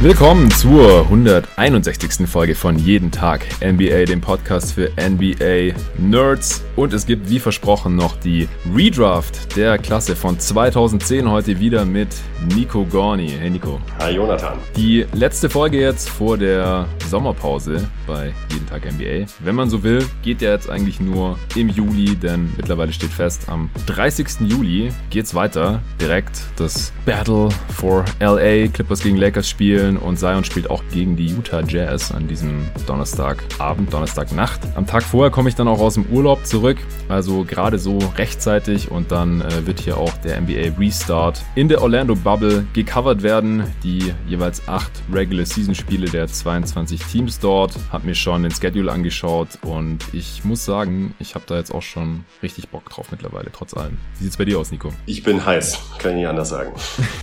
Willkommen zur 161. Folge von Jeden Tag NBA, dem Podcast für NBA Nerds. Und es gibt wie versprochen noch die Redraft der Klasse von 2010 heute wieder mit Nico Gorni. Hey Nico. Hi Jonathan. Die letzte Folge jetzt vor der Sommerpause bei Jeden Tag NBA. Wenn man so will, geht der jetzt eigentlich nur im Juli, denn mittlerweile steht fest, am 30. Juli geht's weiter. Direkt das Battle for LA, Clippers gegen Lakers spielen spielen und Zion spielt auch gegen die Utah Jazz an diesem Donnerstagabend, Donnerstagnacht. Am Tag vorher komme ich dann auch aus dem Urlaub zurück, also gerade so rechtzeitig und dann äh, wird hier auch der NBA Restart in der Orlando Bubble gecovert werden. Die jeweils acht Regular Season Spiele der 22 Teams dort. Hab mir schon den Schedule angeschaut und ich muss sagen, ich habe da jetzt auch schon richtig Bock drauf mittlerweile, trotz allem. Wie sieht's bei dir aus, Nico? Ich bin heiß, kann ich nicht anders sagen.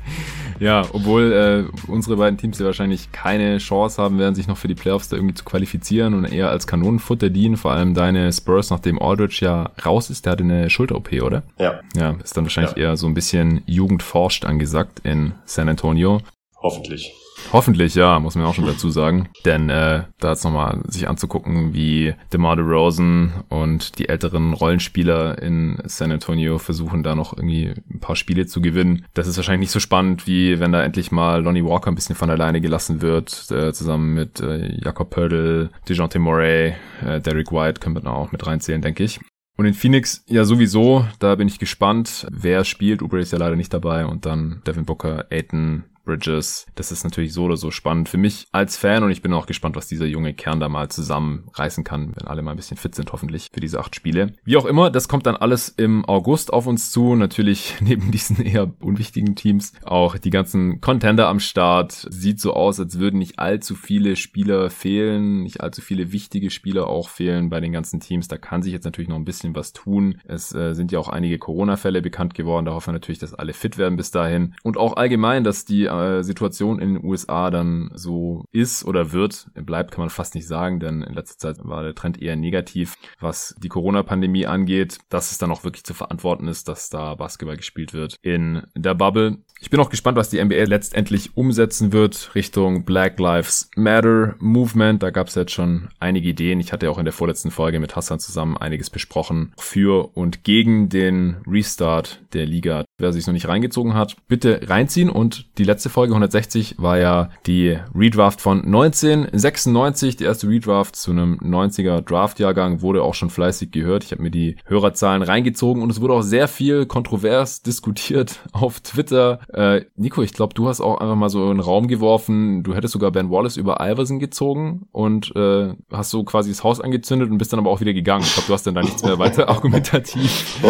ja, obwohl äh, unsere beiden Teams die wahrscheinlich keine Chance haben werden, sich noch für die Playoffs da irgendwie zu qualifizieren und eher als Kanonenfutter dienen. Vor allem deine Spurs, nachdem Aldridge ja raus ist, der hatte eine Schulter-OP, oder? Ja. Ja, ist dann wahrscheinlich ja. eher so ein bisschen Jugendforscht angesagt in San Antonio. Hoffentlich. Hoffentlich, ja, muss man auch schon dazu sagen. Denn äh, da jetzt nochmal sich anzugucken, wie DeMar DeRozan und die älteren Rollenspieler in San Antonio versuchen, da noch irgendwie ein paar Spiele zu gewinnen. Das ist wahrscheinlich nicht so spannend, wie wenn da endlich mal Lonnie Walker ein bisschen von alleine gelassen wird, äh, zusammen mit äh, Jakob Pördl, DeJounte Murray, äh, Derek White können wir da auch mit reinzählen, denke ich. Und in Phoenix ja sowieso, da bin ich gespannt, wer spielt. Uber ist ja leider nicht dabei und dann Devin Booker, Aiton, Bridges. Das ist natürlich so oder so spannend für mich als Fan und ich bin auch gespannt, was dieser junge Kern da mal zusammenreißen kann, wenn alle mal ein bisschen fit sind, hoffentlich für diese acht Spiele. Wie auch immer, das kommt dann alles im August auf uns zu. Natürlich neben diesen eher unwichtigen Teams auch die ganzen Contender am Start. Sieht so aus, als würden nicht allzu viele Spieler fehlen, nicht allzu viele wichtige Spieler auch fehlen bei den ganzen Teams. Da kann sich jetzt natürlich noch ein bisschen was tun. Es äh, sind ja auch einige Corona-Fälle bekannt geworden. Da hoffen wir natürlich, dass alle fit werden bis dahin. Und auch allgemein, dass die äh, Situation in den USA dann so ist oder wird, bleibt, kann man fast nicht sagen, denn in letzter Zeit war der Trend eher negativ, was die Corona-Pandemie angeht, dass es dann auch wirklich zu verantworten ist, dass da Basketball gespielt wird in der Bubble. Ich bin auch gespannt, was die NBA letztendlich umsetzen wird Richtung Black Lives Matter Movement. Da gab es jetzt schon einige Ideen. Ich hatte ja auch in der vorletzten Folge mit Hassan zusammen einiges besprochen für und gegen den Restart der Liga. Wer sich noch nicht reingezogen hat, bitte reinziehen und die letzte letzte Folge 160 war ja die Redraft von 1996, die erste Redraft zu einem 90er Draftjahrgang, wurde auch schon fleißig gehört. Ich habe mir die Hörerzahlen reingezogen und es wurde auch sehr viel kontrovers diskutiert auf Twitter. Äh, Nico, ich glaube, du hast auch einfach mal so in den Raum geworfen, du hättest sogar Ben Wallace über Iverson gezogen und äh, hast so quasi das Haus angezündet und bist dann aber auch wieder gegangen. Ich glaube, du hast dann da nichts mehr weiter argumentativ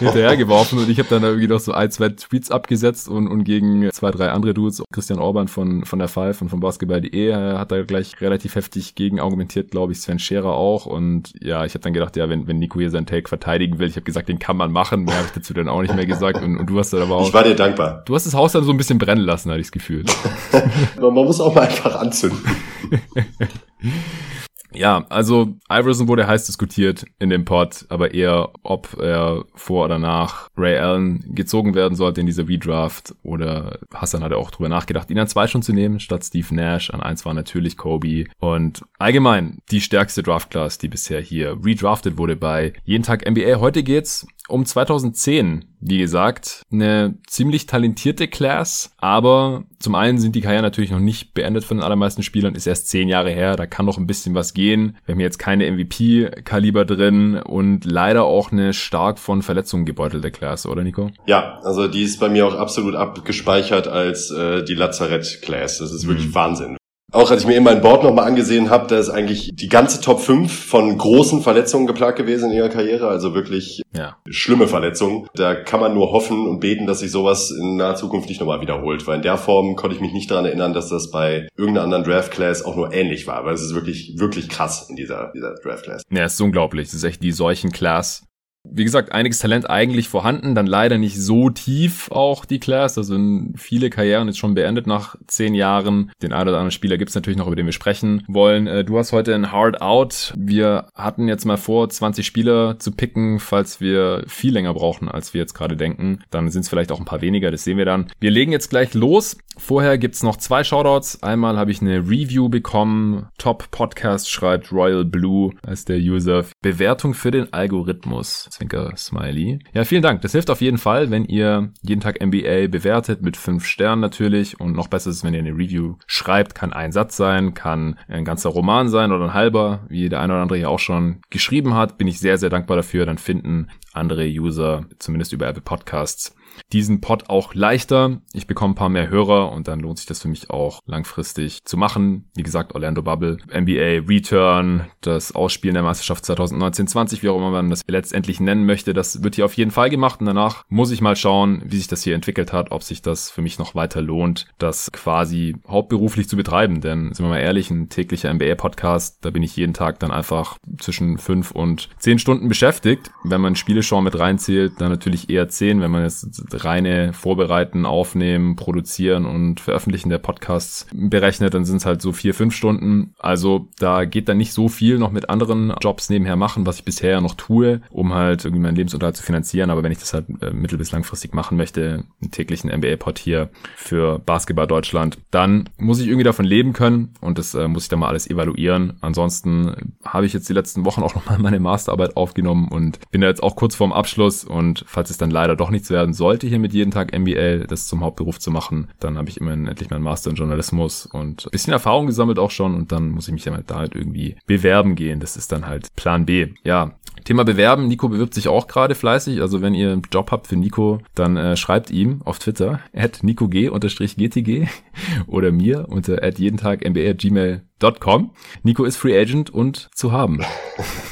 hinterhergeworfen und ich habe dann da irgendwie noch so ein, zwei Tweets abgesetzt und, und gegen zwei, drei andere Dudes, Christian Orban von, von der Five und von Basketball.de hat da gleich relativ heftig gegen argumentiert, glaube ich, Sven Scherer auch. Und ja, ich habe dann gedacht, ja, wenn, wenn Nico hier seinen Take verteidigen will, ich habe gesagt, den kann man machen. Mehr habe ich dazu dann auch nicht mehr gesagt. Und, und du hast dann aber auch. Ich war dir dankbar. Du hast das Haus dann so ein bisschen brennen lassen, hatte ich das Gefühl. man muss auch mal einfach anzünden. Ja, also Iverson wurde heiß diskutiert in dem Pod, aber eher, ob er vor oder nach Ray Allen gezogen werden sollte in dieser Redraft oder Hassan hat auch drüber nachgedacht, ihn an zwei schon zu nehmen, statt Steve Nash. An eins war natürlich Kobe und allgemein die stärkste Draft-Class, die bisher hier redraftet wurde bei Jeden Tag NBA. Heute geht's um 2010, wie gesagt, eine ziemlich talentierte Class, aber zum einen sind die Karrieren natürlich noch nicht beendet von den allermeisten Spielern, ist erst zehn Jahre her, da kann noch ein bisschen was gehen. Wir haben jetzt keine MVP-Kaliber drin und leider auch eine stark von Verletzungen gebeutelte Class, oder Nico? Ja, also die ist bei mir auch absolut abgespeichert als äh, die Lazarett-Class. Das ist wirklich mhm. Wahnsinn. Auch als ich mir eben mein Board nochmal angesehen habe, da ist eigentlich die ganze Top 5 von großen Verletzungen geplagt gewesen in ihrer Karriere, also wirklich ja. schlimme Verletzungen. Da kann man nur hoffen und beten, dass sich sowas in naher Zukunft nicht nochmal wiederholt, weil in der Form konnte ich mich nicht daran erinnern, dass das bei irgendeiner anderen Draft Class auch nur ähnlich war, weil es ist wirklich, wirklich krass in dieser, dieser Draft Class. Ja, es ist unglaublich. Es ist echt die solchen Class wie gesagt, einiges Talent eigentlich vorhanden, dann leider nicht so tief auch die Class. Also viele Karrieren jetzt schon beendet nach zehn Jahren. Den einen oder anderen Spieler gibt's natürlich noch, über den wir sprechen wollen. Äh, du hast heute ein Hard Out. Wir hatten jetzt mal vor, 20 Spieler zu picken, falls wir viel länger brauchen, als wir jetzt gerade denken. Dann sind es vielleicht auch ein paar weniger, das sehen wir dann. Wir legen jetzt gleich los. Vorher gibt's noch zwei Shoutouts. Einmal habe ich eine Review bekommen. Top Podcast schreibt Royal Blue als der User. Bewertung für den Algorithmus. Zwinker Smiley. Ja, vielen Dank. Das hilft auf jeden Fall, wenn ihr jeden Tag NBA bewertet mit fünf Sternen natürlich. Und noch besser ist wenn ihr eine Review schreibt. Kann ein Satz sein, kann ein ganzer Roman sein oder ein halber, wie der eine oder andere hier auch schon geschrieben hat. Bin ich sehr, sehr dankbar dafür. Dann finden andere User, zumindest über Apple Podcasts, diesen Pod auch leichter. Ich bekomme ein paar mehr Hörer und dann lohnt sich das für mich auch langfristig zu machen. Wie gesagt, Orlando Bubble, NBA Return, das Ausspielen der Meisterschaft 2019-20, wie auch immer man das letztendlich nennen möchte, das wird hier auf jeden Fall gemacht und danach muss ich mal schauen, wie sich das hier entwickelt hat, ob sich das für mich noch weiter lohnt, das quasi hauptberuflich zu betreiben. Denn sind wir mal ehrlich, ein täglicher NBA-Podcast, da bin ich jeden Tag dann einfach zwischen fünf und zehn Stunden beschäftigt. Wenn man Spieleshow mit reinzählt, dann natürlich eher zehn, wenn man jetzt reine Vorbereiten, Aufnehmen, Produzieren und Veröffentlichen der Podcasts berechnet, dann sind es halt so vier, fünf Stunden. Also da geht dann nicht so viel noch mit anderen Jobs nebenher machen, was ich bisher noch tue, um halt irgendwie meinen Lebensunterhalt zu finanzieren. Aber wenn ich das halt äh, mittel- bis langfristig machen möchte, einen täglichen NBA-Pod hier für Basketball Deutschland, dann muss ich irgendwie davon leben können und das äh, muss ich dann mal alles evaluieren. Ansonsten habe ich jetzt die letzten Wochen auch nochmal meine Masterarbeit aufgenommen und bin da jetzt auch kurz vorm Abschluss und falls es dann leider doch nichts werden sollte, hier mit jeden Tag MBA das zum Hauptberuf zu machen, dann habe ich immerhin endlich meinen Master in Journalismus und bisschen Erfahrung gesammelt auch schon und dann muss ich mich dann halt da halt irgendwie bewerben gehen. Das ist dann halt Plan B. Ja, Thema Bewerben. Nico bewirbt sich auch gerade fleißig. Also wenn ihr einen Job habt für Nico, dann äh, schreibt ihm auf Twitter at nikog-gtg oder mir unter at jeden Tag gmail.com. Nico ist Free Agent und zu haben.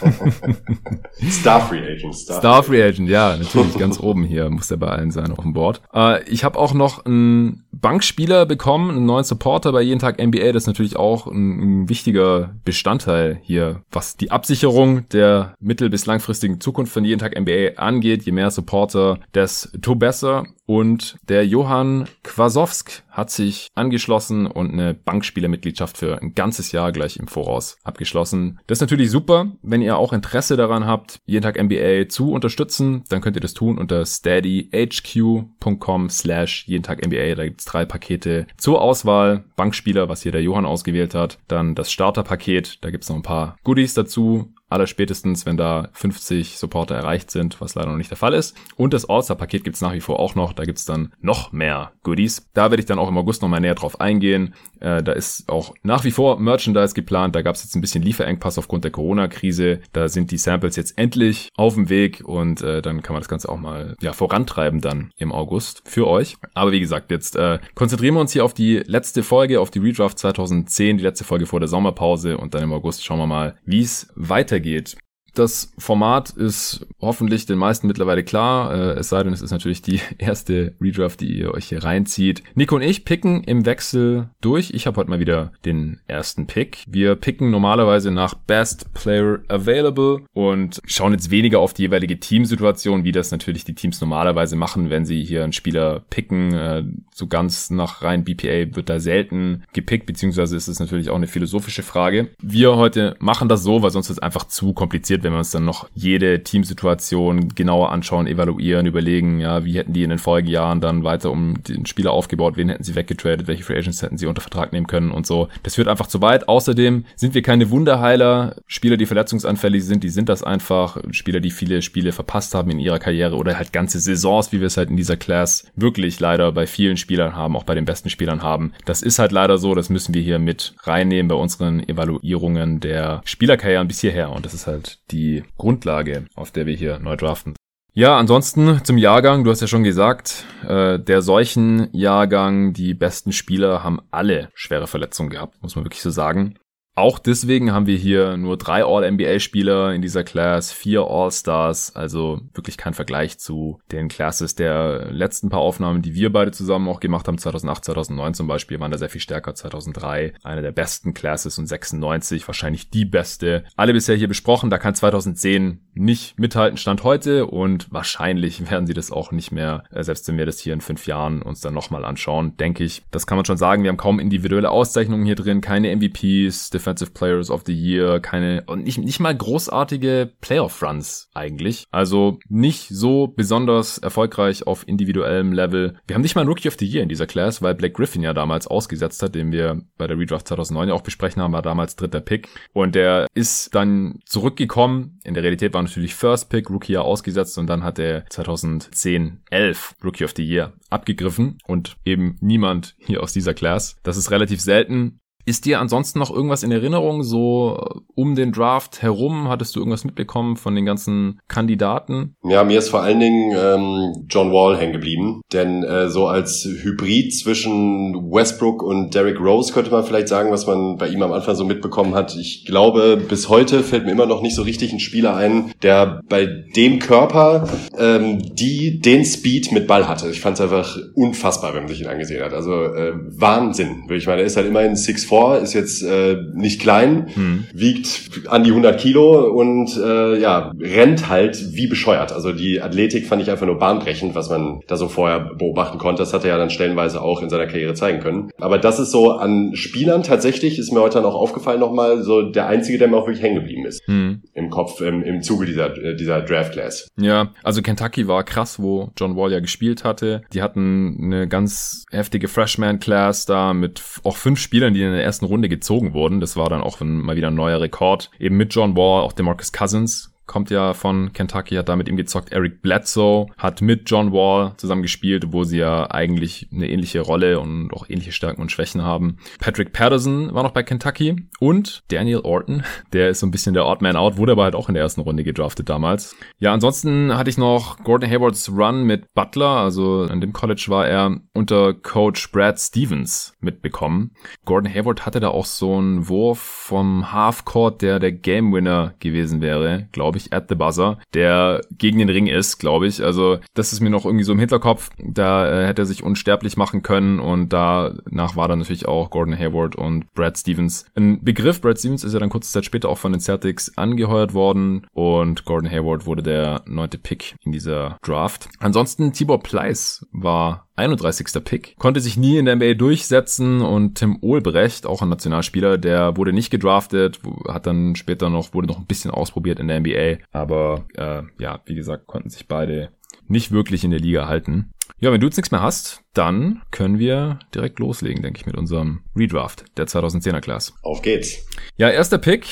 Star Free Agent. Star, Star Free Agent, ja, natürlich ganz oben hier muss er bei allen sein auf dem Board. Äh, ich habe auch noch einen Bankspieler bekommen, einen neuen Supporter bei jeden Tag NBA. Das ist natürlich auch ein, ein wichtiger Bestandteil hier, was die Absicherung der mittel- bis langfristigen Zukunft von jeden Tag NBA angeht. Je mehr Supporter, desto besser. Und der Johann Kwasowsk hat sich angeschlossen und eine Bankspielermitgliedschaft für ein ganzes Jahr gleich im Voraus abgeschlossen. Das ist natürlich super. Wenn ihr auch Interesse daran habt, jeden Tag NBA zu unterstützen, dann könnt ihr das tun unter steadyhq.com slash jeden Tag NBA. Da gibt's drei Pakete zur Auswahl. Bankspieler, was hier der Johann ausgewählt hat. Dann das Starterpaket, da gibt's noch ein paar Goodies dazu aller spätestens, wenn da 50 Supporter erreicht sind, was leider noch nicht der Fall ist. Und das All-Star-Paket gibt's nach wie vor auch noch. Da gibt's dann noch mehr Goodies. Da werde ich dann auch im August nochmal näher drauf eingehen. Äh, da ist auch nach wie vor Merchandise geplant. Da gab's jetzt ein bisschen Lieferengpass aufgrund der Corona-Krise. Da sind die Samples jetzt endlich auf dem Weg und äh, dann kann man das Ganze auch mal ja, vorantreiben dann im August für euch. Aber wie gesagt, jetzt äh, konzentrieren wir uns hier auf die letzte Folge, auf die Redraft 2010, die letzte Folge vor der Sommerpause und dann im August schauen wir mal, wie es weitergeht weitergeht. Das Format ist hoffentlich den meisten mittlerweile klar, äh, es sei denn, es ist natürlich die erste Redraft, die ihr euch hier reinzieht. Nico und ich picken im Wechsel durch. Ich habe heute mal wieder den ersten Pick. Wir picken normalerweise nach Best Player Available und schauen jetzt weniger auf die jeweilige Teamsituation, wie das natürlich die Teams normalerweise machen, wenn sie hier einen Spieler picken. Äh, so ganz nach rein BPA wird da selten gepickt, beziehungsweise ist es natürlich auch eine philosophische Frage. Wir heute machen das so, weil sonst ist es einfach zu kompliziert wenn wir uns dann noch jede Teamsituation genauer anschauen, evaluieren, überlegen, ja, wie hätten die in den Folgejahren dann weiter um den Spieler aufgebaut, wen hätten sie weggetradet, welche Free Agents hätten sie unter Vertrag nehmen können und so. Das führt einfach zu weit. Außerdem sind wir keine Wunderheiler. Spieler, die verletzungsanfällig sind, die sind das einfach. Spieler, die viele Spiele verpasst haben in ihrer Karriere oder halt ganze Saisons, wie wir es halt in dieser Class wirklich leider bei vielen Spielern haben, auch bei den besten Spielern haben. Das ist halt leider so, das müssen wir hier mit reinnehmen bei unseren Evaluierungen der Spielerkarrieren bis hierher und das ist halt die Grundlage, auf der wir hier neu draften. Ja, ansonsten zum Jahrgang, du hast ja schon gesagt, äh, der solchen Jahrgang, die besten Spieler haben alle schwere Verletzungen gehabt, muss man wirklich so sagen. Auch deswegen haben wir hier nur drei All-NBA-Spieler in dieser Class, vier All-Stars, also wirklich kein Vergleich zu den Classes der letzten paar Aufnahmen, die wir beide zusammen auch gemacht haben, 2008, 2009 zum Beispiel, waren da sehr viel stärker, 2003 eine der besten Classes und 96 wahrscheinlich die beste. Alle bisher hier besprochen, da kann 2010 nicht mithalten Stand heute und wahrscheinlich werden sie das auch nicht mehr, äh, selbst wenn wir das hier in fünf Jahren uns dann nochmal anschauen, denke ich. Das kann man schon sagen. Wir haben kaum individuelle Auszeichnungen hier drin, keine MVPs, Defensive Players of the Year, keine und nicht, nicht mal großartige Playoff-Runs eigentlich. Also nicht so besonders erfolgreich auf individuellem Level. Wir haben nicht mal einen Rookie of the Year in dieser Class, weil Blake Griffin ja damals ausgesetzt hat, den wir bei der Redraft 2009 ja auch besprechen haben, war damals dritter Pick. Und der ist dann zurückgekommen. In der Realität war natürlich First Pick, Rookie ja ausgesetzt und dann hat er 2010, 11 Rookie of the Year abgegriffen und eben niemand hier aus dieser Class. Das ist relativ selten. Ist dir ansonsten noch irgendwas in Erinnerung, so äh, um den Draft herum? Hattest du irgendwas mitbekommen von den ganzen Kandidaten? Ja, mir ist vor allen Dingen ähm, John Wall hängen geblieben. Denn äh, so als Hybrid zwischen Westbrook und Derrick Rose könnte man vielleicht sagen, was man bei ihm am Anfang so mitbekommen hat. Ich glaube, bis heute fällt mir immer noch nicht so richtig ein Spieler ein, der bei dem Körper ähm, die den Speed mit Ball hatte. Ich fand es einfach unfassbar, wenn man sich ihn angesehen hat. Also äh, Wahnsinn, würde ich meine. Er ist halt immerhin 6'4 vor, ist jetzt äh, nicht klein, hm. wiegt an die 100 Kilo und äh, ja, rennt halt wie bescheuert. Also die Athletik fand ich einfach nur bahnbrechend, was man da so vorher beobachten konnte. Das hat er ja dann stellenweise auch in seiner Karriere zeigen können. Aber das ist so an Spielern tatsächlich, ist mir heute dann auch aufgefallen nochmal, so der einzige, der mir auch wirklich hängen geblieben ist. Hm. Im Kopf, im, im Zuge dieser, äh, dieser Draft Class. Ja, also Kentucky war krass, wo John Wall ja gespielt hatte. Die hatten eine ganz heftige Freshman Class da mit auch fünf Spielern, die in der der ersten Runde gezogen wurden. Das war dann auch ein, mal wieder ein neuer Rekord. Eben mit John Wall, auch Demarcus Cousins kommt ja von Kentucky, hat da mit ihm gezockt. Eric Bledsoe hat mit John Wall zusammen gespielt, wo sie ja eigentlich eine ähnliche Rolle und auch ähnliche Stärken und Schwächen haben. Patrick Patterson war noch bei Kentucky und Daniel Orton, der ist so ein bisschen der Odd Out, wurde aber halt auch in der ersten Runde gedraftet damals. Ja, ansonsten hatte ich noch Gordon Haywards Run mit Butler, also an dem College war er unter Coach Brad Stevens mitbekommen. Gordon Hayward hatte da auch so einen Wurf vom Halfcourt, der der Game Winner gewesen wäre, glaube glaube ich, at the buzzer, der gegen den Ring ist, glaube ich. Also das ist mir noch irgendwie so im Hinterkopf. Da äh, hätte er sich unsterblich machen können und danach war dann natürlich auch Gordon Hayward und Brad Stevens ein Begriff. Brad Stevens ist ja dann kurze Zeit später auch von den Celtics angeheuert worden und Gordon Hayward wurde der neunte Pick in dieser Draft. Ansonsten Tibor Pleiss war 31. Pick, konnte sich nie in der NBA durchsetzen und Tim Ohlbrecht, auch ein Nationalspieler, der wurde nicht gedraftet, hat dann später noch, wurde noch ein bisschen ausprobiert in der NBA, aber äh, ja, wie gesagt, konnten sich beide nicht wirklich in der Liga halten. Ja, wenn du jetzt nichts mehr hast, dann können wir direkt loslegen, denke ich, mit unserem Redraft der 2010er Class. Auf geht's. Ja, erster Pick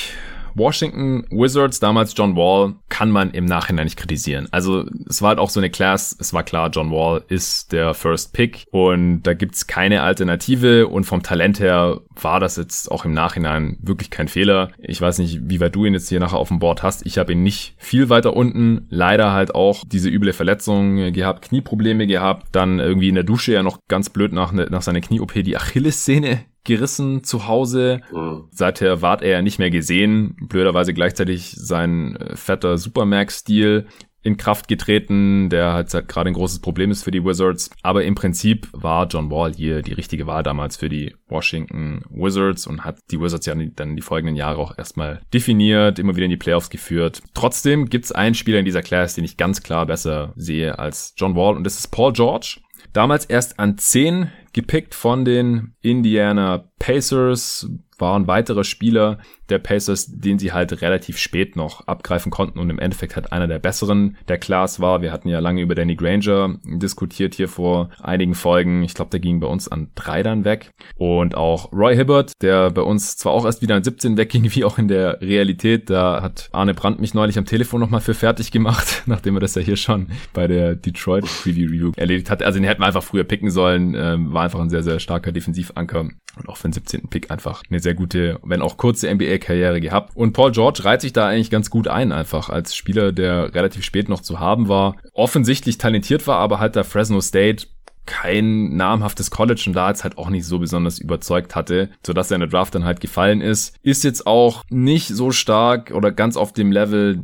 Washington Wizards, damals John Wall, kann man im Nachhinein nicht kritisieren. Also es war halt auch so eine Class, es war klar, John Wall ist der First Pick und da gibt's keine Alternative und vom Talent her war das jetzt auch im Nachhinein wirklich kein Fehler. Ich weiß nicht, wie weit du ihn jetzt hier nachher auf dem Board hast. Ich habe ihn nicht viel weiter unten. Leider halt auch diese üble Verletzung gehabt, Knieprobleme gehabt, dann irgendwie in der Dusche ja noch ganz blöd nach, nach seiner Knie-OP die Achillessehne gerissen zu Hause. Mhm. Seither ward er ja nicht mehr gesehen. Blöderweise gleichzeitig sein äh, fetter Supermax-Stil in Kraft getreten, der halt, halt gerade ein großes Problem ist für die Wizards. Aber im Prinzip war John Wall hier die richtige Wahl damals für die Washington Wizards und hat die Wizards ja dann die folgenden Jahre auch erstmal definiert, immer wieder in die Playoffs geführt. Trotzdem gibt's einen Spieler in dieser Class, den ich ganz klar besser sehe als John Wall und das ist Paul George. Damals erst an 10 gepickt von den Indiana Pacers, waren weitere Spieler der Pacers, den sie halt relativ spät noch abgreifen konnten und im Endeffekt halt einer der besseren der Class war. Wir hatten ja lange über Danny Granger diskutiert hier vor einigen Folgen. Ich glaube, der ging bei uns an drei dann weg. Und auch Roy Hibbert, der bei uns zwar auch erst wieder an 17 wegging, wie auch in der Realität. Da hat Arne Brandt mich neulich am Telefon nochmal für fertig gemacht, nachdem er das ja hier schon bei der Detroit Preview Review erledigt hat. Also den hätten wir einfach früher picken sollen. Ähm, war einfach ein sehr, sehr starker Defensivanker und auch für den 17. Pick einfach eine sehr gute, wenn auch kurze NBA-Karriere gehabt. Und Paul George reiht sich da eigentlich ganz gut ein, einfach als Spieler, der relativ spät noch zu haben war, offensichtlich talentiert war, aber halt da Fresno State kein namhaftes College und da jetzt halt auch nicht so besonders überzeugt hatte, sodass er in der Draft dann halt gefallen ist. Ist jetzt auch nicht so stark oder ganz auf dem Level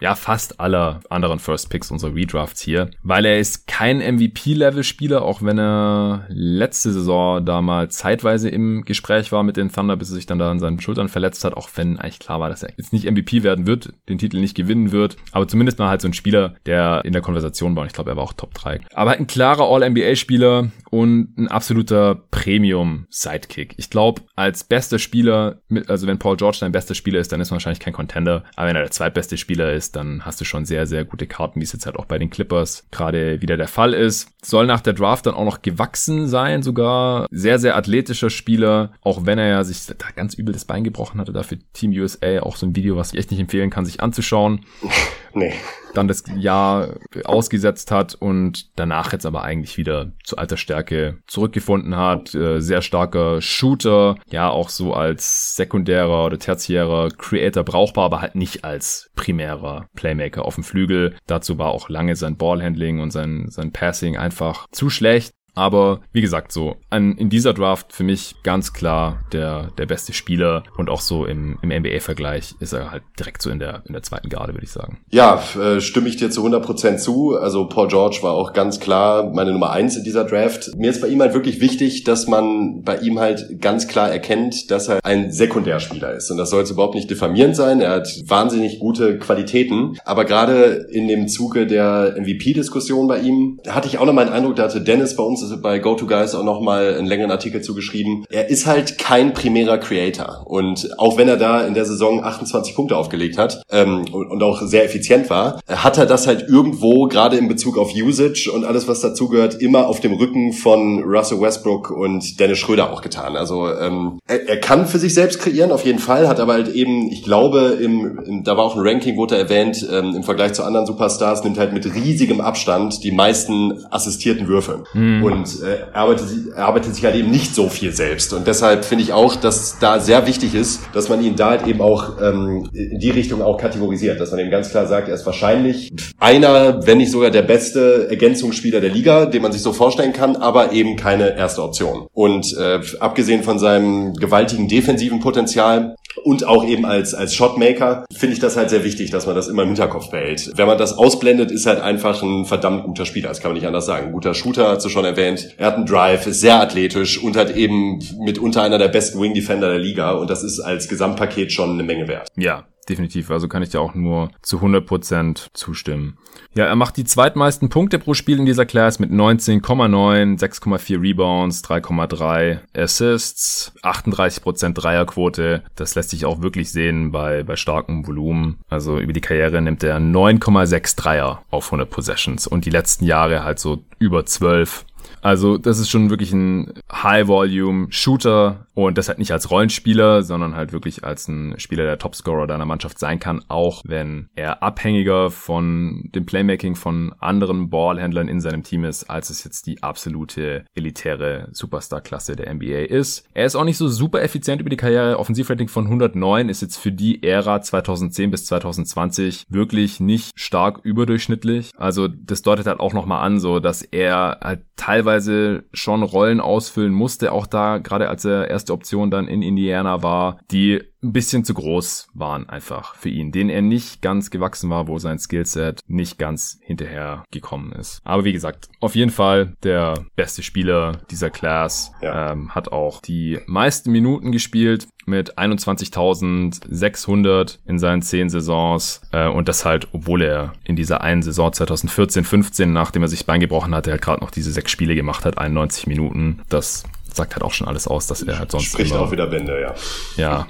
ja, fast aller anderen First Picks unserer Redrafts hier, weil er ist kein MVP-Level-Spieler, auch wenn er letzte Saison da mal zeitweise im Gespräch war mit den Thunder, bis er sich dann da an seinen Schultern verletzt hat, auch wenn eigentlich klar war, dass er jetzt nicht MVP werden wird, den Titel nicht gewinnen wird, aber zumindest mal halt so ein Spieler, der in der Konversation war und ich glaube, er war auch Top 3. Aber halt ein klarer All-NBA-Spieler und ein absoluter Premium-Sidekick. Ich glaube, als bester Spieler, also wenn Paul George dein bester Spieler ist, dann ist er wahrscheinlich kein Contender, aber wenn er der zweitbeste Spieler ist, ist, dann hast du schon sehr, sehr gute Karten, wie es jetzt halt auch bei den Clippers gerade wieder der Fall ist. Soll nach der Draft dann auch noch gewachsen sein, sogar sehr, sehr athletischer Spieler, auch wenn er ja sich da ganz übel das Bein gebrochen hatte, dafür Team USA auch so ein Video, was ich echt nicht empfehlen kann, sich anzuschauen. Nee. Dann das Jahr ausgesetzt hat und danach jetzt aber eigentlich wieder zu alter Stärke zurückgefunden hat. Äh, sehr starker Shooter, ja auch so als sekundärer oder tertiärer Creator brauchbar, aber halt nicht als primärer Playmaker auf dem Flügel. Dazu war auch lange sein Ballhandling und sein, sein Passing einfach zu schlecht. Aber wie gesagt, so an, in dieser Draft für mich ganz klar der, der beste Spieler und auch so im, im NBA-Vergleich ist er halt direkt so in der, in der zweiten Garde, würde ich sagen. Ja, äh, stimme ich dir zu 100% zu. Also Paul George war auch ganz klar meine Nummer eins in dieser Draft. Mir ist bei ihm halt wirklich wichtig, dass man bei ihm halt ganz klar erkennt, dass er ein Sekundärspieler ist. Und das soll jetzt überhaupt nicht diffamierend sein. Er hat wahnsinnig gute Qualitäten. Aber gerade in dem Zuge der MVP-Diskussion bei ihm hatte ich auch noch mal den Eindruck, da hatte Dennis bei uns bei GoToGuys auch nochmal einen längeren Artikel zugeschrieben. Er ist halt kein primärer Creator. Und auch wenn er da in der Saison 28 Punkte aufgelegt hat ähm, und, auch sehr effizient war, hat er das halt irgendwo, gerade in Bezug auf Usage und alles, was dazugehört, immer auf dem Rücken von Russell Westbrook und Dennis Schröder auch getan. Also ähm, er, er kann für sich selbst kreieren, auf jeden Fall, hat aber halt eben, ich glaube, im, im, da war auch ein Ranking, wurde erwähnt, ähm, im Vergleich zu anderen Superstars, nimmt halt mit riesigem Abstand die meisten assistierten Würfe. Mhm. Und und äh, arbeitet, arbeitet sich halt eben nicht so viel selbst. Und deshalb finde ich auch, dass da sehr wichtig ist, dass man ihn da halt eben auch ähm, in die Richtung auch kategorisiert, dass man eben ganz klar sagt, er ist wahrscheinlich einer, wenn nicht sogar der beste Ergänzungsspieler der Liga, den man sich so vorstellen kann, aber eben keine erste Option. Und äh, abgesehen von seinem gewaltigen defensiven Potenzial und auch eben als, als Shotmaker finde ich das halt sehr wichtig, dass man das immer im Hinterkopf behält. Wenn man das ausblendet, ist halt einfach ein verdammt guter Spieler. Das kann man nicht anders sagen. Ein guter Shooter, hast du schon erwähnt. Er hat einen Drive, ist sehr athletisch und hat eben mitunter einer der besten Wing Defender der Liga. Und das ist als Gesamtpaket schon eine Menge wert. Ja, definitiv. Also kann ich dir auch nur zu 100% zustimmen. Ja, er macht die zweitmeisten Punkte pro Spiel in dieser Class mit 19,9, 6,4 Rebounds, 3,3 Assists, 38% Dreierquote. Das lässt sich auch wirklich sehen bei, bei starkem Volumen. Also über die Karriere nimmt er 9,6 Dreier auf 100 Possessions und die letzten Jahre halt so über 12 also das ist schon wirklich ein High-Volume-Shooter und das halt nicht als Rollenspieler, sondern halt wirklich als ein Spieler, der Topscorer deiner Mannschaft sein kann, auch wenn er abhängiger von dem Playmaking von anderen Ballhändlern in seinem Team ist, als es jetzt die absolute elitäre Superstar-Klasse der NBA ist. Er ist auch nicht so super effizient über die Karriere. Offensivrating von 109 ist jetzt für die Ära 2010 bis 2020 wirklich nicht stark überdurchschnittlich. Also das deutet halt auch nochmal an, so dass er halt teilweise teilweise schon Rollen ausfüllen musste, auch da, gerade als er erste Option dann in Indiana war, die ein bisschen zu groß waren einfach für ihn, denen er nicht ganz gewachsen war, wo sein Skillset nicht ganz hinterher gekommen ist. Aber wie gesagt, auf jeden Fall der beste Spieler dieser Class, ja. ähm, hat auch die meisten Minuten gespielt mit 21.600 in seinen zehn Saisons äh, und das halt, obwohl er in dieser einen Saison 2014, 15, nachdem er sich Bein gebrochen hatte, halt gerade noch diese sechs Spiele gemacht hat, 91 Minuten. Das sagt halt auch schon alles aus, dass er halt sonst Spricht immer, auch wieder Bände, ja. Ja,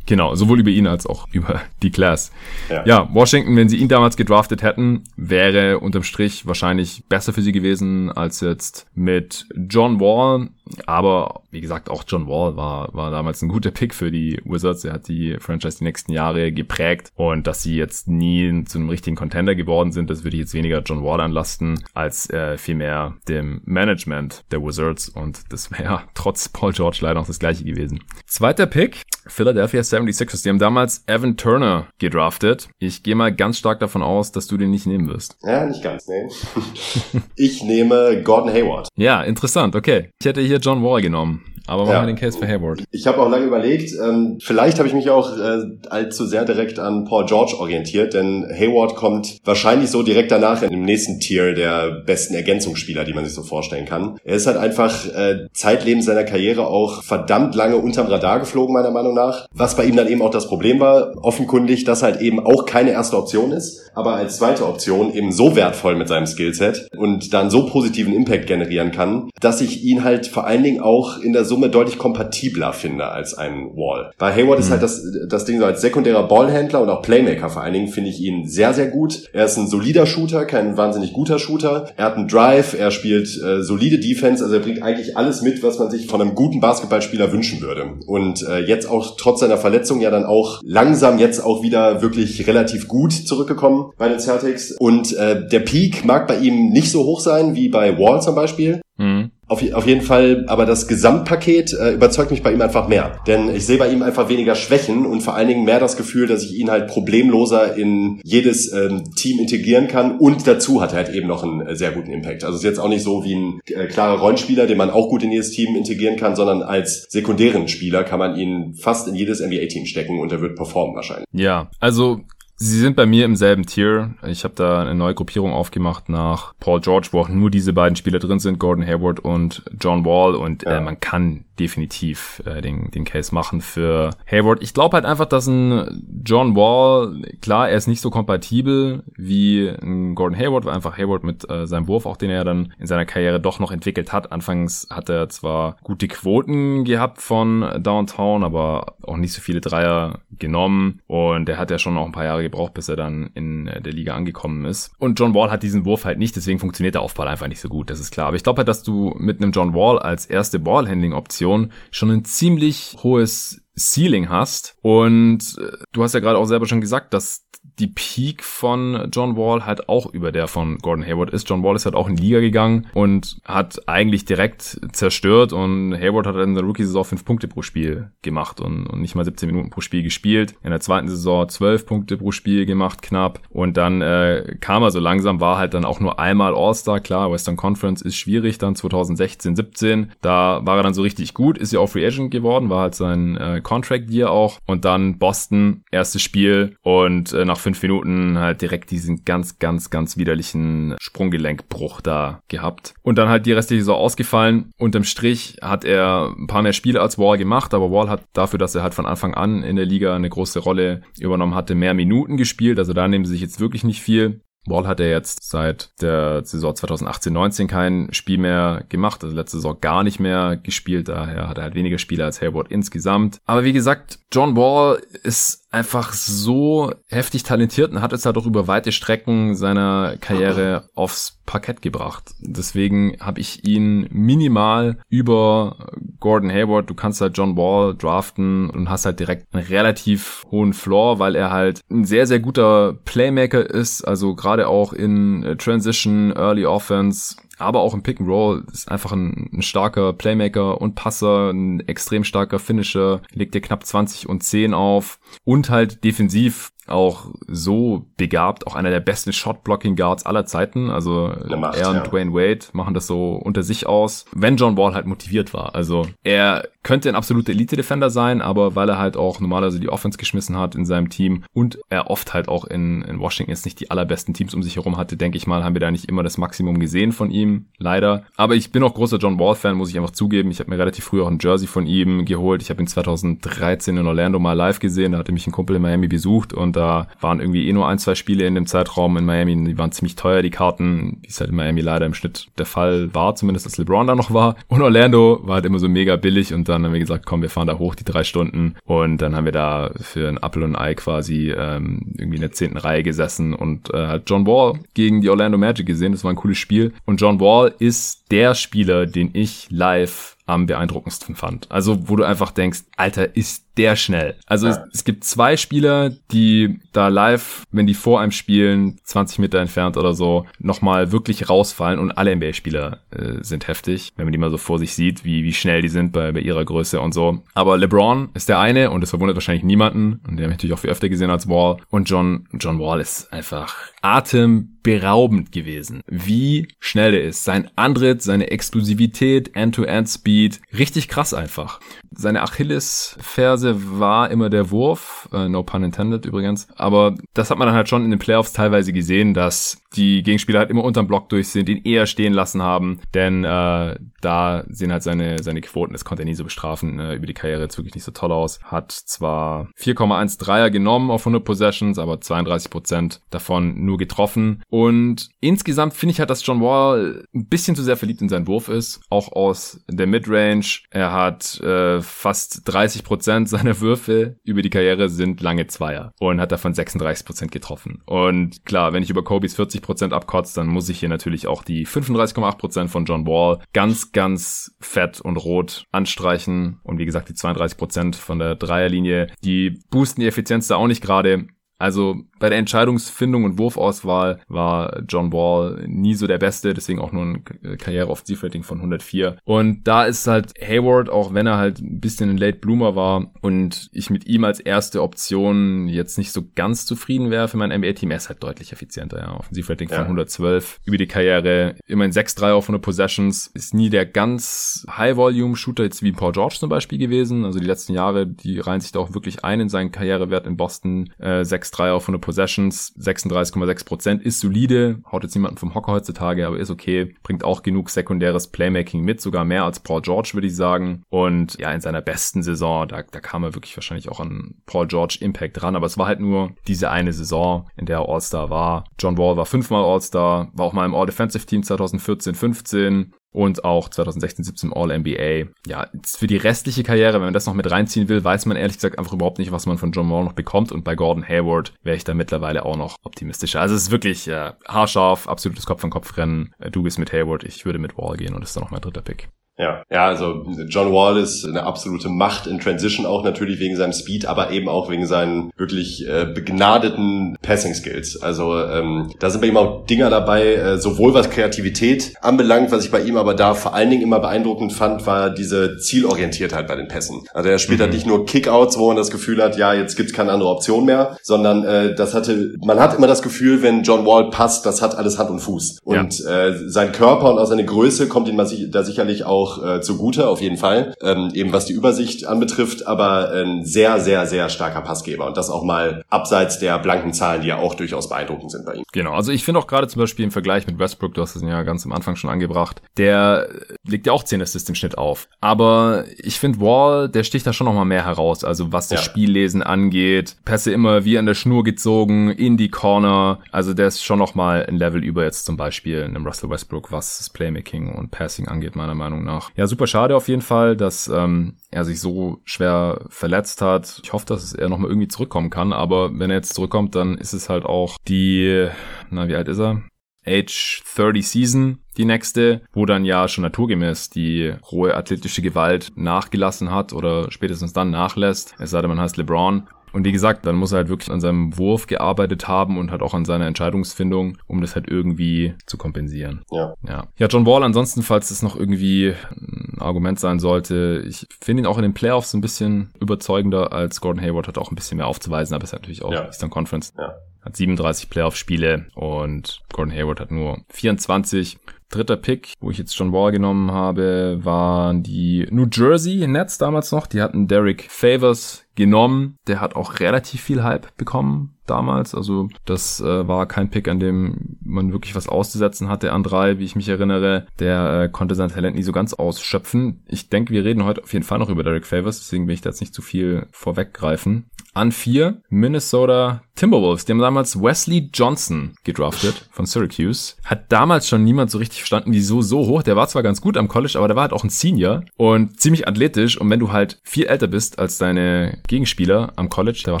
Genau, sowohl über ihn als auch über die Class. Ja. ja. Washington, wenn sie ihn damals gedraftet hätten, wäre unterm Strich wahrscheinlich besser für sie gewesen als jetzt mit John Wall. Aber wie gesagt, auch John Wall war, war damals ein guter Pick für die Wizards. Er hat die Franchise die nächsten Jahre geprägt. Und dass sie jetzt nie zu einem richtigen Contender geworden sind, das würde ich jetzt weniger John Wall anlasten, als äh, vielmehr dem Management der Wizards. Und das wäre trotz Paul George leider noch das gleiche gewesen. Zweiter Pick, Philadelphia 76ers. Die haben damals Evan Turner gedraftet. Ich gehe mal ganz stark davon aus, dass du den nicht nehmen wirst. Ja, nicht ganz, nee. ich nehme Gordon Hayward. Ja, interessant, okay. Ich hätte hier John Wall genommen. Aber machen ja. wir den Case für Hayward. Ich habe auch lange überlegt, ähm, vielleicht habe ich mich auch äh, allzu sehr direkt an Paul George orientiert, denn Hayward kommt wahrscheinlich so direkt danach in dem nächsten Tier der besten Ergänzungsspieler, die man sich so vorstellen kann. Er ist halt einfach äh, zeitlebens seiner Karriere auch verdammt lange unterm Radar geflogen, meiner Meinung nach. Was bei ihm dann eben auch das Problem war, offenkundig, dass halt eben auch keine erste Option ist, aber als zweite Option eben so wertvoll mit seinem Skillset und dann so positiven Impact generieren kann, dass ich ihn halt vor allen Dingen auch in der Summe deutlich kompatibler finde als ein Wall. Bei Hayward mhm. ist halt das, das Ding so als sekundärer Ballhändler und auch Playmaker vor allen Dingen finde ich ihn sehr, sehr gut. Er ist ein solider Shooter, kein wahnsinnig guter Shooter. Er hat einen Drive, er spielt äh, solide Defense, also er bringt eigentlich alles mit, was man sich von einem guten Basketballspieler wünschen würde. Und äh, jetzt auch trotz seiner Verletzung ja dann auch langsam jetzt auch wieder wirklich relativ gut zurückgekommen bei den Celtics. Und äh, der Peak mag bei ihm nicht so hoch sein wie bei Wall zum Beispiel. Mhm. Auf, auf jeden Fall, aber das Gesamtpaket äh, überzeugt mich bei ihm einfach mehr. Denn ich sehe bei ihm einfach weniger Schwächen und vor allen Dingen mehr das Gefühl, dass ich ihn halt problemloser in jedes ähm, Team integrieren kann. Und dazu hat er halt eben noch einen äh, sehr guten Impact. Also es ist jetzt auch nicht so wie ein äh, klarer Rollenspieler, den man auch gut in jedes Team integrieren kann, sondern als sekundären Spieler kann man ihn fast in jedes NBA-Team stecken und er wird performen wahrscheinlich. Ja, also Sie sind bei mir im selben Tier. Ich habe da eine neue Gruppierung aufgemacht nach Paul George, wo auch nur diese beiden Spieler drin sind, Gordon Hayward und John Wall. Und äh, ja. äh, man kann definitiv äh, den, den Case machen für Hayward. Ich glaube halt einfach, dass ein John Wall, klar, er ist nicht so kompatibel wie ein Gordon Hayward, weil einfach Hayward mit äh, seinem Wurf, auch den er dann in seiner Karriere doch noch entwickelt hat. Anfangs hat er zwar gute Quoten gehabt von Downtown, aber auch nicht so viele Dreier genommen und er hat ja schon noch ein paar Jahre gebraucht, bis er dann in äh, der Liga angekommen ist. Und John Wall hat diesen Wurf halt nicht, deswegen funktioniert der Aufball einfach nicht so gut, das ist klar. Aber ich glaube halt, dass du mit einem John Wall als erste Ballhandling-Option Position schon ein ziemlich hohes Ceiling hast. Und äh, du hast ja gerade auch selber schon gesagt, dass die Peak von John Wall halt auch über der von Gordon Hayward ist. John Wall ist halt auch in die Liga gegangen und hat eigentlich direkt zerstört und Hayward hat in der Rookie-Saison fünf Punkte pro Spiel gemacht und, und, nicht mal 17 Minuten pro Spiel gespielt. In der zweiten Saison zwölf Punkte pro Spiel gemacht, knapp. Und dann äh, kam er so langsam, war halt dann auch nur einmal All-Star. Klar, Western Conference ist schwierig dann 2016, 17. Da war er dann so richtig gut, ist ja auch Free Agent geworden, war halt sein äh, Contract Year auch. Und dann Boston, erstes Spiel und äh, nach fünf Minuten halt direkt diesen ganz, ganz, ganz widerlichen Sprunggelenkbruch da gehabt. Und dann halt die restliche Saison ausgefallen. Unterm Strich hat er ein paar mehr Spiele als Wall gemacht, aber Wall hat dafür, dass er halt von Anfang an in der Liga eine große Rolle übernommen hatte, mehr Minuten gespielt. Also da nehmen sie sich jetzt wirklich nicht viel. Wall hat er jetzt seit der Saison 2018-19 kein Spiel mehr gemacht, also letzte Saison gar nicht mehr gespielt, daher hat er halt weniger Spiele als Hayward insgesamt. Aber wie gesagt, John Wall ist einfach so heftig talentiert und hat es halt auch über weite Strecken seiner Karriere aufs Parkett gebracht. Deswegen habe ich ihn minimal über Gordon Hayward. Du kannst halt John Wall draften und hast halt direkt einen relativ hohen Floor, weil er halt ein sehr, sehr guter Playmaker ist. Also gerade auch in Transition, Early Offense aber auch im Pick and Roll ist einfach ein, ein, starker Playmaker und Passer, ein extrem starker Finisher, legt dir knapp 20 und 10 auf und halt defensiv auch so begabt, auch einer der besten Shot-Blocking-Guards aller Zeiten. Also Macht, er und ja. Dwayne Wade machen das so unter sich aus, wenn John Wall halt motiviert war. Also er könnte ein absoluter Elite-Defender sein, aber weil er halt auch normalerweise die Offense geschmissen hat in seinem Team und er oft halt auch in, in Washington jetzt nicht die allerbesten Teams um sich herum hatte, denke ich mal, haben wir da nicht immer das Maximum gesehen von ihm, leider. Aber ich bin auch großer John Wall-Fan, muss ich einfach zugeben. Ich habe mir relativ früh auch ein Jersey von ihm geholt. Ich habe ihn 2013 in Orlando mal live gesehen, da hatte mich ein Kumpel in Miami besucht und da waren irgendwie eh nur ein, zwei Spiele in dem Zeitraum in Miami. Die waren ziemlich teuer, die Karten, wie es halt in Miami leider im Schnitt der Fall war, zumindest als LeBron da noch war. Und Orlando war halt immer so mega billig und dann haben wir gesagt, komm, wir fahren da hoch die drei Stunden und dann haben wir da für ein Apple und Ei quasi ähm, irgendwie in der zehnten Reihe gesessen und äh, hat John Wall gegen die Orlando Magic gesehen. Das war ein cooles Spiel. Und John Wall ist der Spieler, den ich live am beeindruckendsten fand. Also, wo du einfach denkst, Alter, ist der schnell. Also ja. es, es, gibt zwei Spieler, die da live, wenn die vor einem spielen, 20 Meter entfernt oder so, nochmal wirklich rausfallen und alle NBA-Spieler äh, sind heftig, wenn man die mal so vor sich sieht, wie, wie schnell die sind bei, bei ihrer Größe und so. Aber LeBron ist der eine und das verwundert wahrscheinlich niemanden und der habe ich natürlich auch viel öfter gesehen als Wall. Und John, John Wall ist einfach Atem atemberaubend gewesen, wie schnell er ist. Sein Antritt, seine Explosivität, End-to-End-Speed, richtig krass einfach. Seine Achillesferse war immer der Wurf, äh, no pun intended übrigens, aber das hat man dann halt schon in den Playoffs teilweise gesehen, dass die Gegenspieler halt immer unterm Block durch sind, ihn eher stehen lassen haben, denn äh, da sehen halt seine, seine Quoten, das konnte er nie so bestrafen, äh, über die Karriere jetzt wirklich nicht so toll aus. Hat zwar 4,1 Dreier genommen auf 100 Possessions, aber 32% davon nur getroffen. Und insgesamt finde ich halt, dass John Wall ein bisschen zu sehr verliebt in seinen Wurf ist, auch aus der Midrange. Er hat äh, fast 30% seiner Würfe über die Karriere sind lange Zweier und hat davon 36% getroffen. Und klar, wenn ich über Kobe's 40% abkotze, dann muss ich hier natürlich auch die 35,8% von John Wall ganz, ganz fett und rot anstreichen. Und wie gesagt, die 32% von der Dreierlinie, die boosten die Effizienz da auch nicht gerade. Also bei der Entscheidungsfindung und Wurfauswahl war John Wall nie so der Beste, deswegen auch nur ein Karriere-Offensivrating von 104. Und da ist halt Hayward, auch wenn er halt ein bisschen ein Late Bloomer war und ich mit ihm als erste Option jetzt nicht so ganz zufrieden wäre für mein NBA-Team, er ist halt deutlich effizienter, ja. Offensivrating ja. von 112 über die Karriere, immerhin 6-3 auf 100 Possessions, ist nie der ganz High-Volume-Shooter jetzt wie Paul George zum Beispiel gewesen. Also die letzten Jahre, die reihen sich da auch wirklich ein in seinen Karrierewert in Boston, äh, 6-3 auf 100 Possessions, 36,6 Prozent, ist solide, haut jetzt niemanden vom Hocker heutzutage, aber ist okay, bringt auch genug sekundäres Playmaking mit, sogar mehr als Paul George, würde ich sagen. Und ja, in seiner besten Saison, da, da kam er wirklich wahrscheinlich auch an Paul George Impact ran, aber es war halt nur diese eine Saison, in der er All-Star war. John Wall war fünfmal All-Star, war auch mal im All-Defensive Team 2014, 15, und auch 2016, 17 All-NBA. Ja, für die restliche Karriere, wenn man das noch mit reinziehen will, weiß man ehrlich gesagt einfach überhaupt nicht, was man von John Wall noch bekommt und bei Gordon Hayward wäre ich da mittlerweile auch noch optimistischer. Also es ist wirklich äh, haarscharf, absolutes Kopf-an-Kopf-Rennen. Äh, du bist mit Hayward, ich würde mit Wall gehen und das ist dann noch mein dritter Pick. Ja, ja, also John Wall ist eine absolute Macht in Transition auch natürlich wegen seinem Speed, aber eben auch wegen seinen wirklich äh, begnadeten Passing Skills. Also ähm, da sind bei ihm auch Dinger dabei, äh, sowohl was Kreativität anbelangt, was ich bei ihm aber da vor allen Dingen immer beeindruckend fand, war diese Zielorientiertheit bei den Pässen. Also er spielt halt mhm. halt nicht nur Kickouts, wo man das Gefühl hat, ja, jetzt gibt's keine andere Option mehr, sondern äh, das hatte, man hat immer das Gefühl, wenn John Wall passt, das hat alles Hand und Fuß. Und ja. äh, sein Körper und auch seine Größe kommt ihm da sicherlich auch auch äh, zugute, auf jeden Fall. Ähm, eben was die Übersicht anbetrifft, aber ein sehr, sehr, sehr starker Passgeber. Und das auch mal abseits der blanken Zahlen, die ja auch durchaus beeindruckend sind bei ihm. Genau, also ich finde auch gerade zum Beispiel im Vergleich mit Westbrook, du hast es ja ganz am Anfang schon angebracht, der legt ja auch 10 Assists im Schnitt auf. Aber ich finde Wall, der sticht da schon nochmal mehr heraus. Also was das ja. Spiellesen angeht, Pässe immer wie an der Schnur gezogen, in die Corner. Also der ist schon nochmal ein Level über jetzt zum Beispiel einem Russell Westbrook, was das Playmaking und Passing angeht, meiner Meinung nach nach. Ja, super schade auf jeden Fall, dass ähm, er sich so schwer verletzt hat. Ich hoffe, dass er nochmal irgendwie zurückkommen kann, aber wenn er jetzt zurückkommt, dann ist es halt auch die, na, wie alt ist er? Age 30 Season, die nächste, wo dann ja schon naturgemäß die rohe athletische Gewalt nachgelassen hat oder spätestens dann nachlässt. Es sei denn, man heißt LeBron. Und wie gesagt, dann muss er halt wirklich an seinem Wurf gearbeitet haben und halt auch an seiner Entscheidungsfindung, um das halt irgendwie zu kompensieren. Ja. Ja, ja John Wall ansonsten, falls es noch irgendwie ein Argument sein sollte, ich finde ihn auch in den Playoffs ein bisschen überzeugender als Gordon Hayward, hat auch ein bisschen mehr aufzuweisen, aber ist natürlich auch ja. Eastern Conference. Ja. Hat 37 Playoff-Spiele und Gordon Hayward hat nur 24 dritter Pick, wo ich jetzt John Wall genommen habe, waren die New Jersey Nets damals noch. Die hatten Derek Favors genommen. Der hat auch relativ viel Hype bekommen damals. Also das äh, war kein Pick, an dem man wirklich was auszusetzen hatte an drei, wie ich mich erinnere. Der äh, konnte sein Talent nie so ganz ausschöpfen. Ich denke, wir reden heute auf jeden Fall noch über Derek Favors, deswegen will ich da jetzt nicht zu viel vorweggreifen. An vier Minnesota Timberwolves. Die haben damals Wesley Johnson gedraftet von Syracuse. Hat damals schon niemand so richtig verstanden, wieso so hoch. Der war zwar ganz gut am College, aber der war halt auch ein Senior und ziemlich athletisch. Und wenn du halt viel älter bist als deine Gegenspieler am College, der war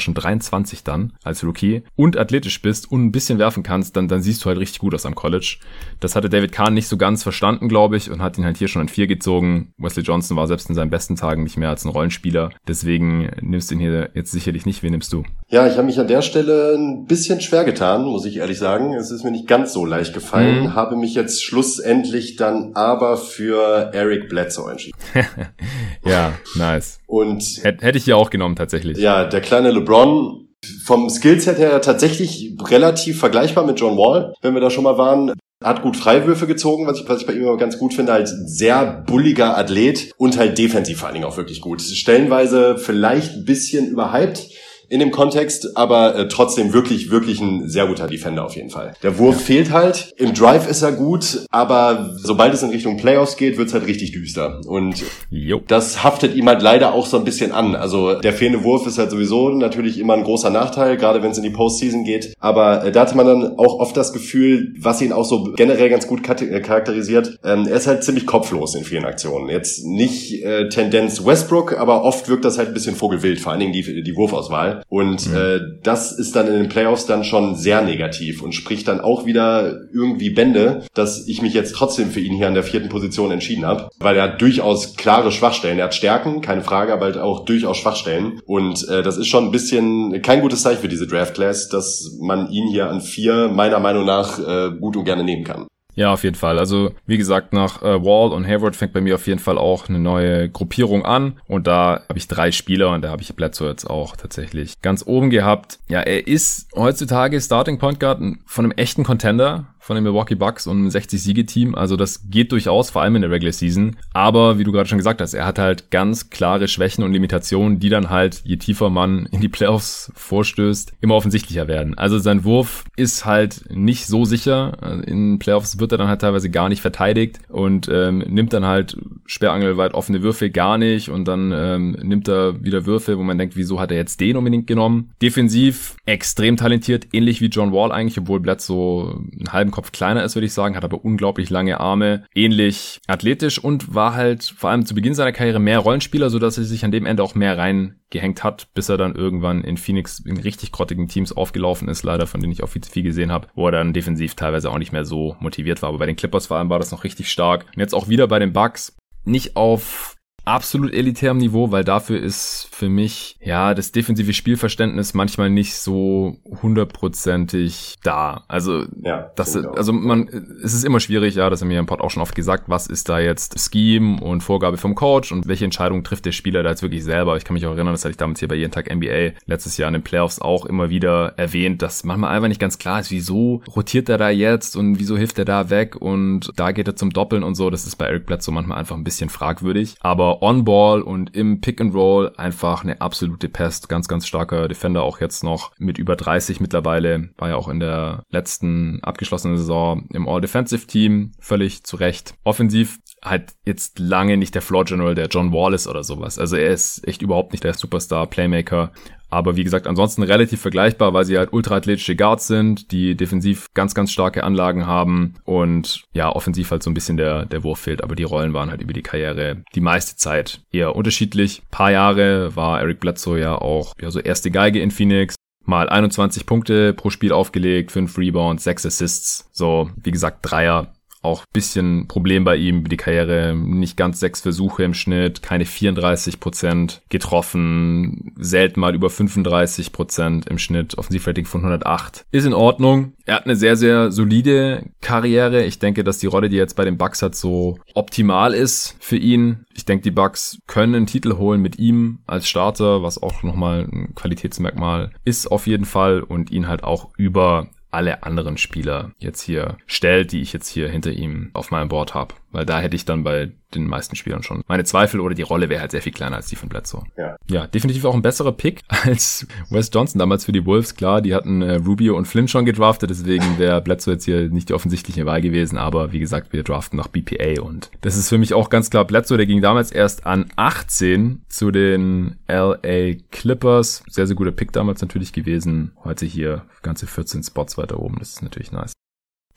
schon 23 dann als Rookie und athletisch bist und ein bisschen werfen kannst, dann, dann siehst du halt richtig gut aus am College. Das hatte David Kahn nicht so ganz verstanden, glaube ich, und hat ihn halt hier schon an vier gezogen. Wesley Johnson war selbst in seinen besten Tagen nicht mehr als ein Rollenspieler. Deswegen nimmst du ihn hier jetzt sicherlich nicht. Wen nimmst du? Ja, ich habe mich an der Stelle ein bisschen schwer getan, muss ich ehrlich sagen. Es ist mir nicht ganz so leicht gefallen. Mhm. Habe mich jetzt schlussendlich dann aber für Eric Bledsoe entschieden. ja, nice. Und hätte ich ja auch genommen tatsächlich. Ja, der kleine LeBron Vom Skillset her tatsächlich relativ vergleichbar mit John Wall, wenn wir da schon mal waren. Hat gut Freiwürfe gezogen, was ich, was ich bei ihm immer ganz gut finde, als sehr bulliger Athlet und halt defensiv vor allen Dingen auch wirklich gut. Stellenweise vielleicht ein bisschen überhyped, in dem Kontext, aber äh, trotzdem wirklich, wirklich ein sehr guter Defender auf jeden Fall. Der Wurf ja. fehlt halt. Im Drive ist er gut, aber sobald es in Richtung Playoffs geht, wird's halt richtig düster. Und jo. das haftet ihm halt leider auch so ein bisschen an. Also der fehlende Wurf ist halt sowieso natürlich immer ein großer Nachteil, gerade wenn es in die Postseason geht. Aber äh, da hatte man dann auch oft das Gefühl, was ihn auch so generell ganz gut äh, charakterisiert, ähm, er ist halt ziemlich kopflos in vielen Aktionen. Jetzt nicht äh, Tendenz Westbrook, aber oft wirkt das halt ein bisschen vogelwild, vor allen Dingen die, die Wurfauswahl. Und mhm. äh, das ist dann in den Playoffs dann schon sehr negativ und spricht dann auch wieder irgendwie Bände, dass ich mich jetzt trotzdem für ihn hier an der vierten Position entschieden habe, weil er hat durchaus klare Schwachstellen. Er hat Stärken, keine Frage, aber halt auch durchaus Schwachstellen. Und äh, das ist schon ein bisschen kein gutes Zeichen für diese Draft Class, dass man ihn hier an vier meiner Meinung nach äh, gut und gerne nehmen kann. Ja, auf jeden Fall. Also wie gesagt, nach äh, Wall und Hayward fängt bei mir auf jeden Fall auch eine neue Gruppierung an. Und da habe ich drei Spieler und da habe ich Bledsoe jetzt auch tatsächlich ganz oben gehabt. Ja, er ist heutzutage Starting Point Guard von einem echten Contender von den Milwaukee Bucks und einem 60-Siege-Team. Also das geht durchaus, vor allem in der Regular Season. Aber wie du gerade schon gesagt hast, er hat halt ganz klare Schwächen und Limitationen, die dann halt, je tiefer man in die Playoffs vorstößt, immer offensichtlicher werden. Also sein Wurf ist halt nicht so sicher. In Playoffs wird er dann halt teilweise gar nicht verteidigt und ähm, nimmt dann halt sperrangelweit offene Würfe gar nicht und dann ähm, nimmt er wieder Würfe, wo man denkt, wieso hat er jetzt den unbedingt genommen? Defensiv extrem talentiert, ähnlich wie John Wall eigentlich, obwohl so einen halben Kopf kleiner ist, würde ich sagen, hat aber unglaublich lange Arme, ähnlich athletisch und war halt vor allem zu Beginn seiner Karriere mehr Rollenspieler, so er sich an dem Ende auch mehr reingehängt hat, bis er dann irgendwann in Phoenix in richtig grottigen Teams aufgelaufen ist, leider von denen ich auch viel zu viel gesehen habe, wo er dann defensiv teilweise auch nicht mehr so motiviert war. Aber bei den Clippers vor allem war das noch richtig stark. Und jetzt auch wieder bei den Bucks nicht auf absolut elitärem Niveau, weil dafür ist für mich ja das defensive Spielverständnis manchmal nicht so hundertprozentig da. Also ja, das also man es ist immer schwierig, ja, das haben wir im Pod auch schon oft gesagt, was ist da jetzt Scheme und Vorgabe vom Coach und welche Entscheidung trifft der Spieler da jetzt wirklich selber. Ich kann mich auch erinnern, das hatte ich damals hier bei jeden Tag NBA letztes Jahr in den Playoffs auch immer wieder erwähnt, dass manchmal einfach nicht ganz klar ist, wieso rotiert er da jetzt und wieso hilft er da weg und da geht er zum Doppeln und so. Das ist bei Eric Bledsoe manchmal einfach ein bisschen fragwürdig, aber On-Ball und im Pick-and-Roll einfach eine absolute Pest. Ganz, ganz starker Defender auch jetzt noch mit über 30 mittlerweile. War ja auch in der letzten abgeschlossenen Saison im All-Defensive-Team. Völlig zu Recht. Offensiv halt jetzt lange nicht der Floor General, der John Wallace oder sowas. Also er ist echt überhaupt nicht der Superstar Playmaker. Aber wie gesagt, ansonsten relativ vergleichbar, weil sie halt ultraathletische Guards sind, die defensiv ganz, ganz starke Anlagen haben und ja, offensiv halt so ein bisschen der, der Wurf fehlt. Aber die Rollen waren halt über die Karriere die meiste Zeit eher unterschiedlich. paar Jahre war Eric Bledsoe ja auch ja so erste Geige in Phoenix mal 21 Punkte pro Spiel aufgelegt, 5 Rebounds, 6 Assists. So, wie gesagt, Dreier auch bisschen Problem bei ihm, die Karriere, nicht ganz sechs Versuche im Schnitt, keine 34 Prozent getroffen, selten mal über 35 Prozent im Schnitt, Offensivrating von 108. Ist in Ordnung. Er hat eine sehr, sehr solide Karriere. Ich denke, dass die Rolle, die er jetzt bei den Bucks hat, so optimal ist für ihn. Ich denke, die Bucks können einen Titel holen mit ihm als Starter, was auch nochmal ein Qualitätsmerkmal ist auf jeden Fall und ihn halt auch über alle anderen Spieler jetzt hier stellt, die ich jetzt hier hinter ihm auf meinem Board habe. Weil da hätte ich dann bei den meisten Spielern schon meine Zweifel oder die Rolle wäre halt sehr viel kleiner als die von Bledsoe. Ja. ja, definitiv auch ein besserer Pick als Wes Johnson damals für die Wolves. Klar, die hatten äh, Rubio und Flynn schon gedraftet, deswegen wäre Bledsoe jetzt hier nicht die offensichtliche Wahl gewesen. Aber wie gesagt, wir draften nach BPA und das ist für mich auch ganz klar Bledsoe. Der ging damals erst an 18 zu den LA Clippers. Sehr, sehr guter Pick damals natürlich gewesen. Heute hier ganze 14 Spots weiter oben. Das ist natürlich nice.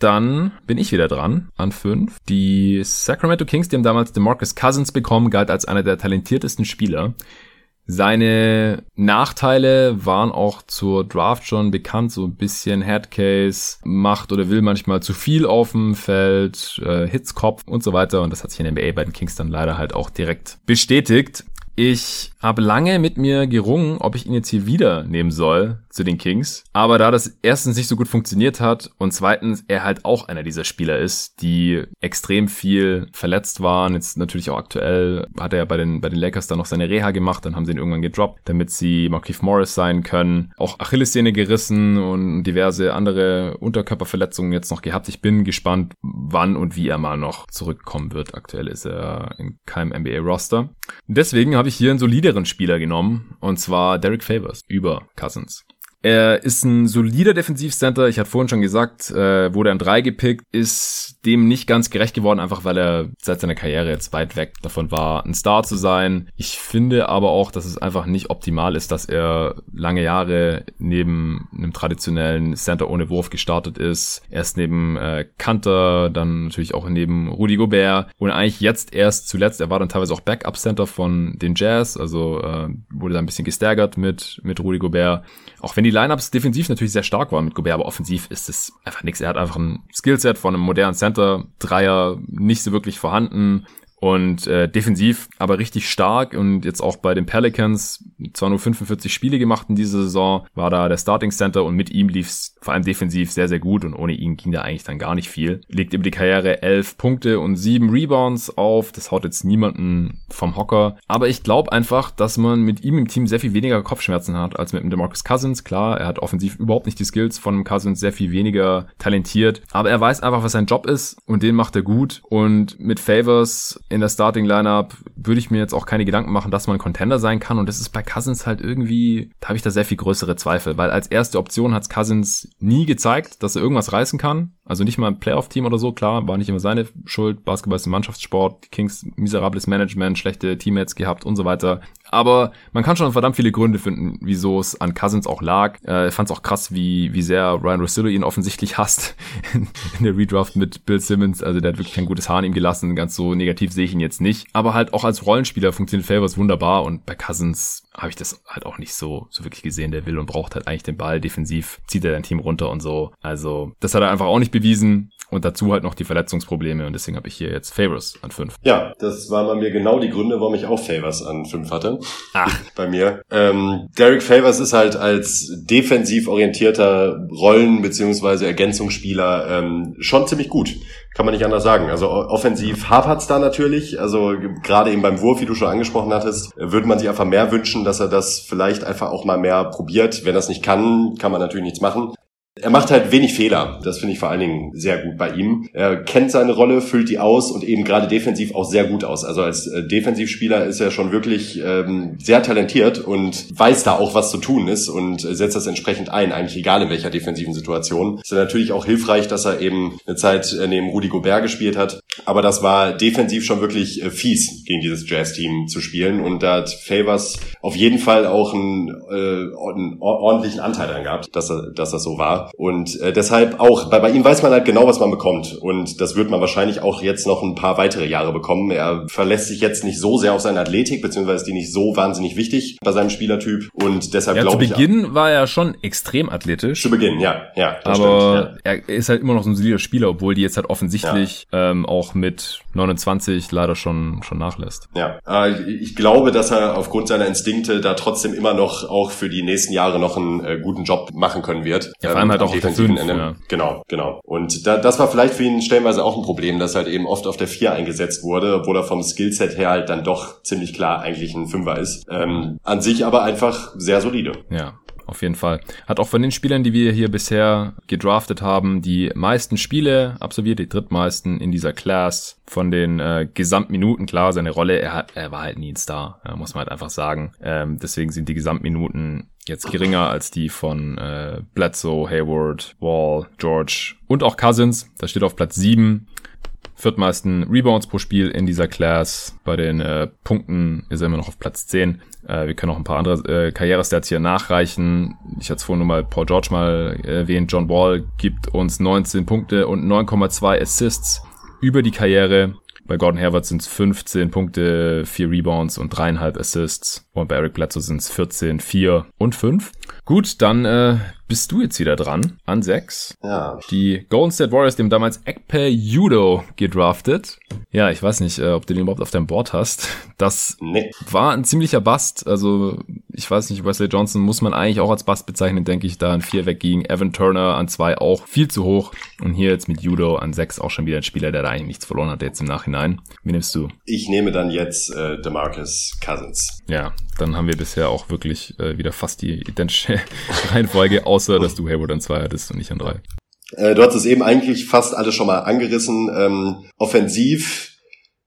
Dann bin ich wieder dran an fünf. Die Sacramento Kings, die haben damals DeMarcus Cousins bekommen, galt als einer der talentiertesten Spieler. Seine Nachteile waren auch zur Draft schon bekannt, so ein bisschen Headcase, macht oder will manchmal zu viel auf dem Feld, äh, Hitzkopf und so weiter. Und das hat sich in der NBA bei den Kings dann leider halt auch direkt bestätigt. Ich habe lange mit mir gerungen, ob ich ihn jetzt hier wieder nehmen soll zu den Kings. Aber da das erstens nicht so gut funktioniert hat und zweitens er halt auch einer dieser Spieler ist, die extrem viel verletzt waren. Jetzt natürlich auch aktuell hat er bei den, bei den Lakers dann noch seine Reha gemacht, dann haben sie ihn irgendwann gedroppt, damit sie Markeith Morris sein können. Auch Achillessehne gerissen und diverse andere Unterkörperverletzungen jetzt noch gehabt. Ich bin gespannt, wann und wie er mal noch zurückkommen wird. Aktuell ist er in keinem NBA-Roster. Deswegen habe ich hier einen solideren Spieler genommen und zwar Derek Favors über Cousins. Er ist ein solider Defensivcenter. Ich hatte vorhin schon gesagt, äh, wurde an drei gepickt, ist dem nicht ganz gerecht geworden, einfach weil er seit seiner Karriere jetzt weit weg davon war, ein Star zu sein. Ich finde aber auch, dass es einfach nicht optimal ist, dass er lange Jahre neben einem traditionellen Center ohne Wurf gestartet ist. Erst neben äh, Kanter, dann natürlich auch neben Rudy Gobert und eigentlich jetzt erst zuletzt, er war dann teilweise auch Backup-Center von den Jazz, also äh, wurde da ein bisschen gestärkert mit, mit Rudy Gobert. Auch wenn die Lineups defensiv natürlich sehr stark waren mit Gobert, aber offensiv ist es einfach nichts. Er hat einfach ein Skillset von einem modernen Center, Dreier nicht so wirklich vorhanden und äh, defensiv aber richtig stark und jetzt auch bei den Pelicans zwar nur 45 Spiele gemacht in dieser Saison, war da der Starting Center und mit ihm lief es vor allem defensiv sehr, sehr gut und ohne ihn ging da eigentlich dann gar nicht viel. Legt über die Karriere 11 Punkte und 7 Rebounds auf, das haut jetzt niemanden vom Hocker, aber ich glaube einfach, dass man mit ihm im Team sehr viel weniger Kopfschmerzen hat als mit dem DeMarcus Cousins. Klar, er hat offensiv überhaupt nicht die Skills von Cousins, sehr viel weniger talentiert, aber er weiß einfach, was sein Job ist und den macht er gut und mit Favors in der Starting Lineup würde ich mir jetzt auch keine Gedanken machen, dass man Contender sein kann. Und das ist bei Cousins halt irgendwie, da habe ich da sehr viel größere Zweifel, weil als erste Option hat Cousins nie gezeigt, dass er irgendwas reißen kann. Also nicht mal ein Playoff-Team oder so, klar, war nicht immer seine Schuld. Basketball ist ein Mannschaftssport, die Kings miserables Management, schlechte Teammates gehabt und so weiter. Aber man kann schon verdammt viele Gründe finden, wieso es an Cousins auch lag. Äh, ich fand es auch krass, wie, wie sehr Ryan Rossillo ihn offensichtlich hasst in, in der Redraft mit Bill Simmons. Also der hat wirklich kein gutes Haar an ihm gelassen. Ganz so negativ sehe ich ihn jetzt nicht. Aber halt auch als Rollenspieler funktioniert Favors wunderbar und bei Cousins habe ich das halt auch nicht so, so wirklich gesehen. Der will und braucht halt eigentlich den Ball. Defensiv zieht er dein Team runter und so. Also das hat er einfach auch nicht bewiesen. Und dazu halt noch die Verletzungsprobleme und deswegen habe ich hier jetzt Favors an 5. Ja, das waren bei mir genau die Gründe, warum ich auch Favors an 5 hatte. Ach. Bei mir. Ähm, Derek Favors ist halt als defensiv orientierter Rollen- bzw. Ergänzungsspieler ähm, schon ziemlich gut. Kann man nicht anders sagen. Also offensiv hapert's da natürlich. Also gerade eben beim Wurf, wie du schon angesprochen hattest, würde man sich einfach mehr wünschen, dass er das vielleicht einfach auch mal mehr probiert. Wenn er es nicht kann, kann man natürlich nichts machen. Er macht halt wenig Fehler. Das finde ich vor allen Dingen sehr gut bei ihm. Er kennt seine Rolle, füllt die aus und eben gerade defensiv auch sehr gut aus. Also als äh, Defensivspieler ist er schon wirklich ähm, sehr talentiert und weiß da auch, was zu tun ist und setzt das entsprechend ein, eigentlich egal in welcher defensiven Situation. Ist natürlich auch hilfreich, dass er eben eine Zeit äh, neben Rudi Gobert gespielt hat. Aber das war defensiv schon wirklich äh, fies, gegen dieses Jazz-Team zu spielen. Und da hat Favors auf jeden Fall auch einen, äh, einen ordentlichen Anteil daran gehabt, dass, er, dass das so war. Und äh, deshalb auch, bei, bei ihm weiß man halt genau, was man bekommt. Und das wird man wahrscheinlich auch jetzt noch ein paar weitere Jahre bekommen. Er verlässt sich jetzt nicht so sehr auf seine Athletik, beziehungsweise ist die nicht so wahnsinnig wichtig bei seinem Spielertyp. Und deshalb ja, glaube ich. Zu Beginn war er schon extrem athletisch. Zu Beginn, ja, ja. aber stimmt, ja. er ist halt immer noch so ein solider Spieler, obwohl die jetzt halt offensichtlich ja. ähm, auch mit 29 leider schon, schon nachlässt. Ja, äh, ich glaube, dass er aufgrund seiner Instinkte da trotzdem immer noch auch für die nächsten Jahre noch einen äh, guten Job machen können wird. Ja, vor allem halt auch auf der 5, Ende. Ja. Genau, genau. Und da, das war vielleicht für ihn stellenweise auch ein Problem, dass halt eben oft auf der 4 eingesetzt wurde, obwohl er vom Skillset her halt dann doch ziemlich klar eigentlich ein Fünfer ist. Ähm, an sich aber einfach sehr solide. Ja, auf jeden Fall. Hat auch von den Spielern, die wir hier bisher gedraftet haben, die meisten Spiele absolviert, die drittmeisten in dieser Class. Von den äh, Gesamtminuten, klar, seine Rolle, er, hat, er war halt nie ein Star, ja, muss man halt einfach sagen. Ähm, deswegen sind die Gesamtminuten jetzt geringer als die von äh, Bledsoe, Hayward, Wall, George und auch Cousins. Das steht auf Platz 7 viertmeisten Rebounds pro Spiel in dieser Class. Bei den äh, Punkten ist er immer noch auf Platz 10. Äh, wir können auch ein paar andere äh, Karrierestats hier nachreichen. Ich hatte es vorhin nur mal Paul George mal erwähnt. John Wall gibt uns 19 Punkte und 9,2 Assists über die Karriere. Bei Gordon Hayward sind es 15 Punkte, 4 Rebounds und 3,5 Assists. Und bei Eric Bledsoe sind es 14, 4 und 5. Gut, dann äh, bist du jetzt wieder dran an 6. Ja. Die Golden State Warriors, dem damals Ekpe Judo gedraftet. Ja, ich weiß nicht, äh, ob du den überhaupt auf deinem Board hast. Das Nee. war ein ziemlicher Bust. Also, ich weiß nicht, Wesley Johnson muss man eigentlich auch als Bust bezeichnen, denke ich, da an 4 wegging. Evan Turner an 2 auch viel zu hoch. Und hier jetzt mit Judo an 6 auch schon wieder ein Spieler, der da eigentlich nichts verloren hat jetzt im Nachhinein. Wie nimmst du? Ich nehme dann jetzt äh, DeMarcus Cousins. Ja, dann haben wir bisher auch wirklich äh, wieder fast die identische Reihenfolge, außer dass du Hayward an 2 hattest und ich an 3. Äh, du hast es eben eigentlich fast alles schon mal angerissen. Ähm, offensiv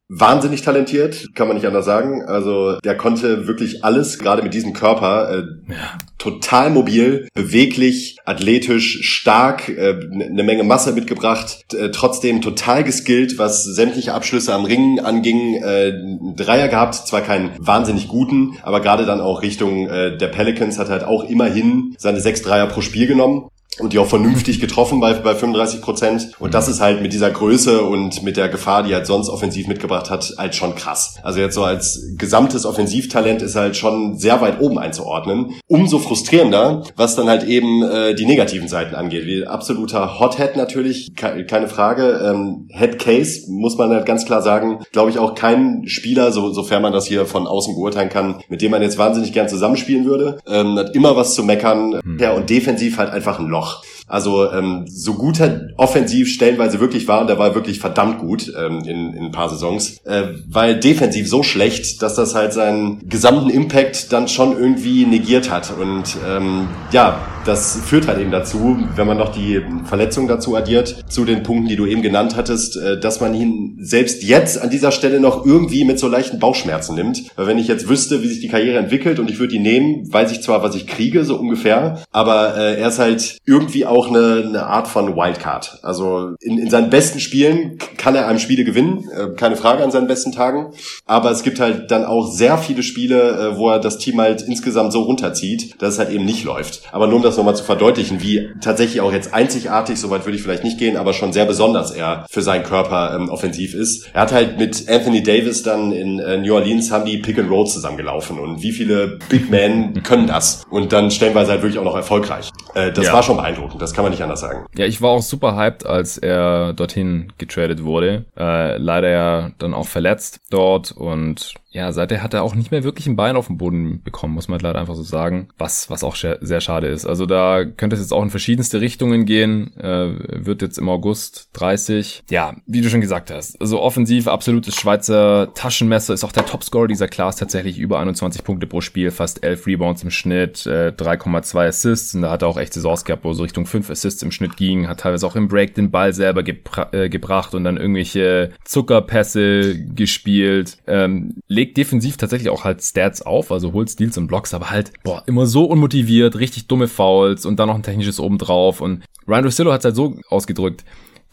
wahnsinnig talentiert, kann man nicht anders sagen. Also der konnte wirklich alles, gerade mit diesem Körper, äh, Ja. total mobil, beweglich, athletisch, stark, äh, eine Menge Masse mitgebracht, äh, trotzdem total geskillt, was sämtliche Abschlüsse am Ring anging. Äh, Dreier gehabt, zwar keinen wahnsinnig guten, aber gerade dann auch Richtung äh, der Pelicans hat er halt auch immerhin seine sechs Dreier pro Spiel genommen und die auch vernünftig getroffen bei, bei 35 Prozent. Und das ist halt mit dieser Größe und mit der Gefahr, die er halt sonst offensiv mitgebracht hat, halt schon krass. Also jetzt so als gesamtes Offensivtalent ist halt schon sehr weit oben einzuordnen. Umso frustrierender, was dann halt eben äh, die negativen Seiten angeht. Wie absoluter Hothead natürlich, ke keine Frage. Ähm, Head Case muss man halt ganz klar sagen. Glaube ich auch kein Spieler, so, sofern man das hier von außen beurteilen kann, mit dem man jetzt wahnsinnig gern zusammenspielen würde. Ähm, hat immer was zu meckern. Ja, und defensiv halt einfach ein Loch. noch Also ähm, so gut er offensiv stellenweise wirklich war, und der war wirklich verdammt gut ähm, in, in ein paar Saisons, äh, weil defensiv so schlecht, dass das halt seinen gesamten Impact dann schon irgendwie negiert hat. Und ähm, ja, das führt halt eben dazu, wenn man noch die Verletzung dazu addiert, zu den Punkten, die du eben genannt hattest, äh, dass man ihn selbst jetzt an dieser Stelle noch irgendwie mit so leichten Bauchschmerzen nimmt. Weil wenn ich jetzt wüsste, wie sich die Karriere entwickelt und ich würde ihn nehmen, weiß ich zwar, was ich kriege, so ungefähr, aber äh, er ist halt irgendwie auch eine, eine Art von Wildcard. Also in, in seinen besten Spielen kann er einem Spiele gewinnen, äh, keine Frage an seinen besten Tagen, aber es gibt halt dann auch sehr viele Spiele, äh, wo er das Team halt insgesamt so runterzieht, dass es halt eben nicht läuft. Aber nur um das nochmal zu verdeutlichen, wie tatsächlich auch jetzt einzigartig, soweit würde ich vielleicht nicht gehen, aber schon sehr besonders er für seinen Körper ähm, offensiv ist. Er hat halt mit Anthony Davis dann in äh, New Orleans haben die Pick and Roll zusammengelaufen und wie viele Big Men können das? Und dann stellenweise halt wirklich auch noch erfolgreich. Äh, das Ja. war schon beeindruckend, das kann man nicht anders sagen. Ja, ich war auch super hyped, als er dorthin getradet wurde. Äh, leider ja dann auch verletzt dort und ja, seither hat er auch nicht mehr wirklich ein Bein auf den Boden bekommen, muss man halt leider einfach so sagen. Was, was auch sehr, schade ist. Also da könnte es jetzt auch in verschiedenste Richtungen gehen. Äh, wird jetzt im August 30. Ja, wie du schon gesagt hast. Also offensiv absolutes Schweizer Taschenmesser ist auch der Topscorer dieser Class tatsächlich über 21 Punkte pro Spiel, fast 11 Rebounds im Schnitt, äh, 3,2 Assists und da hat er auch echt Saisons gehabt, wo so Richtung 5 Assists im Schnitt ging, hat teilweise auch im Break den Ball selber gebra äh, gebracht und dann irgendwelche Zuckerpässe gespielt. Ähm, legt defensiv tatsächlich auch halt Stats auf, also holt Steals und Blocks, aber halt, boah, immer so unmotiviert, richtig dumme Fouls und dann noch ein technisches obendrauf und Ryan Russillo hat es halt so ausgedrückt,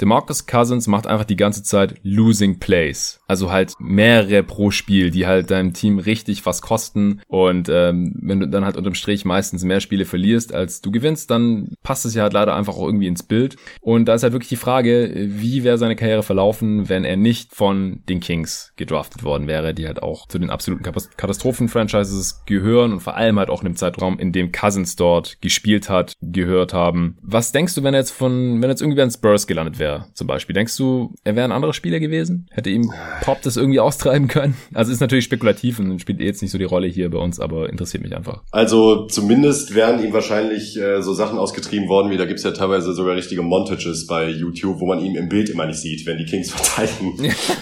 DeMarcus Cousins macht einfach die ganze Zeit losing plays. Also halt mehrere pro Spiel, die halt deinem Team richtig was kosten. Und ähm, wenn du dann halt unterm Strich meistens mehr Spiele verlierst, als du gewinnst, dann passt es ja halt leider einfach auch irgendwie ins Bild. Und da ist halt wirklich die Frage, wie wäre seine Karriere verlaufen, wenn er nicht von den Kings gedraftet worden wäre, die halt auch zu den absoluten Katastrophen-Franchises gehören und vor allem halt auch in dem Zeitraum, in dem Cousins dort gespielt hat, gehört haben. Was denkst du, wenn er jetzt von, wenn er jetzt irgendwie an Spurs gelandet wäre, zum Beispiel? Denkst du, er wäre ein anderer Spieler gewesen? Hätte ihm Pop das irgendwie austreiben können? Also ist natürlich spekulativ und spielt eh jetzt nicht so die Rolle hier bei uns, aber interessiert mich einfach. Also zumindest wären ihm wahrscheinlich äh, so Sachen ausgetrieben worden, wie da gibt's ja teilweise sogar richtige Montages bei YouTube, wo man ihn im Bild immer nicht sieht, wenn die Kings verteidigen.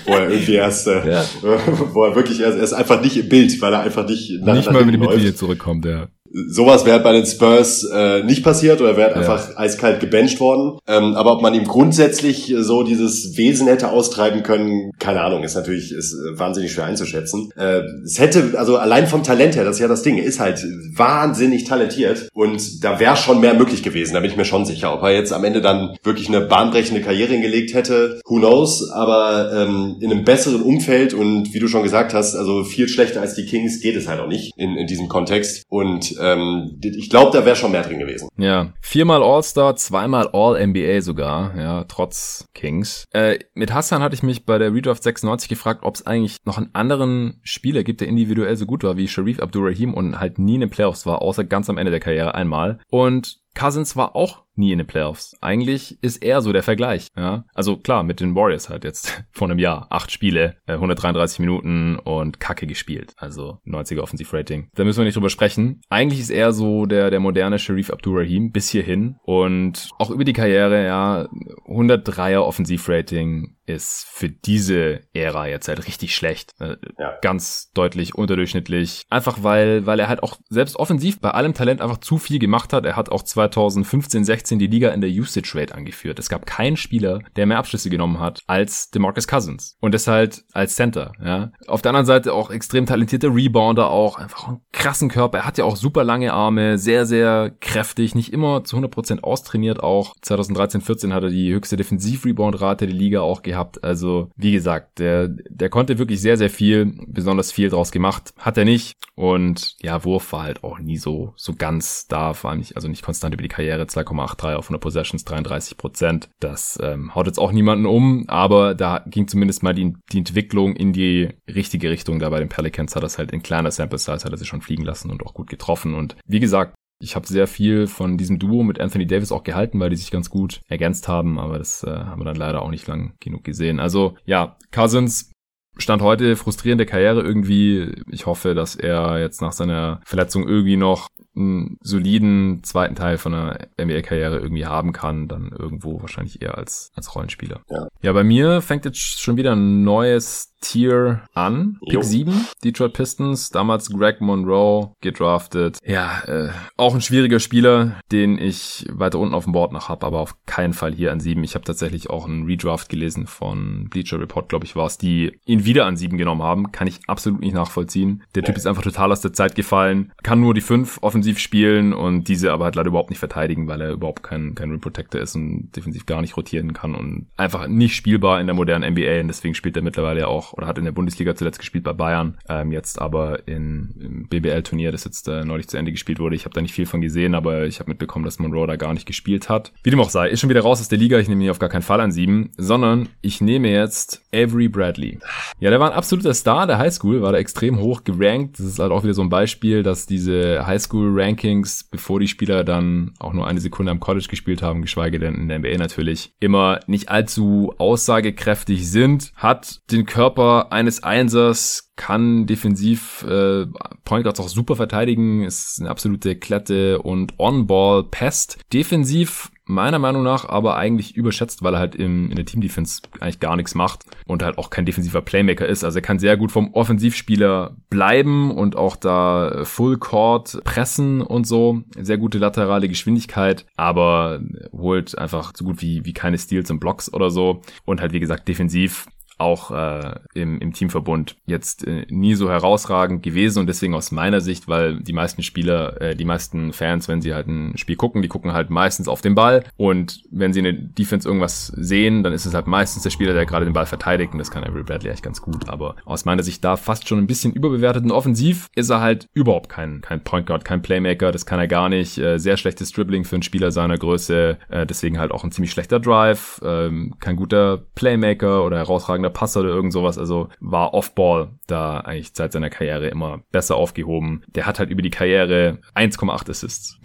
wo er irgendwie erst, äh, Ja. wo er wirklich erst, er ist einfach nicht im Bild, weil er einfach nicht nach, nicht nach mal, hinten läuft. Mitglieder zurückkommt, ja. Sowas wäre bei den Spurs äh, nicht passiert oder wäre Ja. einfach eiskalt gebencht worden. Ähm, aber ob man ihm grundsätzlich äh, so dieses Wesen hätte austreiben können, keine Ahnung, ist natürlich ist äh, wahnsinnig schwer einzuschätzen. Äh, es hätte, also allein vom Talent her, das ist ja das Ding, ist halt wahnsinnig talentiert und da wäre schon mehr möglich gewesen, da bin ich mir schon sicher. Ob er jetzt am Ende dann wirklich eine bahnbrechende Karriere hingelegt hätte, who knows, aber ähm, in einem besseren Umfeld und wie du schon gesagt hast, also viel schlechter als die Kings geht es halt auch nicht in, in diesem Kontext. Und ähm, ich glaube, da wäre schon mehr drin gewesen. Ja, viermal All-Star, zweimal All-NBA sogar, ja, trotz Kings. Äh, mit Hassan hatte ich mich bei der Redraft 96 gefragt, ob es eigentlich noch einen anderen Spieler gibt, der individuell so gut war wie Sharif Abdurrahim und halt nie in den Playoffs war, außer ganz am Ende der Karriere einmal. Und Cousins war auch nie in den Playoffs. Eigentlich ist er so der Vergleich. Ja? Also klar, mit den Warriors halt jetzt vor einem Jahr. Acht Spiele, 133 äh, Minuten und Kacke gespielt. Also 90er Offensivrating. Da müssen wir nicht drüber sprechen. Eigentlich ist er so der, der moderne Sharif Abdurrahim bis hierhin. Und auch über die Karriere, ja, 103er Offensivrating ist für diese Ära jetzt halt richtig schlecht. Äh, ja. Ganz deutlich unterdurchschnittlich. Einfach weil, weil er halt auch selbst offensiv bei allem Talent einfach zu viel gemacht hat. Er hat auch 2015, 16 die Liga in der Usage Rate angeführt. Es gab keinen Spieler, der mehr Abschlüsse genommen hat als DeMarcus Cousins. Und das als Center, ja. Auf der anderen Seite auch extrem talentierter Rebounder auch. Einfach einen krassen Körper. Er hat ja auch super lange Arme, sehr, sehr kräftig, nicht immer zu 100% austrainiert auch. 2013, 14 hat er die höchste Defensiv-Rebound-Rate der Liga auch gehabt gehabt. Also, wie gesagt, der, der konnte wirklich sehr, sehr viel, besonders viel draus gemacht. Hat er nicht. Und ja, Wurf war halt auch nie so, so ganz da, vor allem nicht, also nicht konstant über die Karriere. 2,83 auf 100 Possessions, 33 Prozent. Das ähm, haut jetzt auch niemanden um, aber da ging zumindest mal die, die Entwicklung in die richtige Richtung. Da bei den Pelicans hat das halt in kleiner Sample Size hat er sich schon fliegen lassen und auch gut getroffen. Und wie gesagt, ich habe sehr viel von diesem Duo mit Anthony Davis auch gehalten, weil die sich ganz gut ergänzt haben, aber das äh, haben wir dann leider auch nicht lang genug gesehen. Also ja, Cousins Stand heute frustrierende Karriere irgendwie. Ich hoffe, dass er jetzt nach seiner Verletzung irgendwie noch einen soliden zweiten Teil von einer NBA-Karriere irgendwie haben kann, dann irgendwo wahrscheinlich eher als, als Rollenspieler. Ja. ja, bei mir fängt jetzt schon wieder ein neues Tier an. Pick jo. 7, Detroit Pistons, damals Greg Monroe gedraftet. Ja, äh, auch ein schwieriger Spieler, den ich weiter unten auf dem Board noch habe, aber auf keinen Fall hier an 7. Ich habe tatsächlich auch einen Redraft gelesen von Bleacher Report, glaube ich, war es, die ihn wieder an 7 genommen haben. Kann ich absolut nicht nachvollziehen. Der Typ ist einfach total aus der Zeit gefallen, kann nur die 5 offensiv spielen und diese aber halt leider überhaupt nicht verteidigen, weil er überhaupt kein, kein Rim Protector ist und defensiv gar nicht rotieren kann und einfach nicht spielbar in der modernen NBA und deswegen spielt er mittlerweile ja oder hat in der Bundesliga zuletzt gespielt bei Bayern, ähm, jetzt aber in, im BBL-Turnier, das jetzt äh, neulich zu Ende gespielt wurde. Ich habe da nicht viel von gesehen, aber ich habe mitbekommen, dass Monroe da gar nicht gespielt hat. Wie dem auch sei, ist schon wieder raus aus der Liga. Ich nehme ihn auf gar keinen Fall an sieben, sondern ich nehme jetzt Avery Bradley. Ja, der war ein absoluter Star der Highschool, war da extrem hoch gerankt. Das ist halt auch wieder so ein Beispiel, dass diese Highschool-Rankings, bevor die Spieler dann auch nur eine Sekunde am College gespielt haben, geschweige denn in der NBA natürlich, immer nicht allzu aussagekräftig sind, hat den Körper Körper eines Einsers, kann defensiv äh, Point Guards auch super verteidigen, ist eine absolute Klette und On-Ball Pest. Defensiv meiner Meinung nach aber eigentlich überschätzt, weil er halt im, in der Team-Defense eigentlich gar nichts macht und halt auch kein defensiver Playmaker ist. Also er kann sehr gut vom Offensivspieler bleiben und auch da Full Court pressen und so. Sehr gute laterale Geschwindigkeit, aber holt einfach so gut wie, wie keine Steals und Blocks oder so. Und halt wie gesagt defensiv auch äh, im, im Teamverbund jetzt äh, nie so herausragend gewesen und deswegen aus meiner Sicht, weil die meisten Spieler, äh, die meisten Fans, wenn sie halt ein Spiel gucken, die gucken halt meistens auf den Ball und wenn sie in der Defense irgendwas sehen, dann ist es halt meistens der Spieler, der gerade den Ball verteidigt und das kann Avery Bradley eigentlich ganz gut, aber aus meiner Sicht da fast schon ein bisschen überbewertet und offensiv ist er halt überhaupt kein, kein Point Guard, kein Playmaker, das kann er gar nicht, äh, sehr schlechtes Dribbling für einen Spieler seiner Größe, äh, deswegen halt auch ein ziemlich schlechter Drive, äh, kein guter Playmaker oder herausragender Passer oder irgend sowas. Also war Offball da eigentlich seit seiner Karriere immer besser aufgehoben. Der hat halt über die Karriere 1,8 Assists.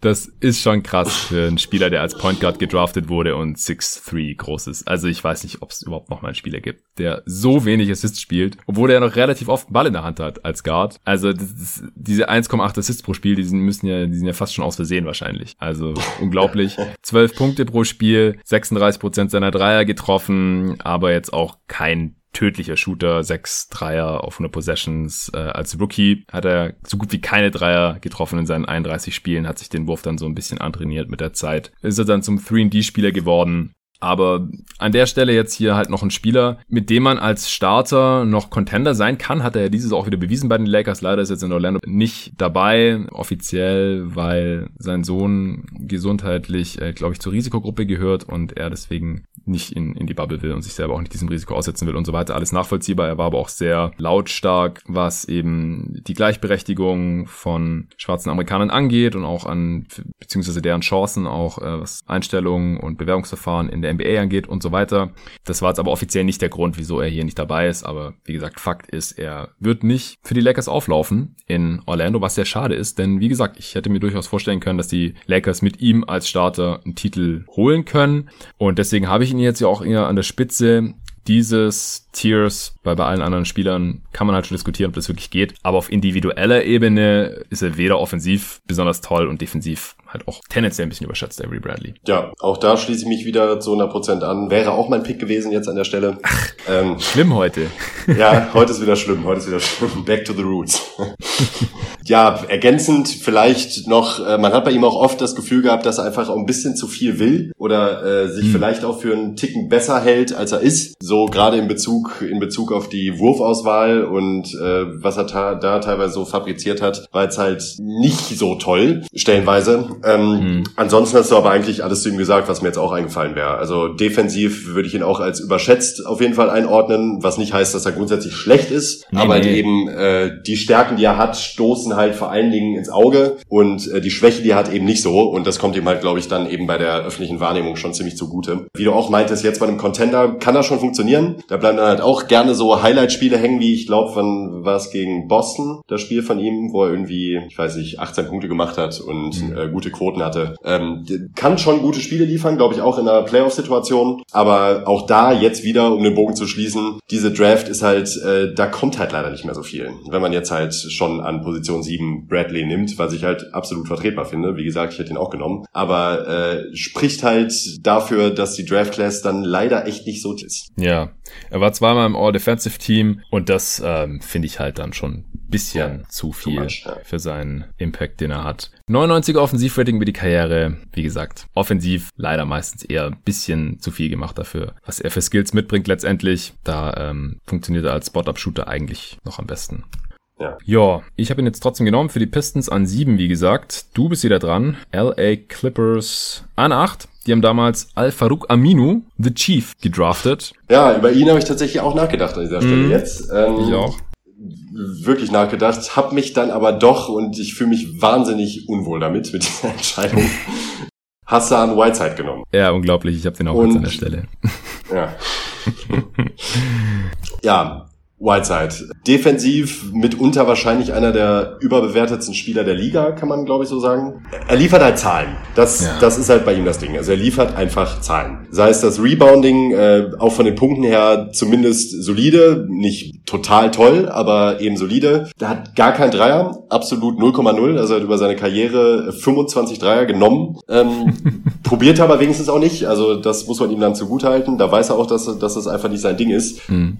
Das ist schon krass für einen Spieler, der als Point Guard gedraftet wurde und 6'3 groß ist. Also ich weiß nicht, ob es überhaupt noch mal einen Spieler gibt, der so wenig Assists spielt, obwohl er noch relativ oft einen Ball in der Hand hat als Guard. Also ist, diese 1,8 Assists pro Spiel, die sind, müssen ja, die sind ja fast schon aus Versehen wahrscheinlich. Also unglaublich. 12 Punkte pro Spiel, 36 Prozent seiner Dreier getroffen, aber jetzt auch kein tödlicher Shooter, sechs Dreier auf 100 Possessions. Äh, als Rookie hat er so gut wie keine Dreier getroffen in seinen 31 Spielen, hat sich den Wurf dann so ein bisschen antrainiert mit der Zeit. Ist er dann zum 3D-Spieler geworden. Aber an der Stelle jetzt hier halt noch ein Spieler, mit dem man als Starter noch Contender sein kann, hat er ja dieses auch wieder bewiesen bei den Lakers. Leider ist jetzt in Orlando nicht dabei, offiziell, weil sein Sohn gesundheitlich, äh, glaube ich, zur Risikogruppe gehört und er deswegen nicht in, in die Bubble will und sich selber auch nicht diesem Risiko aussetzen will und so weiter. Alles nachvollziehbar. Er war aber auch sehr lautstark, was eben die Gleichberechtigung von schwarzen Amerikanern angeht und auch an, beziehungsweise deren Chancen auch, äh, was Einstellungen und Bewerbungsverfahren in der NBA angeht und so weiter. Das war jetzt aber offiziell nicht der Grund, wieso er hier nicht dabei ist. Aber wie gesagt, Fakt ist, er wird nicht für die Lakers auflaufen in Orlando, was sehr schade ist, denn wie gesagt, ich hätte mir durchaus vorstellen können, dass die Lakers mit ihm als Starter einen Titel holen können. Und deswegen habe ich ihn jetzt ja auch eher an der Spitze dieses Tiers, weil bei allen anderen Spielern kann man halt schon diskutieren, ob das wirklich geht. Aber auf individueller Ebene ist er weder offensiv besonders toll und defensiv halt auch tendenziell ein bisschen überschätzt, Avery Bradley. Ja, auch da schließe ich mich wieder zu 100% an. Wäre auch mein Pick gewesen jetzt an der Stelle. Ach, ähm, schlimm heute. Ja, heute ist wieder schlimm, heute ist wieder schlimm. Back to the roots. ja, ergänzend vielleicht noch, äh, man hat bei ihm auch oft das Gefühl gehabt, dass er einfach auch ein bisschen zu viel will oder äh, sich hm. vielleicht auch für einen Ticken besser hält, als er ist. So gerade in Bezug, in Bezug auf die Wurfauswahl und äh, was er da teilweise so fabriziert hat, war jetzt halt nicht so toll, stellenweise. Ähm, mhm. Ansonsten hast du aber eigentlich alles zu ihm gesagt, was mir jetzt auch eingefallen wäre. Also defensiv würde ich ihn auch als überschätzt auf jeden Fall einordnen, was nicht heißt, dass er grundsätzlich schlecht ist, nee, aber nee. eben äh, die Stärken, die er hat, stoßen halt vor allen Dingen ins Auge und äh, die Schwäche, die er hat, eben nicht so und das kommt ihm halt, glaube ich, dann eben bei der öffentlichen Wahrnehmung schon ziemlich zugute. Wie du auch meintest, jetzt bei einem Contender kann das schon funktionieren. Da bleiben dann halt auch gerne so Highlight-Spiele hängen, wie ich glaube, wann war es gegen Boston, das Spiel von ihm, wo er irgendwie, ich weiß nicht, 18 Punkte gemacht hat und mhm. äh, gute Quoten hatte. Ähm, kann schon gute Spiele liefern, glaube ich, auch in einer Playoff-Situation. Aber auch da jetzt wieder, um den Bogen zu schließen, diese Draft ist halt, äh, da kommt halt leider nicht mehr so viel. Wenn man jetzt halt schon an Position 7 Bradley nimmt, was ich halt absolut vertretbar finde. Wie gesagt, ich hätte ihn auch genommen. Aber äh, spricht halt dafür, dass die Draft-Class dann leider echt nicht so ist. Ja, er war zweimal im All-Defensive-Team und das ähm, finde ich halt dann schon bisschen ja, zu viel much, ja. für seinen Impact, den er hat. 99er Offensivrating über die Karriere. Wie gesagt, offensiv leider meistens eher ein bisschen zu viel gemacht dafür, was er für Skills mitbringt letztendlich. Da ähm, funktioniert er als Spot-Up-Shooter eigentlich noch am besten. Ja. ja, ich habe ihn jetzt trotzdem genommen für die Pistons an 7, wie gesagt. Du bist wieder dran. LA Clippers an 8. Die haben damals Al-Farouk Aminu, The Chief, gedraftet. Ja, über ihn habe ich tatsächlich auch nachgedacht an dieser Stelle mm, jetzt. Ähm, ich auch wirklich nachgedacht, habe mich dann aber doch und ich fühle mich wahnsinnig unwohl damit mit dieser Entscheidung. Hassan Whiteside genommen. Ja, unglaublich. Ich habe den auch und, an der Stelle. Ja. ja, Whiteside. Defensiv mitunter wahrscheinlich einer der überbewertetsten Spieler der Liga, kann man glaube ich so sagen. Er liefert halt Zahlen. Das, ja. das ist halt bei ihm das Ding. Also er liefert einfach Zahlen. Sei es das Rebounding, äh, auch von den Punkten her zumindest solide, nicht total toll, aber eben solide. Er hat gar kein Dreier, absolut 0,0. Also er hat über seine Karriere 25 Dreier genommen. Ähm, probiert aber wenigstens auch nicht. Also das muss man ihm dann zugutehalten. Da weiß er auch, dass, dass das einfach nicht sein Ding ist. Mhm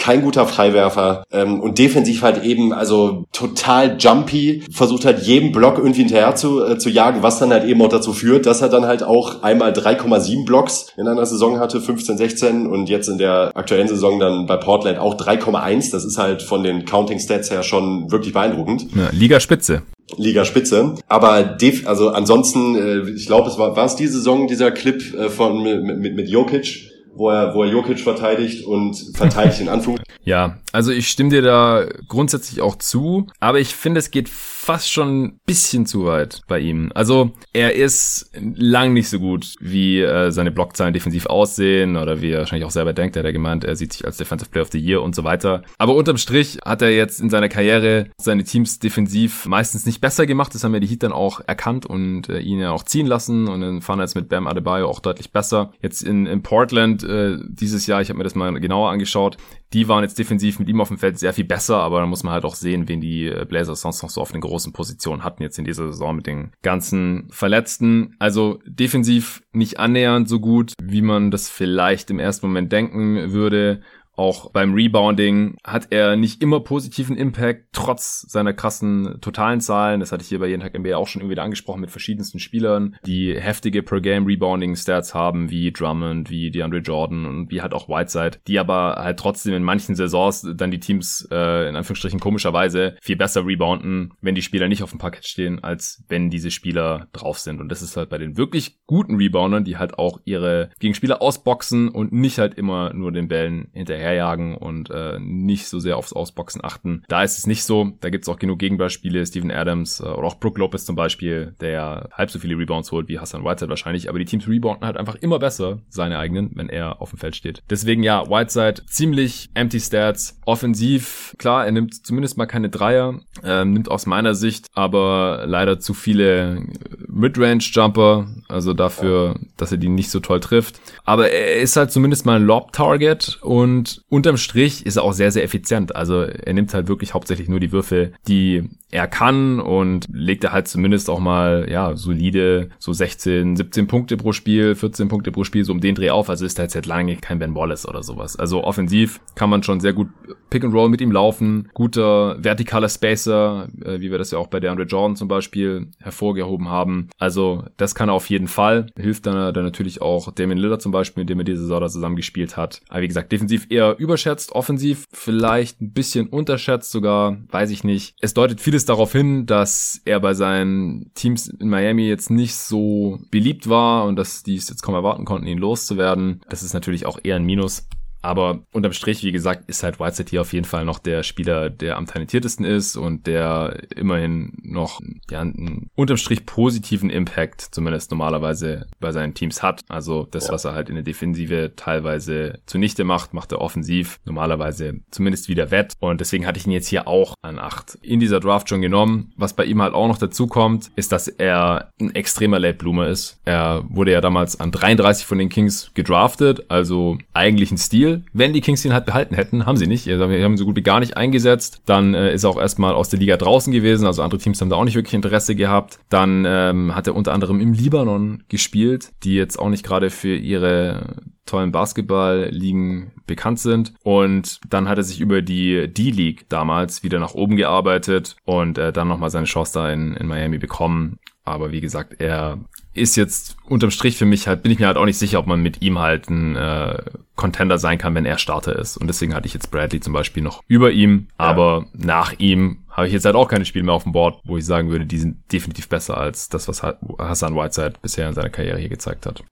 kein guter Freiwerfer ähm, und defensiv halt eben also total jumpy, versucht halt jedem Block irgendwie hinterher zu, äh, zu jagen, was dann halt eben auch dazu führt, dass er dann halt auch einmal 3,7 Blocks in einer Saison hatte, 15, 16 und jetzt in der aktuellen Saison dann bei Portland auch 3,1. Das ist halt von den Counting Stats her schon wirklich beeindruckend. Ja, Liga Spitze. Liga Spitze. Aber def also ansonsten, äh, ich glaube, es war, war es die Saison, dieser Clip äh, von mit, mit, mit Jokic, wo er, wo er Jokic verteidigt und verteidigt in Anführungszeichen. Ja, also ich stimme dir da grundsätzlich auch zu, aber ich finde, es geht fast schon ein bisschen zu weit bei ihm. Also er ist lang nicht so gut, wie äh, seine Blockzahlen defensiv aussehen oder wie er wahrscheinlich auch selber denkt. Er hat ja gemeint, er sieht sich als Defensive Player of the Year und so weiter. Aber unterm Strich hat er jetzt in seiner Karriere seine Teams defensiv meistens nicht besser gemacht. Das haben ja die Heat dann auch erkannt und äh, ihn ja auch ziehen lassen und dann fahren jetzt mit Bam Adebayo auch deutlich besser. Jetzt in, in Portland äh, dieses Jahr, ich habe mir das mal genauer angeschaut, die waren jetzt defensiv mit ihm auf dem Feld sehr viel besser, aber da muss man halt auch sehen, wen die äh, Blazers sonst noch so auf den großen Positionen hatten jetzt in dieser Saison mit den ganzen Verletzten. Also defensiv nicht annähernd so gut, wie man das vielleicht im ersten Moment denken würde Auch beim Rebounding hat er nicht immer positiven Impact, trotz seiner krassen totalen Zahlen. Das hatte ich hier bei jeden Tag NBA auch schon irgendwie angesprochen mit verschiedensten Spielern, die heftige Per-Game-Rebounding-Stats haben, wie Drummond, wie DeAndre Jordan und wie halt auch Whiteside, die aber halt trotzdem in manchen Saisons dann die Teams äh, in Anführungsstrichen komischerweise viel besser rebounden, wenn die Spieler nicht auf dem Parkett stehen, als wenn diese Spieler drauf sind. Und das ist halt bei den wirklich guten Reboundern, die halt auch ihre Gegenspieler ausboxen und nicht halt immer nur den Bällen hinterherjagen und äh, nicht so sehr aufs Ausboxen achten. Da ist es nicht so. Da gibt es auch genug Gegenbeispiele. Steven Adams äh, oder auch Brook Lopez zum Beispiel, der halb so viele Rebounds holt wie Hassan Whiteside wahrscheinlich. Aber die Teams rebounden halt einfach immer besser seine eigenen, wenn er auf dem Feld steht. Deswegen ja, Whiteside ziemlich empty Stats. Offensiv, klar, er nimmt zumindest mal keine Dreier. Ähm, nimmt aus meiner Sicht aber leider zu viele Midrange-Jumper. Also dafür, dass er die nicht so toll trifft. Aber er ist halt zumindest mal ein Lob-Target und unterm Strich ist er auch sehr, sehr effizient. Also er nimmt halt wirklich hauptsächlich nur die Würfe, die er kann und legt er halt zumindest auch mal, ja, solide, so 16, 17 Punkte pro Spiel, 14 Punkte pro Spiel, so um den Dreh auf. Also ist er jetzt seit lange kein Ben Wallace oder sowas. Also offensiv kann man schon sehr gut Pick and Roll mit ihm laufen. Guter vertikaler Spacer, äh, wie wir das ja auch bei der Andre Jordan zum Beispiel hervorgehoben haben. Also das kann er auf jeden Fall. Hilft dann, dann natürlich auch Damien Lillard zum Beispiel, mit dem er diese Saison zusammen gespielt hat. Aber wie gesagt, defensiv eher überschätzt, offensiv vielleicht ein bisschen unterschätzt sogar, weiß ich nicht. Es deutet vieles darauf hin, dass er bei seinen Teams in Miami jetzt nicht so beliebt war und dass die es jetzt kaum erwarten konnten, ihn loszuwerden. Das ist natürlich auch eher ein Minus. Aber unterm Strich, wie gesagt, ist halt Whiteside hier auf jeden Fall noch der Spieler, der am talentiertesten ist und der immerhin noch ja, einen unterm Strich positiven Impact zumindest normalerweise bei seinen Teams hat. Also das, ja. was er halt in der Defensive teilweise zunichte macht, macht er offensiv normalerweise zumindest wieder wett. Und deswegen hatte ich ihn jetzt hier auch an acht in dieser Draft schon genommen. Was bei ihm halt auch noch dazu kommt, ist, dass er ein extremer Late Bloomer ist. Er wurde ja damals an 33 von den Kings gedraftet, also eigentlich ein Stil Spiel. Wenn die Kings ihn halt behalten hätten, haben sie nicht. Wir haben ihn so gut wie gar nicht eingesetzt. Dann äh, ist er auch erstmal aus der Liga draußen gewesen. Also andere Teams haben da auch nicht wirklich Interesse gehabt. Dann ähm, hat er unter anderem im Libanon gespielt, die jetzt auch nicht gerade für ihre tollen Basketball-Ligen bekannt sind. Und dann hat er sich über die D-League damals wieder nach oben gearbeitet und äh, dann nochmal seine Chance da in, in Miami bekommen. Aber wie gesagt, er ist jetzt unterm Strich für mich halt, bin ich mir halt auch nicht sicher, ob man mit ihm halt ein äh, Contender sein kann, wenn er Starter ist. Und deswegen hatte ich jetzt Bradley zum Beispiel noch über ihm. Aber ja. nach ihm habe ich jetzt halt auch keine Spiele mehr auf dem Board, wo ich sagen würde, die sind definitiv besser als das, was Hassan Whiteside bisher in seiner Karriere hier gezeigt hat.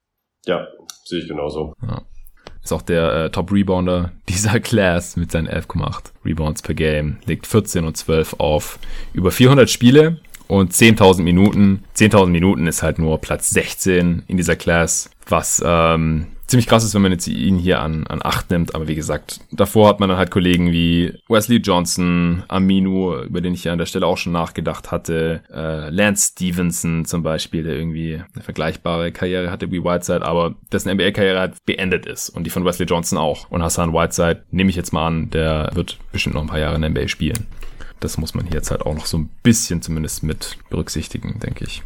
Ja, sehe ich genauso. Ja. Ist auch der äh, Top-Rebounder dieser Class mit seinen 11,8 Rebounds per Game. Legt 14 und 12 auf über 400 Spiele und 10.000 Minuten. 10.000 Minuten ist halt nur Platz 16 in dieser Class, was ähm, ziemlich krass ist, wenn man jetzt ihn hier an, an acht nimmt. Aber wie gesagt, davor hat man dann halt Kollegen wie Wesley Johnson, Aminu, über den ich ja an der Stelle auch schon nachgedacht hatte, äh, Lance Stevenson zum Beispiel, der irgendwie eine vergleichbare Karriere hatte wie Whiteside, aber dessen NBA-Karriere halt beendet ist. Und die von Wesley Johnson auch. Und Hassan Whiteside, nehme ich jetzt mal an, der wird bestimmt noch ein paar Jahre in der NBA spielen. Das muss man hier jetzt halt auch noch so ein bisschen zumindest mit berücksichtigen, denke ich.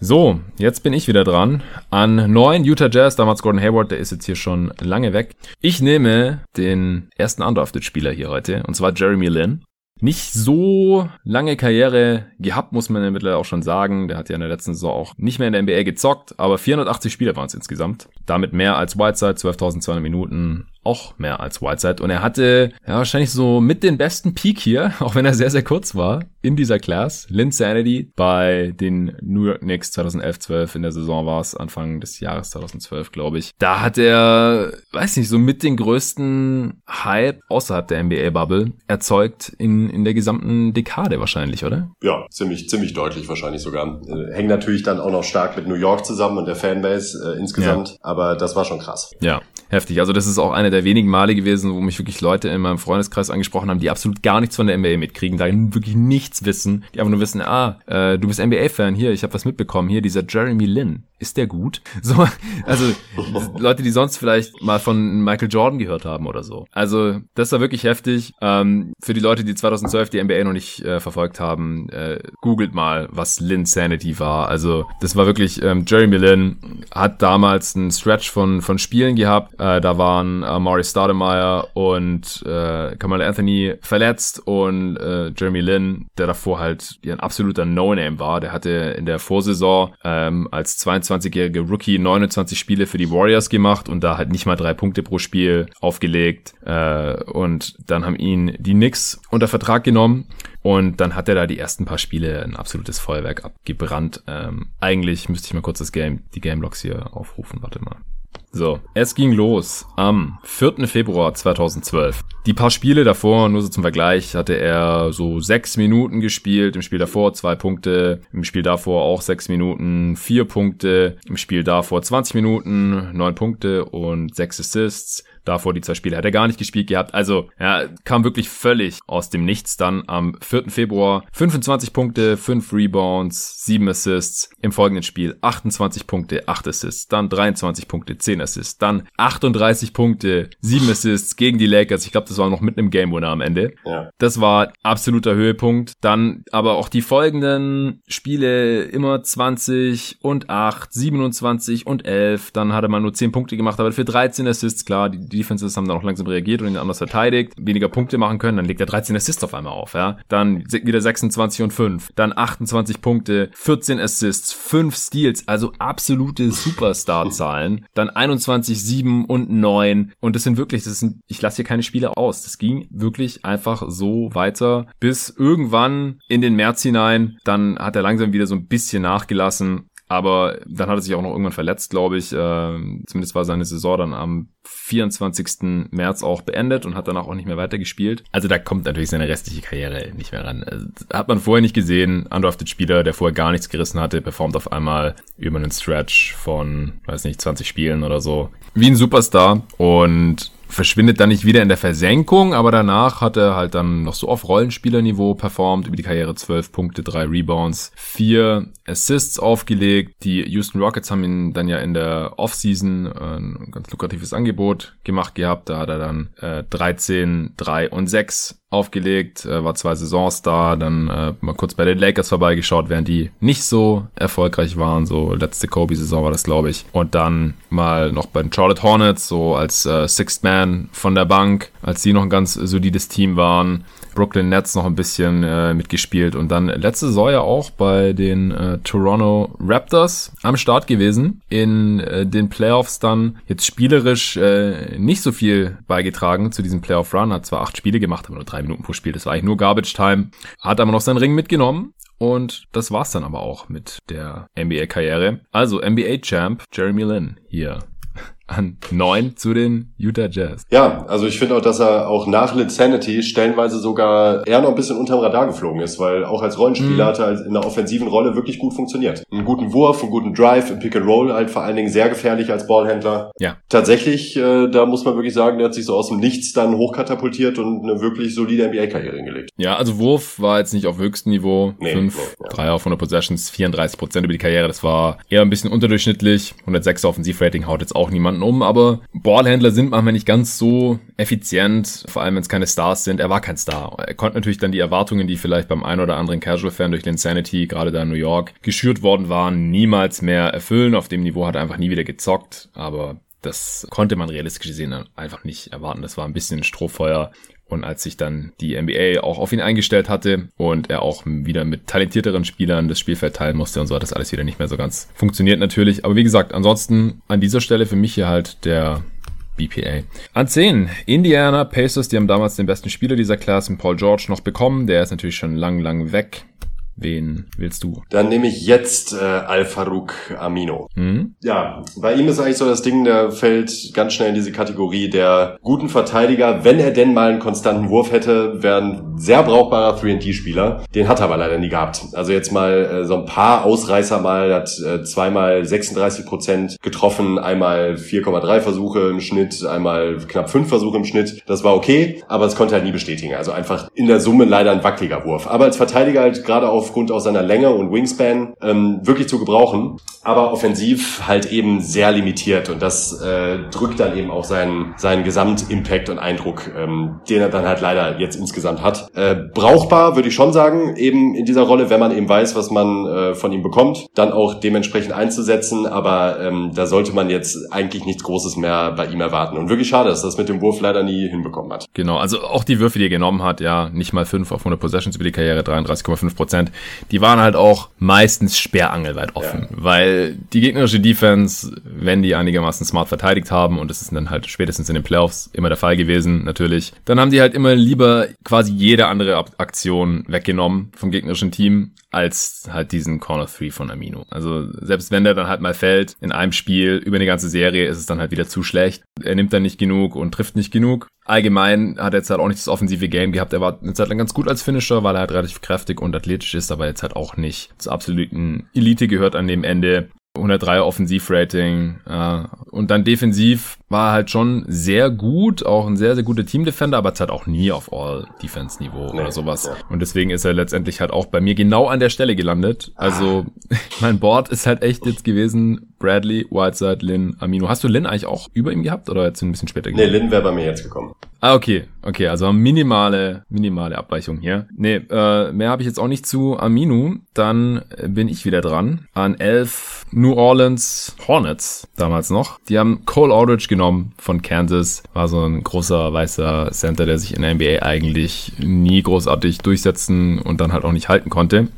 So, jetzt bin ich wieder dran. An neun Utah Jazz, damals Gordon Hayward, der ist jetzt hier schon lange weg. Ich nehme den ersten Undrafted-Spieler hier heute, und zwar Jeremy Lin. Nicht so lange Karriere gehabt, muss man ja mittlerweile auch schon sagen. Der hat ja in der letzten Saison auch nicht mehr in der NBA gezockt, aber 480 Spiele waren es insgesamt. Damit mehr als Whiteside, 12.200 Minuten, auch mehr als Whiteside. Und er hatte ja wahrscheinlich so mit den besten Peak hier, auch wenn er sehr, sehr kurz war, in dieser Class. Lynn Sanity bei den New York Knicks 2011-12 in der Saison war es, Anfang des Jahres 2012, glaube ich. Da hat er, weiß nicht, so mit den größten Hype außerhalb der NBA-Bubble erzeugt in, in der gesamten Dekade wahrscheinlich, oder? Ja, ziemlich, ziemlich deutlich wahrscheinlich sogar. Äh, hängt natürlich dann auch noch stark mit New York zusammen und der Fanbase äh, insgesamt, ja. aber das war schon krass. Ja, heftig. Also das ist auch eine der wenigen Male gewesen, wo mich wirklich Leute in meinem Freundeskreis angesprochen haben, die absolut gar nichts von der NBA mitkriegen, da wirklich nichts wissen, die einfach nur wissen, ah, äh, du bist NBA-Fan, hier, ich habe was mitbekommen, hier, dieser Jeremy Lin ist der gut? So, also Leute, die sonst vielleicht mal von Michael Jordan gehört haben oder so. Also das war wirklich heftig. Ähm, für die Leute, die 2012 die NBA noch nicht äh, verfolgt haben, äh, googelt mal, was Lin Sanity war. Also das war wirklich, ähm, Jeremy Lin hat damals einen Stretch von, von Spielen gehabt. Äh, da waren äh, Maurice Stoudemire und äh, Kamal Anthony verletzt und äh, Jeremy Lin, der davor halt ein absoluter No-Name war, der hatte in der Vorsaison ähm, als 22-jährige Rookie 29 Spiele für die Warriors gemacht und da halt nicht mal drei Punkte pro Spiel aufgelegt. Äh, und dann haben ihn die Knicks unter Vertrag genommen und dann hat er da die ersten paar Spiele ein absolutes Feuerwerk abgebrannt. Ähm, eigentlich müsste ich mal kurz das Game, die Game Logs hier aufrufen. Warte mal. So, es ging los am 4. Februar 2012. Die paar Spiele davor, nur so zum Vergleich, hatte er so sechs Minuten gespielt. Im Spiel davor zwei Punkte. Im Spiel davor auch sechs Minuten, vier Punkte. Im Spiel davor 20 Minuten, neun Punkte und sechs Assists. Davor die zwei Spiele hat er gar nicht gespielt gehabt. Also, ja, kam wirklich völlig aus dem Nichts dann am 4. Februar. 25 Punkte, 5 Rebounds, 7 Assists. Im folgenden Spiel 28 Punkte, 8 Assists. Dann 23 Punkte, 10 Assists. Dann 38 Punkte, 7 Assists gegen die Lakers. Ich glaube, das war noch mit einem Game Winner am Ende. Ja. Das war absoluter Höhepunkt. Dann aber auch die folgenden Spiele immer 20 und 8, 27 und 11. Dann hat er mal nur 10 Punkte gemacht, aber für 13 Assists, klar, die Defenses haben dann auch langsam reagiert und ihn anders verteidigt, weniger Punkte machen können, dann legt er 13 Assists auf einmal auf, ja. Dann wieder 26 und 5, dann 28 Punkte, 14 Assists, 5 Steals, also absolute Superstar-Zahlen. Dann 21, 7 und 9 und das sind wirklich, das sind, ich lasse hier keine Spiele aus. Das ging wirklich einfach so weiter bis irgendwann in den März hinein. Dann hat er langsam wieder so ein bisschen nachgelassen. Aber dann hat er sich auch noch irgendwann verletzt, glaube ich. Äh, zumindest war seine Saison dann am 24. März auch beendet und hat danach auch nicht mehr weitergespielt. Also da kommt natürlich seine restliche Karriere nicht mehr ran. Also, hat man vorher nicht gesehen. Undrafted Spieler, der vorher gar nichts gerissen hatte, performt auf einmal über einen Stretch von, weiß nicht, 20 Spielen oder so. Wie ein Superstar. Und verschwindet dann nicht wieder in der Versenkung, aber danach hat er halt dann noch so auf Rollenspielerniveau performt, über die Karriere 12 Punkte, 3 Rebounds, 4 Assists aufgelegt. Die Houston Rockets haben ihn dann ja in der Offseason äh, ein ganz lukratives Angebot gemacht gehabt. Da hat er dann äh, 13, 3 und 6 aufgelegt, äh, war zwei Saisons da, dann äh, mal kurz bei den Lakers vorbeigeschaut, während die nicht so erfolgreich waren. So letzte Kobe-Saison war das, glaube ich. Und dann mal noch bei den Charlotte Hornets, so als äh, Sixth Man von der Bank, als die noch ein ganz solides Team waren. Brooklyn Nets noch ein bisschen äh, mitgespielt und dann letzte Saison ja auch bei den äh, Toronto Raptors am Start gewesen. In äh, den Playoffs dann jetzt spielerisch äh, nicht so viel beigetragen zu diesem Playoff Run. Hat zwar acht Spiele gemacht, aber nur drei Minuten pro Spiel. Das war eigentlich nur Garbage Time. Hat aber noch seinen Ring mitgenommen. Und das war's dann aber auch mit der NBA-Karriere. Also NBA-Champ Jeremy Lin hier an neun zu den Utah Jazz. Ja, also ich finde auch, dass er auch nach Linsanity stellenweise sogar eher noch ein bisschen unterm Radar geflogen ist, weil auch als Rollenspieler mhm. hat er in der offensiven Rolle wirklich gut funktioniert. Einen guten Wurf, einen guten Drive, im Pick and Roll halt vor allen Dingen sehr gefährlich als Ballhändler. Ja. Tatsächlich, äh, da muss man wirklich sagen, der hat sich so aus dem Nichts dann hochkatapultiert und eine wirklich solide NBA-Karriere hingelegt. Ja, also Wurf war jetzt nicht auf höchstem Niveau. Nee, Fünf, ja. drei auf 100 Possessions, 34 Prozent über die Karriere. Das war eher ein bisschen unterdurchschnittlich. 106 Offensivrating haut jetzt auch niemanden jemanden um, aber Ballhändler sind manchmal nicht ganz so effizient, vor allem wenn es keine Stars sind. Er war kein Star. Er konnte natürlich dann die Erwartungen, die vielleicht beim einen oder anderen Casual-Fan durch Insanity, gerade da in New York, geschürt worden waren, niemals mehr erfüllen. Auf dem Niveau hat er einfach nie wieder gezockt, aber das konnte man realistisch gesehen einfach nicht erwarten. Das war ein bisschen Strohfeuer. Und als sich dann die NBA auch auf ihn eingestellt hatte und er auch wieder mit talentierteren Spielern das Spielfeld teilen musste und so hat das alles wieder nicht mehr so ganz funktioniert natürlich. Aber wie gesagt, ansonsten an dieser Stelle für mich hier halt der BPA. An 10, Indiana Pacers, die haben damals den besten Spieler dieser Klasse, Paul George, noch bekommen. Der ist natürlich schon lang, lang weg. Wen willst du? Dann nehme ich jetzt äh, Al-Farouk Amino. Mhm. Ja, bei ihm ist eigentlich so das Ding, der fällt ganz schnell in diese Kategorie der guten Verteidiger. Wenn er denn mal einen konstanten Wurf hätte, wäre ein sehr brauchbarer 3D-Spieler. Den hat er aber leider nie gehabt. Also jetzt mal äh, so ein paar Ausreißer mal, er hat äh, zweimal 36 Prozent getroffen, einmal 4,3 Versuche im Schnitt, einmal knapp 5 Versuche im Schnitt. Das war okay, aber es konnte halt nie bestätigen. Also einfach in der Summe leider ein wackeliger Wurf. Aber als Verteidiger halt gerade auf aufgrund aus seiner Länge und Wingspan ähm, wirklich zu gebrauchen. Aber offensiv halt eben sehr limitiert und das äh, drückt dann eben auch seinen, seinen Gesamtimpact und Eindruck, ähm, den er dann halt leider jetzt insgesamt hat. Äh, brauchbar, würde ich schon sagen, eben in dieser Rolle, wenn man eben weiß, was man äh, von ihm bekommt, dann auch dementsprechend einzusetzen. Aber ähm, da sollte man jetzt eigentlich nichts Großes mehr bei ihm erwarten. Und wirklich schade, dass das mit dem Wurf leider nie hinbekommen hat. Genau, also auch die Würfe, die er genommen hat, ja, nicht mal 5 auf 100 Possessions über die Karriere, 33,5 Prozent, die waren halt auch meistens sperrangelweit offen, ja. weil die gegnerische Defense, wenn die einigermaßen smart verteidigt haben, und das ist dann halt spätestens in den Playoffs immer der Fall gewesen, natürlich, dann haben die halt immer lieber quasi jede andere Aktion weggenommen vom gegnerischen Team, als halt diesen Corner 3 von Amino. Also selbst wenn der dann halt mal fällt in einem Spiel über eine ganze Serie, ist es dann halt wieder zu schlecht. Er nimmt dann nicht genug und trifft nicht genug. Allgemein hat er jetzt halt auch nicht das offensive Game gehabt. Er war eine Zeit lang ganz gut als Finisher, weil er halt relativ kräftig und athletisch ist, aber jetzt halt auch nicht zur absoluten Elite gehört an dem Ende. 103 Offensivrating äh, und dann defensiv war halt schon sehr gut, auch ein sehr, sehr guter Team-Defender, aber es hat auch nie auf All-Defense-Niveau nee, oder sowas. Ja. Und deswegen ist er letztendlich halt auch bei mir genau an der Stelle gelandet. Also ah. mein Board ist halt echt jetzt gewesen Bradley, Whiteside, Lin, Amino. Hast du Lin eigentlich auch über ihm gehabt oder jetzt ein bisschen später? Gekommen? Nee, Lin wäre bei mir jetzt gekommen. Ah, okay, okay, also minimale, minimale Abweichung hier. Nee, äh, mehr habe ich jetzt auch nicht zu Aminu. Dann bin ich wieder dran. An 11 New Orleans Hornets damals noch. Die haben Cole Aldridge genommen von Kansas. War so ein großer weißer Center, der sich in der NBA eigentlich nie großartig durchsetzen und dann halt auch nicht halten konnte.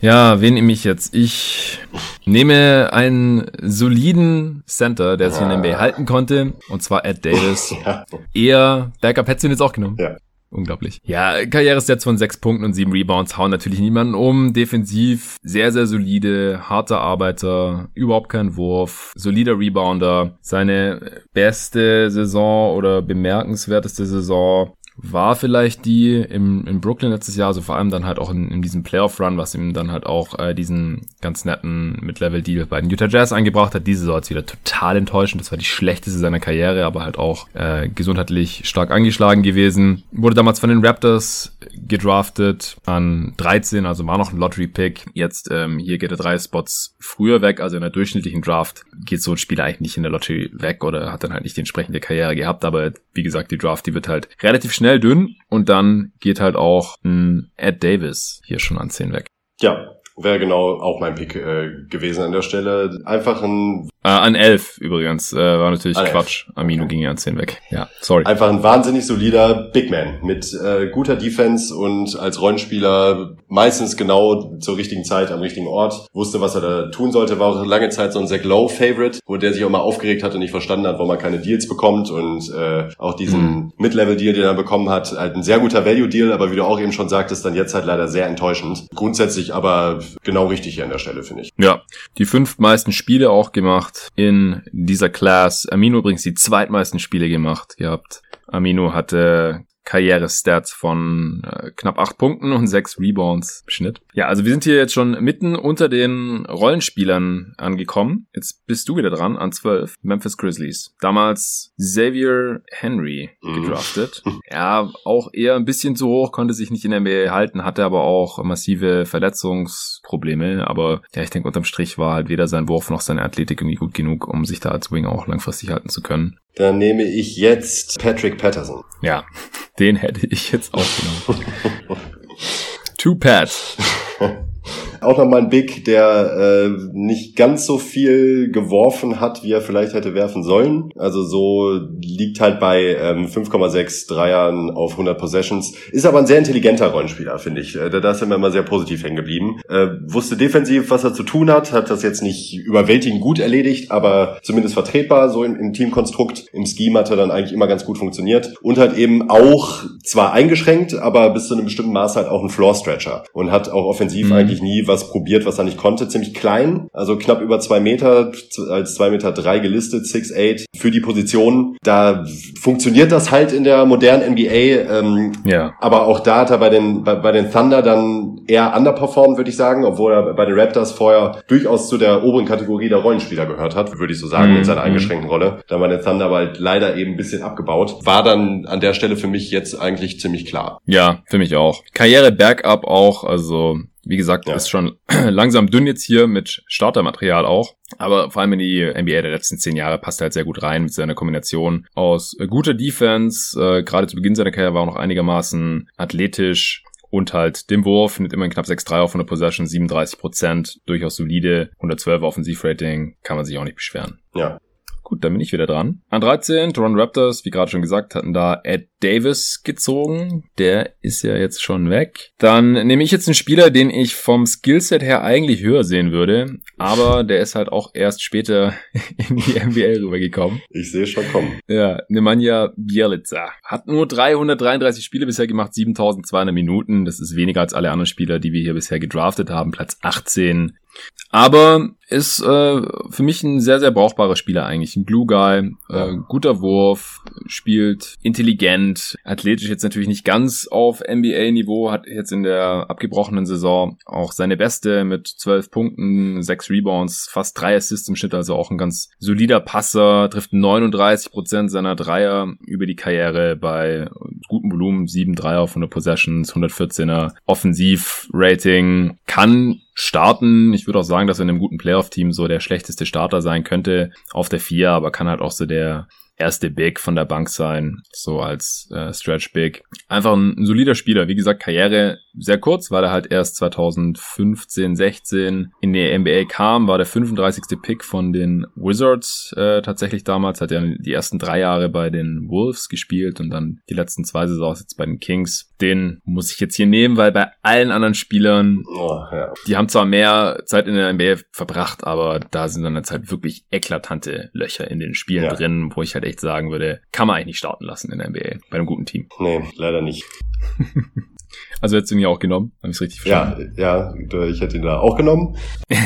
Ja, wen nehme ich jetzt? Ich nehme einen soliden Center, der sich in der NBA halten konnte, und zwar Ed Davis. ja. Eher Backup hättest du ihn jetzt auch genommen. Ja. Unglaublich. Ja, Karrierestats von sechs Punkten und sieben Rebounds hauen natürlich niemanden um. Defensiv sehr, sehr solide, harter Arbeiter, überhaupt kein Wurf, solider Rebounder. Seine beste Saison oder bemerkenswerteste Saison war vielleicht die im, in Brooklyn letztes Jahr, also vor allem dann halt auch in, in diesem Playoff-Run, was ihm dann halt auch äh, diesen ganz netten Mid-Level-Deal bei den Utah Jazz eingebracht hat. Diese Saison jetzt wieder total enttäuschend. Das war die schlechteste seiner Karriere, aber halt auch äh, gesundheitlich stark angeschlagen gewesen. Wurde damals von den Raptors gedraftet an 13, also war noch ein Lottery-Pick. Jetzt ähm, hier geht er drei Spots früher weg, also in der durchschnittlichen Draft geht so ein Spieler eigentlich nicht in der Lottery weg oder hat dann halt nicht die entsprechende Karriere gehabt, aber wie gesagt, die Draft, die wird halt relativ schnell dünn und dann geht halt auch ein Ed Davis hier schon an 10 weg. Ja, wäre genau auch mein Pick äh, gewesen an der Stelle. Einfach ein äh, an 11 übrigens. Äh, war natürlich an Quatsch. Elf. Amino okay. ging ja an 10 weg. Ja, sorry. Einfach ein wahnsinnig solider Big Man mit äh, guter Defense und als Rollenspieler meistens genau zur richtigen Zeit am richtigen Ort. Wusste, was er da tun sollte. War auch lange Zeit so ein Zach Lowe Favorite, wo der sich auch mal aufgeregt hat und nicht verstanden hat, warum man keine Deals bekommt und äh, auch diesen mhm. Mid-Level-Deal, den er bekommen hat, halt ein sehr guter Value-Deal, aber wie du auch eben schon sagtest, dann jetzt halt leider sehr enttäuschend. Grundsätzlich aber genau richtig hier an der Stelle, finde ich. Ja, die fünf meisten Spiele auch gemacht in dieser Class. Amino übrigens die zweitmeisten Spiele gemacht gehabt. Amino hatte Karrierestats von äh, knapp acht Punkten und sechs Rebounds im Schnitt. Ja, also wir sind hier jetzt schon mitten unter den Rollenspielern angekommen. Jetzt bist du wieder dran an zwölf. Memphis Grizzlies. Damals Xavier Henry mhm. gedraftet. ja, auch eher ein bisschen zu hoch, konnte sich nicht in der NBA halten, hatte aber auch massive Verletzungsprobleme. Aber ja, ich denke, unterm Strich war halt weder sein Wurf noch seine Athletik irgendwie gut genug, um sich da als Wing auch langfristig halten zu können. Dann nehme ich jetzt Patrick Patterson. Ja, den hätte ich jetzt auch genommen. Two Pats. Auch nochmal ein Big, der äh, nicht ganz so viel geworfen hat, wie er vielleicht hätte werfen sollen. Also so liegt halt bei ähm, 5,6 Dreiern auf 100 Possessions. Ist aber ein sehr intelligenter Rollenspieler, finde ich. Äh, da ist er mir immer sehr positiv hängen geblieben. Äh, wusste defensiv, was er zu tun hat, hat das jetzt nicht überwältigend gut erledigt, aber zumindest vertretbar, so im, im Teamkonstrukt. Im Scheme hat er dann eigentlich immer ganz gut funktioniert. Und halt eben auch zwar eingeschränänkt, aber bis zu einem bestimmten Maß halt auch ein Floor-Stretcher. Und hat auch offensiv mhm. eigentlich nie was probiert, was er nicht konnte. Ziemlich klein, also knapp über zwei Meter, als zwei Meter drei gelistet, 6'8 für die Position. Da funktioniert das halt in der modernen NBA. Ähm, ja. Aber auch da hat er bei den, bei, bei den Thunder dann eher underperformed, würde ich sagen, obwohl er bei den Raptors vorher durchaus zu der oberen Kategorie der Rollenspieler gehört hat, würde ich so sagen, mhm. in seiner eingeschränkten Rolle. Da war der Thunder aber halt leider eben ein bisschen abgebaut. War dann an der Stelle für mich jetzt eigentlich ziemlich klar. Ja, für mich auch. Karriere bergab auch, also Wie gesagt, ja. ist schon langsam dünn jetzt hier mit Startermaterial auch. Aber vor allem in die NBA der letzten zehn Jahre passt er halt sehr gut rein mit seiner Kombination aus äh, guter Defense. Äh, Gerade zu Beginn seiner Karriere war er auch noch einigermaßen athletisch, und halt dem Wurf mit immerhin knapp 6-3 auf 100 Possession, 37 Prozent, durchaus solide, 112 Offensivrating, kann man sich auch nicht beschweren. Ja. Gut, dann bin ich wieder dran. An 13, Toronto Raptors, wie gerade schon gesagt, hatten da Ed Davis gezogen. Der ist ja jetzt schon weg. Dann nehme ich jetzt einen Spieler, den ich vom Skillset her eigentlich höher sehen würde, aber der ist halt auch erst später in die NBA rübergekommen. Ich sehe schon kommen. Ja, Nemanja Bielica. Hat nur 333 Spiele bisher gemacht, 7200 Minuten. Das ist weniger als alle anderen Spieler, die wir hier bisher gedraftet haben. Platz 18 aber ist äh, für mich ein sehr, sehr brauchbarer Spieler eigentlich. Ein Glue Guy, äh, guter Wurf, spielt intelligent, athletisch jetzt natürlich nicht ganz auf NBA-Niveau, hat jetzt in der abgebrochenen Saison auch seine beste mit 12 Punkten, 6 Rebounds, fast 3 Assists im Schnitt, also auch ein ganz solider Passer, trifft 39 Prozent seiner Dreier über die Karriere bei gutem Volumen, 7 Dreier auf 100 Possessions, 114er Offensiv-Rating, kann starten. Ich würde auch sagen, dass er in einem guten Playoff-Team so der schlechteste Starter sein könnte auf der 4, aber kann halt auch so der erste Big von der Bank sein, so als äh, Stretch Big. Einfach ein, ein, solider Spieler. Wie gesagt, Karriere sehr kurz, weil er halt erst 2015, 16 in die NBA kam, war der 35. Pick von den Wizards äh, tatsächlich damals, hat er die ersten drei Jahre bei den Wolves gespielt und dann die letzten zwei Saisons jetzt bei den Kings. Den muss ich jetzt hier nehmen, weil bei allen anderen Spielern, oh, ja. die haben zwar mehr Zeit in der NBA verbracht, aber da sind dann jetzt halt wirklich eklatante Löcher in den Spielen ja. drin, wo ich halt echt sagen würde, kann man eigentlich nicht starten lassen in der NBA bei einem guten Team. Nee, leider nicht. also hättest du ihn ja auch genommen, habe ich richtig verstanden? Ja, ja, ich hätte ihn da auch genommen.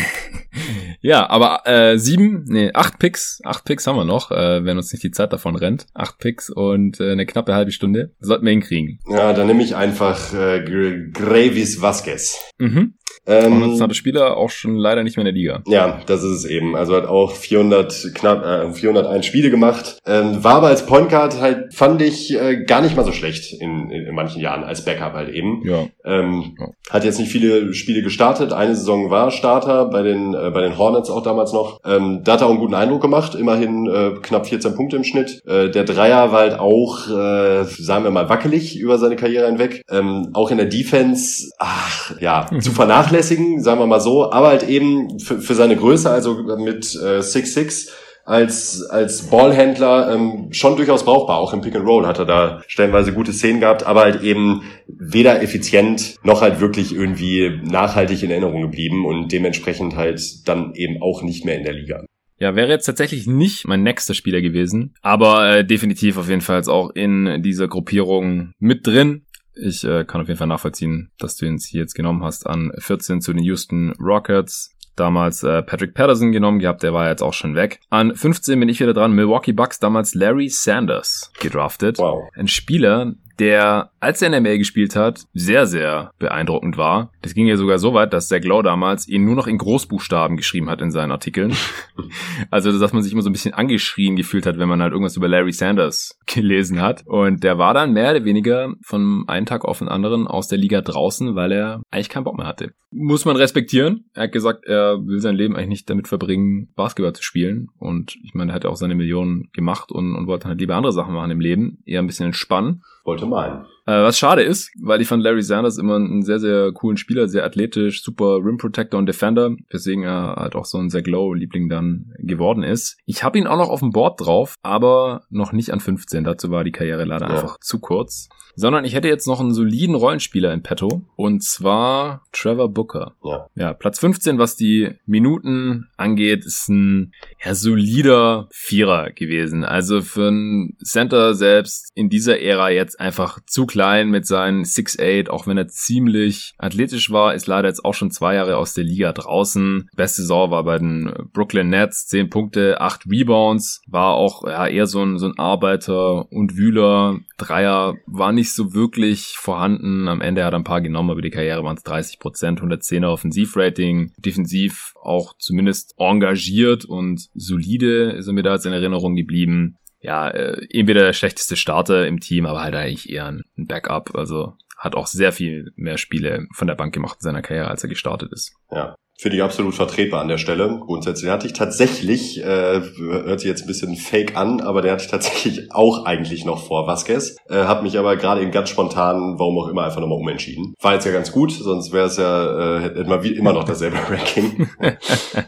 ja, aber äh, sieben, nee, acht Picks, acht Picks haben wir noch, äh, wenn uns nicht die Zeit davon rennt. Acht Picks und äh, eine knappe halbe Stunde. Sollten wir hinkriegen. Ja, dann nehme ich einfach äh, Gravis Vasquez. Mhm. Ähm, hatte Spieler auch schon leider nicht mehr in der Liga. Ja, das ist es eben. Also hat auch 400 knapp äh, 401 Spiele gemacht. Ähm, war aber als Point Guard halt fand ich äh, gar nicht mal so schlecht in, in, in manchen Jahren als Backup halt eben. Ja. Ähm, ja. Hat jetzt nicht viele Spiele gestartet. Eine Saison war Starter bei den äh, bei den Hornets auch damals noch. Ähm, da hat er auch einen guten Eindruck gemacht. Immerhin äh, knapp 14 Punkte im Schnitt. Äh, der Dreier war halt auch, äh, sagen wir mal, wackelig über seine Karriere hinweg. Ähm, auch in der Defense, ach ja, zu vernachlässigen vernachlässigen, sagen wir mal so, aber halt eben für, für seine Größe, also mit 6'6", äh, als, als Ballhändler ähm, schon durchaus brauchbar. Auch im Pick and Roll hat er da stellenweise gute Szenen gehabt, aber halt eben weder effizient noch halt wirklich irgendwie nachhaltig in Erinnerung geblieben und dementsprechend halt dann eben auch nicht mehr in der Liga. Ja, wäre jetzt tatsächlich nicht mein nächster Spieler gewesen, aber äh, definitiv auf jeden Fall auch in dieser Gruppierung mit drin. Ich äh, kann auf jeden Fall nachvollziehen, dass du ihn hier jetzt genommen hast an 14 zu den Houston Rockets. Damals äh, Patrick Patterson genommen gehabt, der war jetzt auch schon weg. An 15 bin ich wieder dran. Milwaukee Bucks, damals Larry Sanders gedraftet. Wow. Ein Spieler, der, als er in der NBA gespielt hat, sehr, sehr beeindruckend war. Das ging ja sogar so weit, dass Zach Lowe damals ihn nur noch in Großbuchstaben geschrieben hat in seinen Artikeln. also, dass man sich immer so ein bisschen angeschrien gefühlt hat, wenn man halt irgendwas über Larry Sanders gelesen hat. Und der war dann mehr oder weniger von einem Tag auf den anderen aus der Liga draußen, weil er eigentlich keinen Bock mehr hatte. Muss man respektieren. Er hat gesagt, er will sein Leben eigentlich nicht damit verbringen, Basketball zu spielen. Und ich meine, er hat auch seine Millionen gemacht und, und wollte halt lieber andere Sachen machen im Leben. Eher ein bisschen entspannen. Wollte meinen. Äh, was schade ist, weil ich fand Larry Sanders immer einen sehr, sehr coolen Spieler, sehr athletisch, super Rim Protector und Defender, weswegen er halt auch so ein sehr Glow-Liebling dann geworden ist. Ich habe ihn auch noch auf dem Board drauf, aber noch nicht an 15. Dazu war die Karriere leider ja. einfach zu kurz sondern ich hätte jetzt noch einen soliden Rollenspieler in petto und zwar Trevor Booker. Ja. ja, Platz 15, was die Minuten angeht, ist ein ja, solider Vierer gewesen. Also für einen Center selbst in dieser Ära jetzt einfach zu klein mit seinen 6'8, auch wenn er ziemlich athletisch war, ist leider jetzt auch schon zwei Jahre aus der Liga draußen. Beste Saison war bei den Brooklyn Nets, 10 Punkte, 8 Rebounds, war auch ja, eher so ein, so ein Arbeiter und Wühler. Dreier war nicht so wirklich vorhanden. Am Ende hat er ein paar genommen, aber die Karriere waren es 30 Prozent, 110er Offensivrating, defensiv auch zumindest engagiert und solide ist er mir da jetzt in Erinnerung geblieben. Ja, äh, entweder der schlechteste Starter im Team, aber halt eigentlich eher ein Backup. Also hat auch sehr viel mehr Spiele von der Bank gemacht in seiner Karriere, als er gestartet ist. Ja, Finde ich absolut vertretbar an der Stelle. Grundsätzlich hatte ich tatsächlich, äh, hört sich jetzt ein bisschen fake an, aber der hatte ich tatsächlich auch eigentlich noch vor Vasquez. Äh, hab mich aber gerade eben ganz spontan, warum auch immer, einfach nochmal umentschieden. War jetzt ja ganz gut, sonst wäre es ja, äh, hätte man wie immer noch dasselbe Ranking.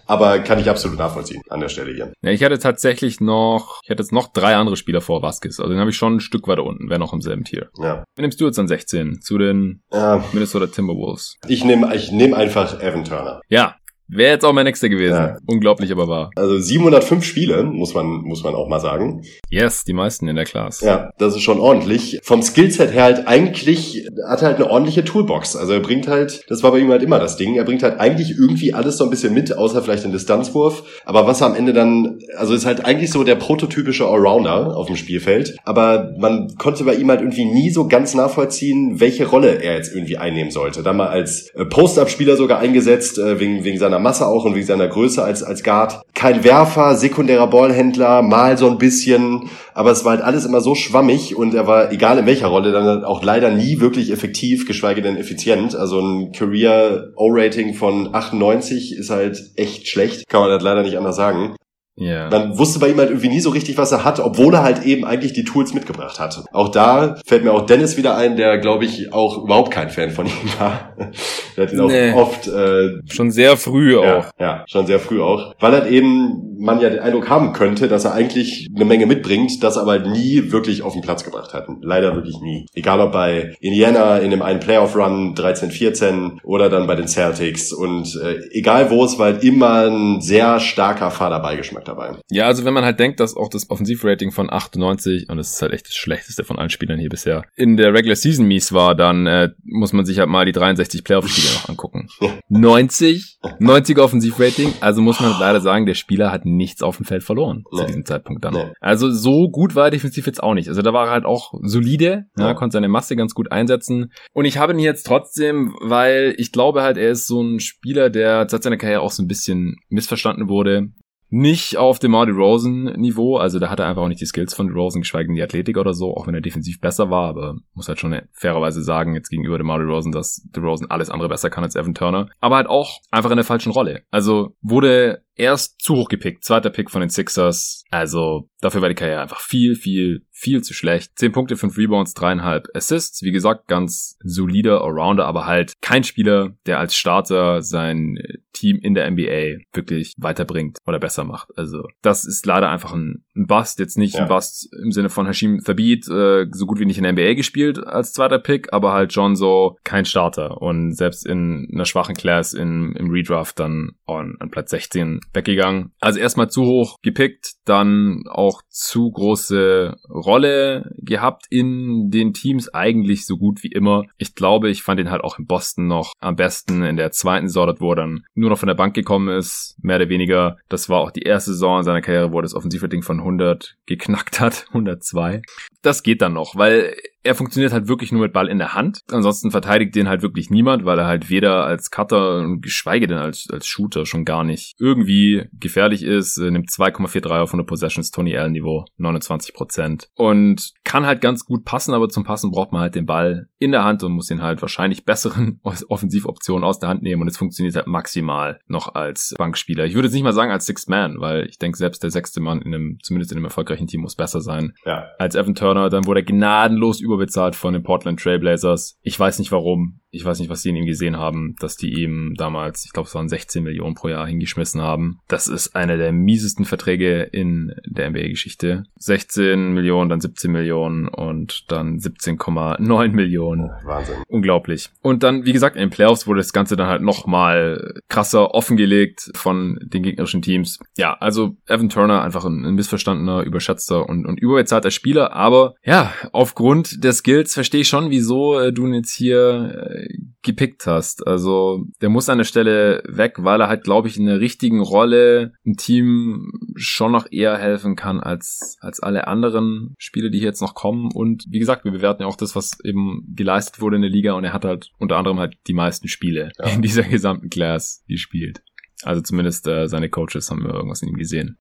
aber kann ich absolut nachvollziehen an der Stelle hier. Ja, ich hatte tatsächlich noch, ich hatte jetzt noch drei andere Spieler vor Vasquez. Also den habe ich schon ein Stück weiter unten, wäre noch im selben Tier. Ja. Wie nimmst du jetzt an 16 zu den ja. Minnesota Timberwolves? Ich nehme ich nehm einfach Evan Turner. Ja, Wäre jetzt auch mein nächster gewesen. Ja. Unglaublich, aber wahr. Also 705 Spiele, muss man, muss man auch mal sagen. Yes, die meisten in der Class. Ja, das ist schon ordentlich. Vom Skillset her halt eigentlich, hat er halt eine ordentliche Toolbox. Also er bringt halt, das war bei ihm halt immer das Ding, er bringt halt eigentlich irgendwie alles so ein bisschen mit, außer vielleicht den Distanzwurf. Aber was er am Ende dann, also ist halt eigentlich so der prototypische Allrounder auf dem Spielfeld. Aber man konnte bei ihm halt irgendwie nie so ganz nachvollziehen, welche Rolle er jetzt irgendwie einnehmen sollte. Dann mal als äh, Post-Up-Spieler sogar eingesetzt, äh, wegen, wegen seiner seiner Masse auch und wegen seiner Größe als, als Guard. Kein Werfer, sekundärer Ballhändler, mal so ein bisschen, aber es war halt alles immer so schwammig und er war, egal in welcher Rolle, dann auch leider nie wirklich effektiv, geschweige denn effizient. Also ein Career O-Rating von 98 ist halt echt schlecht, kann man halt leider nicht anders sagen. Yeah. Man wusste bei ihm halt irgendwie nie so richtig, was er hat, obwohl er halt eben eigentlich die Tools mitgebracht hat. Auch da fällt mir auch Dennis wieder ein, der, glaube ich, auch überhaupt kein Fan von ihm war. der hat ihn nee. auch oft... Äh, schon sehr früh ja, auch. Ja, schon sehr früh auch. Weil halt eben man ja den Eindruck haben könnte, dass er eigentlich eine Menge mitbringt, das aber halt nie wirklich auf den Platz gebracht hat. Leider wirklich nie. Egal ob bei Indiana in dem einen Playoff-Run 13-14 oder dann bei den Celtics. Und äh, egal wo, es war halt immer ein sehr starker Fahrerbeigeschmack dabei. Ja, also wenn man halt denkt, dass auch das Offensivrating von 98, und das ist halt echt das schlechteste von allen Spielern hier bisher, in der Regular Season mies war, dann äh, muss man sich halt mal die 63 Playoff-Spiele noch angucken. 90, 90er Offensivrating, also muss man leider sagen, der Spieler hat nichts auf dem Feld verloren nee. zu diesem Zeitpunkt dann. Nee. Also so gut war er defensiv jetzt auch nicht. Also da war er halt auch solide, ja. ja, konnte seine Masse ganz gut einsetzen. Und ich habe ihn jetzt trotzdem, weil ich glaube halt, er ist so ein Spieler, der seit seiner Karriere auch so ein bisschen missverstanden wurde nicht auf dem Marty Rosen Niveau, also da hat er einfach auch nicht die Skills von Rosen, geschweige denn die Athletik oder so, auch wenn er defensiv besser war, aber muss halt schon fairerweise sagen, jetzt gegenüber dem Marty Rosen, dass Rosen alles andere besser kann als Evan Turner, aber halt auch einfach in der falschen Rolle. Also wurde erst zu hoch gepickt, zweiter Pick von den Sixers, also dafür war die Karriere einfach viel, viel viel zu schlecht. 10 Punkte, 5 Rebounds, 3,5 Assists. Wie gesagt, ganz solider Allrounder, aber halt kein Spieler, der als Starter sein Team in der NBA wirklich weiterbringt oder besser macht. Also das ist leider einfach ein, ein Bust. Jetzt nicht ja. ein Bust im Sinne von Hashim Thabit, äh, so gut wie nicht in der NBA gespielt als zweiter Pick, aber halt schon so kein Starter. Und selbst in einer schwachen Class in, im Redraft dann an, an Platz 16 weggegangen. Also erstmal zu hoch gepickt, dann auch zu große Rolle gehabt in den Teams, eigentlich so gut wie immer. Ich glaube, ich fand ihn halt auch in Boston noch am besten in der zweiten Saison, wo er dann nur noch von der Bank gekommen ist, mehr oder weniger. Das war auch die erste Saison in seiner Karriere, wo er das Offensivrating von 100 geknackt hat, 102. Das geht dann noch, weil er funktioniert halt wirklich nur mit Ball in der Hand. Ansonsten verteidigt den halt wirklich niemand, weil er halt weder als Cutter, geschweige denn als, als Shooter schon gar nicht irgendwie gefährlich ist. Er nimmt 2,43 auf 100 Possessions, Tony Allen Niveau, 29 Prozent. Und kann halt ganz gut passen, aber zum Passen braucht man halt den Ball in der Hand und muss ihn halt wahrscheinlich besseren Offensivoptionen aus der Hand nehmen und es funktioniert halt maximal noch als Bankspieler. Ich würde es nicht mal sagen als Sixth Man, weil ich denke, selbst der sechste Mann in einem, zumindest in einem erfolgreichen Team muss besser sein ja. als Evan Turner. Dann wurde er gnadenlos über überbezahlt von den Portland Trailblazers. Ich weiß nicht warum. Ich weiß nicht, was die in ihm gesehen haben, dass die ihm damals, ich glaube, es waren 16 Millionen pro Jahr hingeschmissen haben. Das ist einer der miesesten Verträge in der NBA-Geschichte. 16 Millionen, dann 17 Millionen und dann 17,9 Millionen. Wahnsinn. Unglaublich. Und dann, wie gesagt, in den Playoffs wurde das Ganze dann halt nochmal krasser offengelegt von den gegnerischen Teams. Ja, also Evan Turner einfach ein, ein missverstandener, überschätzter und, und überbezahlter Spieler, aber ja, aufgrund der Skills verstehe ich schon, wieso äh, du ihn jetzt hier äh, gepickt hast. Also der muss an der Stelle weg, weil er halt, glaube ich, in der richtigen Rolle ein Team schon noch eher helfen kann als, als alle anderen Spiele, die hier jetzt noch kommen. Und wie gesagt, wir bewerten ja auch das, was eben geleistet wurde in der Liga und er hat halt unter anderem halt die meisten Spiele ja. in dieser gesamten Class gespielt. Also zumindest äh, seine Coaches haben wir irgendwas in ihm gesehen.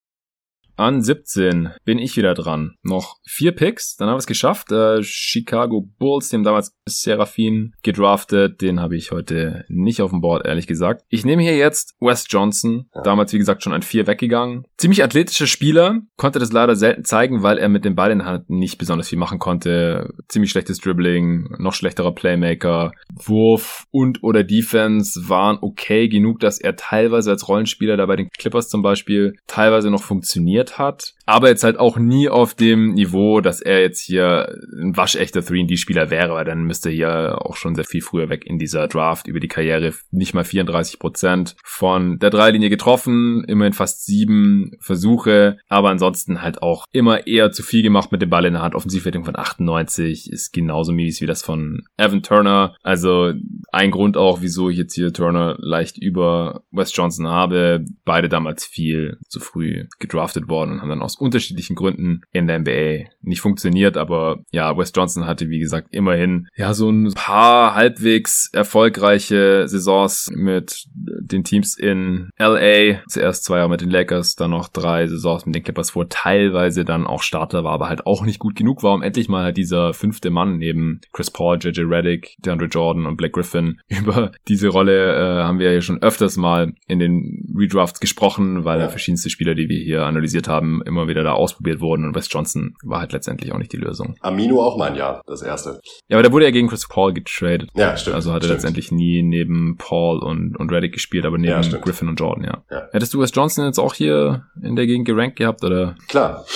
An 17 bin ich wieder dran. Noch vier Picks, dann haben wir es geschafft. Äh, Chicago Bulls, dem damals Seraphin gedraftet, den habe ich heute nicht auf dem Board, ehrlich gesagt. Ich nehme hier jetzt Wes Johnson, ja. damals wie gesagt schon ein Vier weggegangen. Ziemlich athletischer Spieler, konnte das leider selten zeigen, weil er mit dem Ball in der Hand nicht besonders viel machen konnte. Ziemlich schlechtes Dribbling, noch schlechterer Playmaker. Wurf und oder Defense waren okay genug, dass er teilweise als Rollenspieler da bei den Clippers zum Beispiel teilweise noch funktioniert hat. Aber jetzt halt auch nie auf dem Niveau, dass er jetzt hier ein waschechter 3D-Spieler wäre, weil dann müsste er hier auch schon sehr viel früher weg in dieser Draft über die Karriere. Nicht mal 34 Prozent von der Dreilinie getroffen, immerhin fast sieben Versuche, aber ansonsten halt auch immer eher zu viel gemacht mit dem Ball in der Hand. Offensivwertung von 98 ist genauso mies wie das von Evan Turner. Also ein Grund auch, wieso ich jetzt hier Turner leicht über Wes Johnson habe. Beide damals viel zu früh gedraftet worden und haben dann aus unterschiedlichen Gründen in der NBA nicht funktioniert. Aber ja, Wes Johnson hatte, wie gesagt, immerhin ja so ein paar halbwegs erfolgreiche Saisons mit den Teams in LA. Zuerst zwei Jahre mit den Lakers, dann noch drei Saisons mit den Clippers, wo teilweise dann auch Starter war, aber halt auch nicht gut genug war, um endlich mal halt dieser fünfte Mann neben Chris Paul, JJ Reddick, DeAndre Jordan und Blake Griffin. Über diese Rolle äh, haben wir ja schon öfters mal in den Redrafts gesprochen, weil ja. verschiedenste Spieler, die wir hier analysiert haben, immer wieder da ausprobiert wurden und Wes Johnson war halt letztendlich auch nicht die Lösung. Amino auch mal ein Jahr, das erste. Ja, aber da wurde ja gegen Chris Paul getradet. Ja, stimmt. Also hat er letztendlich nie neben Paul und, und Reddick gespielt, aber neben ja, Griffin und Jordan, ja. ja. Hättest du Wes Johnson jetzt auch hier in der Gegend gerankt gehabt, oder? Klar.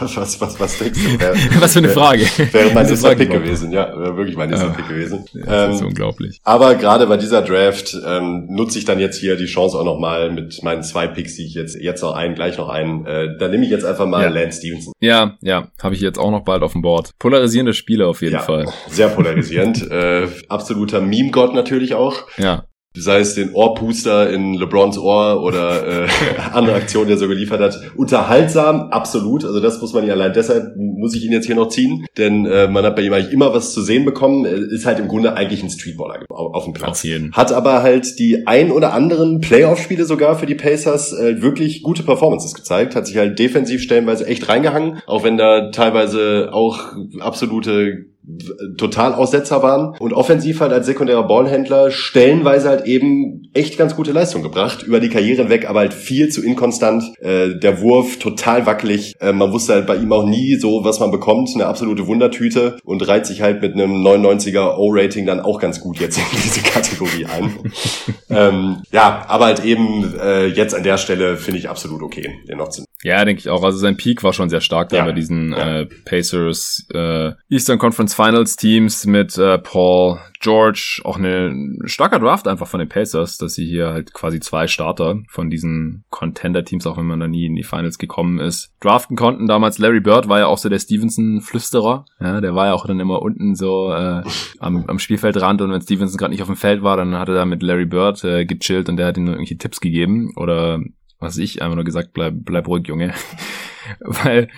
Was, was, was, was denkst du? Wär, was für eine Frage. Wäre mein nächster Pick gewesen, ja, wäre wirklich mein nächster ja. Pick gewesen. Das ähm, ist unglaublich. Aber gerade bei dieser Draft ähm, nutze ich dann jetzt hier die Chance auch nochmal mit meinen zwei Picks, die ich jetzt jetzt noch einen, gleich noch einen. Äh, dann nehme ich jetzt einfach mal ja. Lance Stevenson. Ja, ja, habe ich jetzt auch noch bald auf dem Board. Polarisierende Spiele auf jeden ja, Fall. Sehr polarisierend. äh, absoluter Meme-Gott natürlich auch. Ja sei es den Ohrpuster in LeBrons Ohr oder äh, andere Aktionen, die er so geliefert hat. Unterhaltsam, absolut. Also das muss man ja allein deshalb, muss ich ihn jetzt hier noch ziehen. Denn äh, man hat bei ihm eigentlich immer was zu sehen bekommen. Ist halt im Grunde eigentlich ein Streetballer auf dem Platz. Hat aber halt die ein oder anderen Playoff-Spiele sogar für die Pacers äh, wirklich gute Performances gezeigt. Hat sich halt defensiv stellenweise echt reingehangen. Auch wenn da teilweise auch absolute total Aussetzer waren und offensiv halt als sekundärer Ballhändler stellenweise halt eben echt ganz gute Leistung gebracht, über die Karriere weg, aber halt viel zu inkonstant, äh, der Wurf total wackelig, äh, man wusste halt bei ihm auch nie so, was man bekommt, eine absolute Wundertüte und reiht sich halt mit einem 99er O-Rating dann auch ganz gut jetzt in diese Kategorie ein. ähm, ja, aber halt eben äh, jetzt an der Stelle finde ich absolut okay, den noch zu ja, denke ich auch. Also sein Peak war schon sehr stark da bei diesen ja. äh, Pacers äh, Eastern Conference Finals Teams mit äh, Paul George. Auch eine starker Draft einfach von den Pacers, dass sie hier halt quasi zwei Starter von diesen Contender-Teams, auch wenn man da nie in die Finals gekommen ist, draften konnten. Damals Larry Bird war ja auch so der Stevenson-Flüsterer. Ja, der war ja auch dann immer unten so äh, am, am Spielfeldrand und wenn Stevenson gerade nicht auf dem Feld war, dann hat er da mit Larry Bird äh, gechillt und der hat ihm irgendwelche Tipps gegeben oder was ich einfach nur gesagt, bleib, bleib ruhig, Junge. Weil,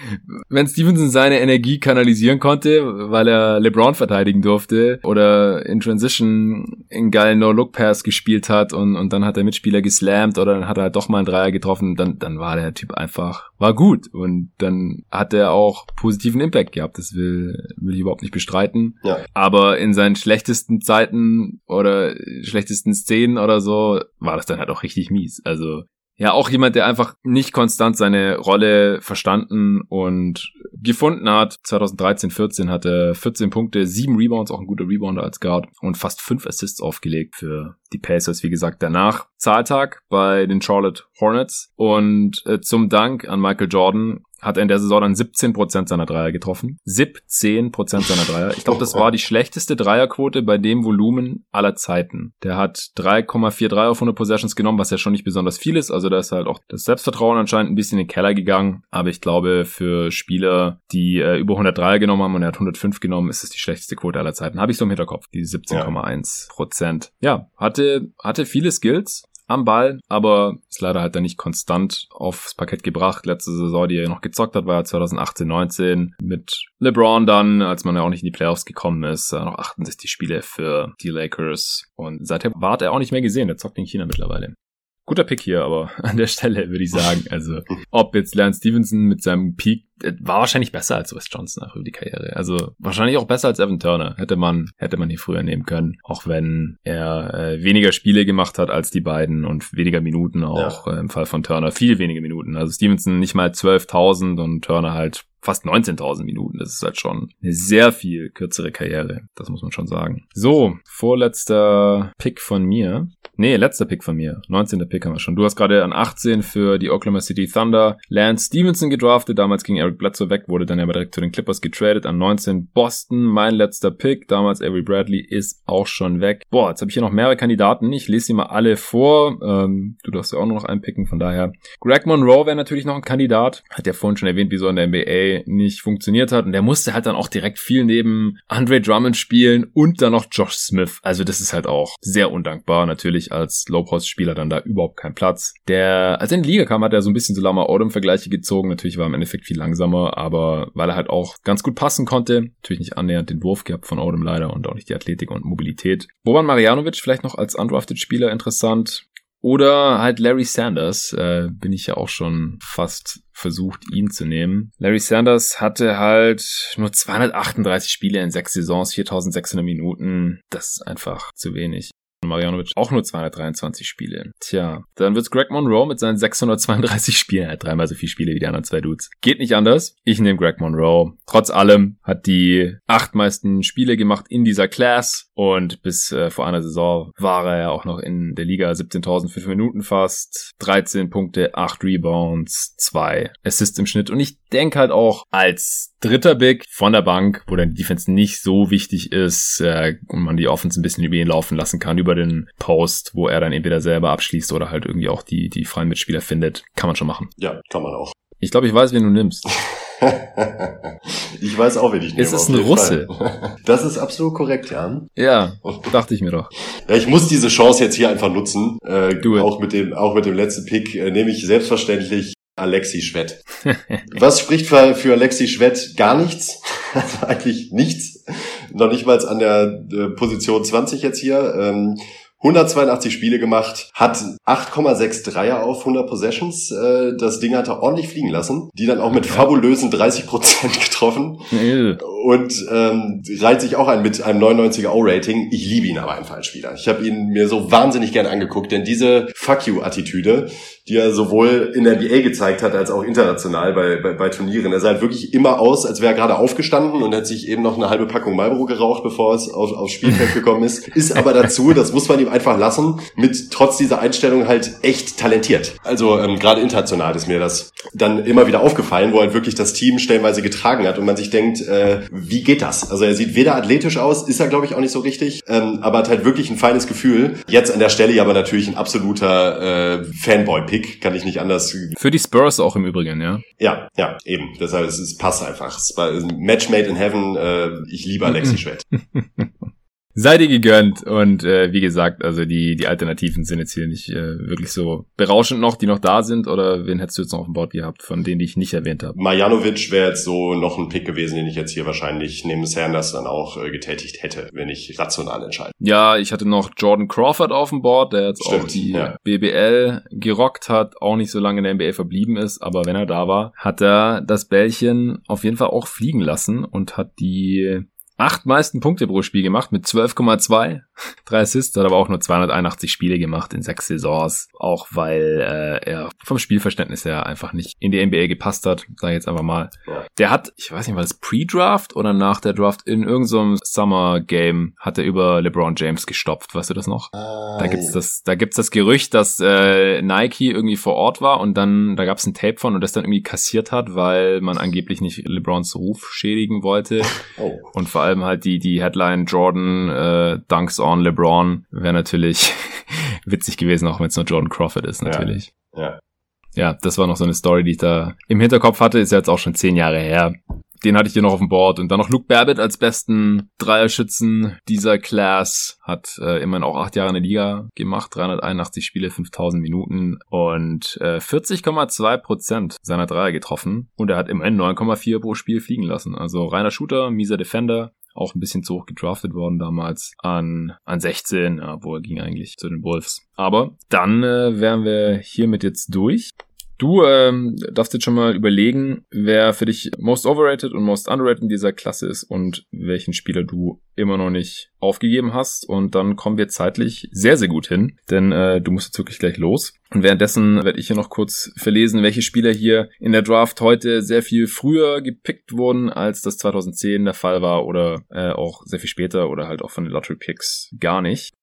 wenn Stevenson seine Energie kanalisieren konnte, weil er LeBron verteidigen durfte oder in Transition in geilen No-Look-Pass gespielt hat und, und dann hat der Mitspieler geslammt oder dann hat er halt doch mal einen Dreier getroffen, dann, dann war der Typ einfach, war gut und dann hat er auch positiven Impact gehabt. Das will, will ich überhaupt nicht bestreiten. Ja. Aber in seinen schlechtesten Zeiten oder schlechtesten Szenen oder so war das dann halt auch richtig mies. Also ja auch jemand, der einfach nicht konstant seine Rolle verstanden und gefunden hat. 2013, 14 hatte 14 Punkte, 7 Rebounds, auch ein guter Rebounder als Guard und fast 5 Assists aufgelegt für die Pacers. Wie gesagt, danach Zahltag bei den Charlotte Hornets und äh, zum Dank an Michael Jordan hat er in der Saison dann 17% seiner Dreier getroffen. 17% seiner Dreier. Ich glaube, das war die schlechteste Dreierquote bei dem Volumen aller Zeiten. Der hat 3,43 auf 100 Possessions genommen, was ja schon nicht besonders viel ist. Also da ist halt auch das Selbstvertrauen anscheinend ein bisschen in den Keller gegangen. Aber ich glaube, für Spieler, die äh, über 100 Dreier genommen haben und er hat 105 genommen, ist es die schlechteste Quote aller Zeiten. Habe ich so im Hinterkopf, die 17,1%. Ja. ja, hatte, hatte viele Skills, am Ball, aber ist leider halt dann nicht konstant aufs Parkett gebracht. Letzte Saison, die er noch gezockt hat, war ja 2018, 19 mit LeBron dann, als man ja auch nicht in die Playoffs gekommen ist, noch 68 Spiele für die Lakers und seither war er auch nicht mehr gesehen. Der zockt in China mittlerweile. Guter Pick hier, aber an der Stelle würde ich sagen, also ob jetzt Lance Stevenson mit seinem Peak äh, war wahrscheinlich besser als Wes Johnson nach über die Karriere. Also wahrscheinlich auch besser als Evan Turner. Hätte man, hätte man hier früher nehmen können. Auch wenn er äh, weniger Spiele gemacht hat als die beiden und weniger Minuten auch ja. äh, im Fall von Turner. Viel weniger Minuten. Also Stevenson nicht mal 12.000 und Turner halt fast 19.000 Minuten. Das ist halt schon eine sehr viel kürzere Karriere. Das muss man schon sagen. So, vorletzter Pick von mir. Nee, letzter Pick von mir. 19. Pick haben wir schon. Du hast gerade an 18 für die Oklahoma City Thunder Lance Stevenson gedraftet. Damals ging Eric Bledsoe weg, wurde dann ja direkt zu den Clippers getradet. An 19 Boston, mein letzter Pick. Damals Avery Bradley ist auch schon weg. Boah, jetzt habe ich hier noch mehrere Kandidaten. Ich lese sie mal alle vor. Ähm, du darfst ja auch nur noch einen picken, von daher. Greg Monroe wäre natürlich noch ein Kandidat. Hat ja vorhin schon erwähnt, wieso in der NBA nicht funktioniert hat. Und der musste halt dann auch direkt viel neben Andre Drummond spielen und dann noch Josh Smith. Also das ist halt auch sehr undankbar. Natürlich als Low-Post-Spieler dann da überhaupt kein Platz. Der, als er in die Liga kam, hat er so ein bisschen so Lama Odom-Vergleiche gezogen. Natürlich war er im Endeffekt viel langsamer, aber weil er halt auch ganz gut passen konnte. Natürlich nicht annähernd den Wurf gehabt von Odom leider und auch nicht die Athletik und Mobilität. Boban Marjanovic vielleicht noch als undrafted Spieler interessant. Oder halt Larry Sanders, äh, bin ich ja auch schon fast versucht, ihn zu nehmen. Larry Sanders hatte halt nur 238 Spiele in sechs Saisons, 4600 Minuten. Das ist einfach zu wenig. Marjanovic auch nur 223 Spiele. Tja, dann wird's Greg Monroe mit seinen 632 Spielen. Er hat dreimal so viele Spiele wie die anderen zwei Dudes. Geht nicht anders. Ich nehme Greg Monroe. Trotz allem hat die acht meisten Spiele gemacht in dieser Class und bis äh, vor einer Saison war er ja auch noch in der Liga 17.005 Minuten fast. 13 Punkte, 8 Rebounds, 2 Assists im Schnitt. Und ich denke halt auch als dritter Big von der Bank, wo dann die Defense nicht so wichtig ist äh, und man die Offense ein bisschen über ihn laufen lassen kann, über den Post, wo er dann entweder selber abschließt oder halt irgendwie auch die, die freien Mitspieler findet. Kann man schon machen. Ja, kann man auch. Ich glaube, ich weiß, wen du nimmst. ich weiß auch, wen ich nehme. Es ist ein Russe. Fall. Das ist absolut korrekt, Jan. Ja, dachte ich mir doch. Ja, ich muss diese Chance jetzt hier einfach nutzen. Äh, auch mit dem, auch mit dem letzten Pick äh, nehme ich selbstverständlich Alexi Schwett. Was spricht für, für Alexi Schwett? Gar nichts. Also eigentlich nichts. Noch nicht mal an der äh, Position 20 jetzt hier. Ähm, 182 Spiele gemacht, hat 8,6 Dreier auf 100 Possessions. Äh, das Ding hat er ordentlich fliegen lassen. Die dann auch mit fabulösen 30 Prozent getroffen. Und ähm, reiht sich auch ein mit einem 99er O-Rating. Ich liebe ihn aber einfach als Spieler. Ich habe ihn mir so wahnsinnig gern angeguckt, denn diese Fuck you-Attitüde, die er sowohl in der NBA gezeigt hat, als auch international bei, bei, bei Turnieren. Er sah halt wirklich immer aus, als wäre er gerade aufgestanden und hat sich eben noch eine halbe Packung Marlboro geraucht, bevor es auf, aufs Spielfeld gekommen ist. Ist aber dazu, das muss man ihm einfach lassen, mit trotz dieser Einstellung halt echt talentiert. Also ähm, gerade international ist mir das dann immer wieder aufgefallen, wo halt wirklich das Team stellenweise getragen hat und man sich denkt, äh, wie geht das? Also er sieht weder athletisch aus, ist er glaube ich auch nicht so richtig, ähm, aber hat halt wirklich ein feines Gefühl. Jetzt an der Stelle aber natürlich ein absoluter äh, Fanboy-Pick, kann ich nicht anders. Für die Spurs auch im Übrigen, ja? Ja, ja, eben. Deshalb es, es passt einfach. Es war ein Match made in heaven. Äh, ich liebe Alexi Schwett. Sei dir gegönnt und äh, wie gesagt, also die die Alternativen sind jetzt hier nicht äh, wirklich so berauschend noch, die noch da sind oder wen hättest du jetzt noch auf dem Board gehabt, von denen die ich nicht erwähnt habe? Marjanovic wäre jetzt so noch ein Pick gewesen, den ich jetzt hier wahrscheinlich neben Sanders dann auch äh, getätigt hätte, wenn ich rational entscheide. Ja, ich hatte noch Jordan Crawford auf dem Board, der jetzt Stimmt, auch die ja. BBL gerockt hat, auch nicht so lange in der NBA verblieben ist, aber wenn er da war, hat er das Bällchen auf jeden Fall auch fliegen lassen und hat die acht meisten Punkte pro Spiel gemacht mit 12,2. Drei Assists, hat aber auch nur 281 Spiele gemacht in sechs Saisons. Auch weil äh, er vom Spielverständnis her einfach nicht in die NBA gepasst hat, sag ich jetzt einfach mal. Ja. Der hat, ich weiß nicht, war das Pre-Draft oder nach der Draft in irgendeinem Summer-Game hat er über LeBron James gestopft. Weißt du das noch? Ah, da gibt's das, da gibt's das Gerücht, dass äh, Nike irgendwie vor Ort war und dann, da gab's ein Tape von und das dann irgendwie kassiert hat, weil man angeblich nicht LeBrons Ruf schädigen wollte. Oh. Und vor allem allem halt die, die Headline Jordan äh, Dunks on LeBron wäre natürlich witzig gewesen, auch wenn es nur Jordan Crawford ist, natürlich. Ja. ja. Ja, das war noch so eine Story, die ich da im Hinterkopf hatte, ist ja jetzt auch schon zehn Jahre her den hatte ich hier noch auf dem Board. Und dann noch Luke Babbitt als besten Dreierschützen dieser Class. Hat äh, immerhin auch acht Jahre in der Liga gemacht, 381 Spiele, 5000 Minuten und äh, 40,2 Prozent seiner Dreier getroffen. Und er hat immerhin 9,4 pro Spiel fliegen lassen. Also reiner Shooter, mieser Defender. Auch ein bisschen zu hoch gedraftet worden damals an, an 16, ja, wo er ging eigentlich zu den Wolves. Aber dann äh, wären wir hiermit jetzt durch. Du ähm, darfst jetzt schon mal überlegen, wer für dich most overrated und most underrated in dieser Klasse ist und welchen Spieler du immer noch nicht aufgegeben hast. Und dann kommen wir zeitlich sehr, sehr gut hin, denn äh, du musst jetzt wirklich gleich los. Und währenddessen werde ich hier noch kurz verlesen, welche Spieler hier in der Draft heute sehr viel früher gepickt wurden, als das 2010 der Fall war oder äh, auch sehr viel später oder halt auch von den Lottery Picks gar nicht.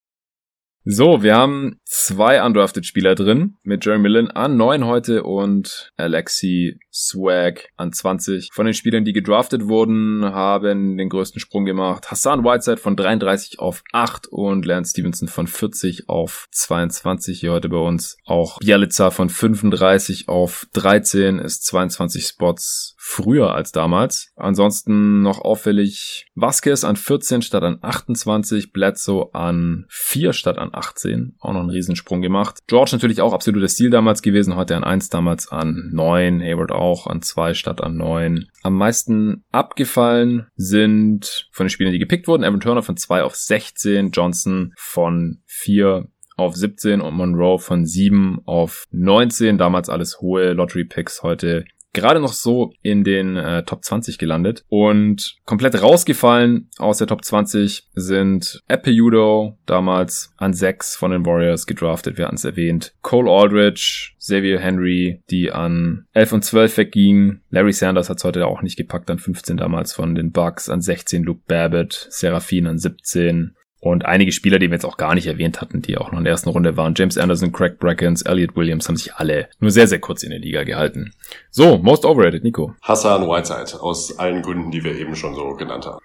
So, wir haben zwei undrafted Spieler drin mit Jeremy Lin an 9 heute und Alexi Swag an 20. Von den Spielern, die gedraftet wurden, haben den größten Sprung gemacht. Hassan Whiteside von 33 auf 8 und Lance Stevenson von 40 auf 22 hier heute bei uns. Auch Bialica von 35 auf 13 ist 22 Spots früher als damals. Ansonsten noch auffällig Vasquez an 14 statt an 28, Bledsoe an 4 statt an 18. Auch noch einen Riesensprung gemacht. George natürlich auch absolutes Stil damals gewesen, heute an 1, damals an 9. Hayward auch an 2 statt an 9. Am meisten abgefallen sind von den Spielern, die gepickt wurden, Evan Turner von 2 auf 16, Johnson von 4 auf 17 und Monroe von 7 auf 19. Damals alles hohe Lottery Picks, heute gerade noch so in den äh, Top 20 gelandet. Und komplett rausgefallen aus der Top 20 sind Judo, damals an 6 von den Warriors gedraftet, wir hatten es erwähnt. Cole Aldridge, Xavier Henry, die an 11 und 12 weggingen. Larry Sanders hat es heute auch nicht gepackt, an 15 damals von den Bucks, an 16 Luke Babbitt, Seraphin an 17, und einige Spieler, die wir jetzt auch gar nicht erwähnt hatten, die auch noch in der ersten Runde waren. James Anderson, Craig Brackens, Elliot Williams haben sich alle nur sehr, sehr kurz in der Liga gehalten. So, most overrated, Nico. Hassan Whiteside, aus allen Gründen, die wir eben schon so genannt haben.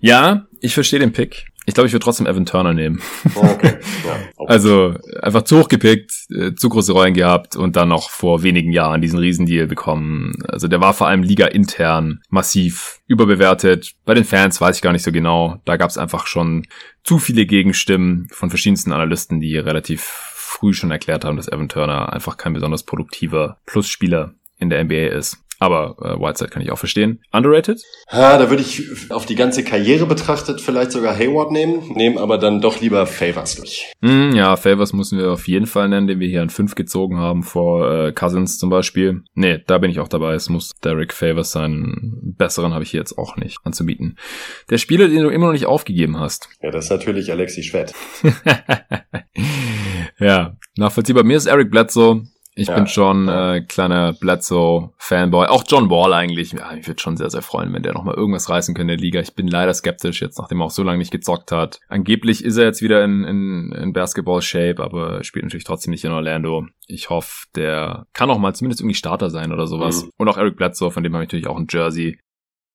Ja, ich verstehe den Pick. Ich glaube, ich würde trotzdem Evan Turner nehmen. Okay. Ja, okay. Also einfach zu hoch gepickt, äh, zu große Rollen gehabt und dann noch vor wenigen Jahren diesen Riesendeal bekommen. Also der war vor allem Liga intern massiv überbewertet. Bei den Fans weiß ich gar nicht so genau. Da gab es einfach schon zu viele Gegenstimmen von verschiedensten Analysten, die relativ früh schon erklärt haben, dass Evan Turner einfach kein besonders produktiver Plusspieler in der NBA ist. Aber äh, Whiteside kann ich auch verstehen. Underrated? Ha, da würde ich auf die ganze Karriere betrachtet vielleicht sogar Hayward nehmen, nehmen aber dann doch lieber Favors durch. Mm, ja, Favors müssen wir auf jeden Fall nennen, den wir hier an 5 gezogen haben vor äh, Cousins zum Beispiel. Nee, da bin ich auch dabei. Es muss Derek Favors sein. Besseren habe ich hier jetzt auch nicht anzubieten. Der Spieler, den du immer noch nicht aufgegeben hast. Ja, das ist natürlich Alexi Schwett. ja, nachvollziehbar. Mir ist Eric Bledsoe ich ja, bin schon äh, kleiner Bledsoe-Fanboy. Auch John Wall eigentlich. Ja, ich würde schon sehr, sehr freuen, wenn der nochmal irgendwas reißen könnte in der Liga. Ich bin leider skeptisch jetzt, nachdem er auch so lange nicht gezockt hat. Angeblich ist er jetzt wieder in, in, in Basketball-Shape, aber spielt natürlich trotzdem nicht in Orlando. Ich hoffe, der kann auch mal zumindest irgendwie Starter sein oder sowas. Mhm. Und auch Eric Bledsoe, von dem habe ich natürlich auch ein Jersey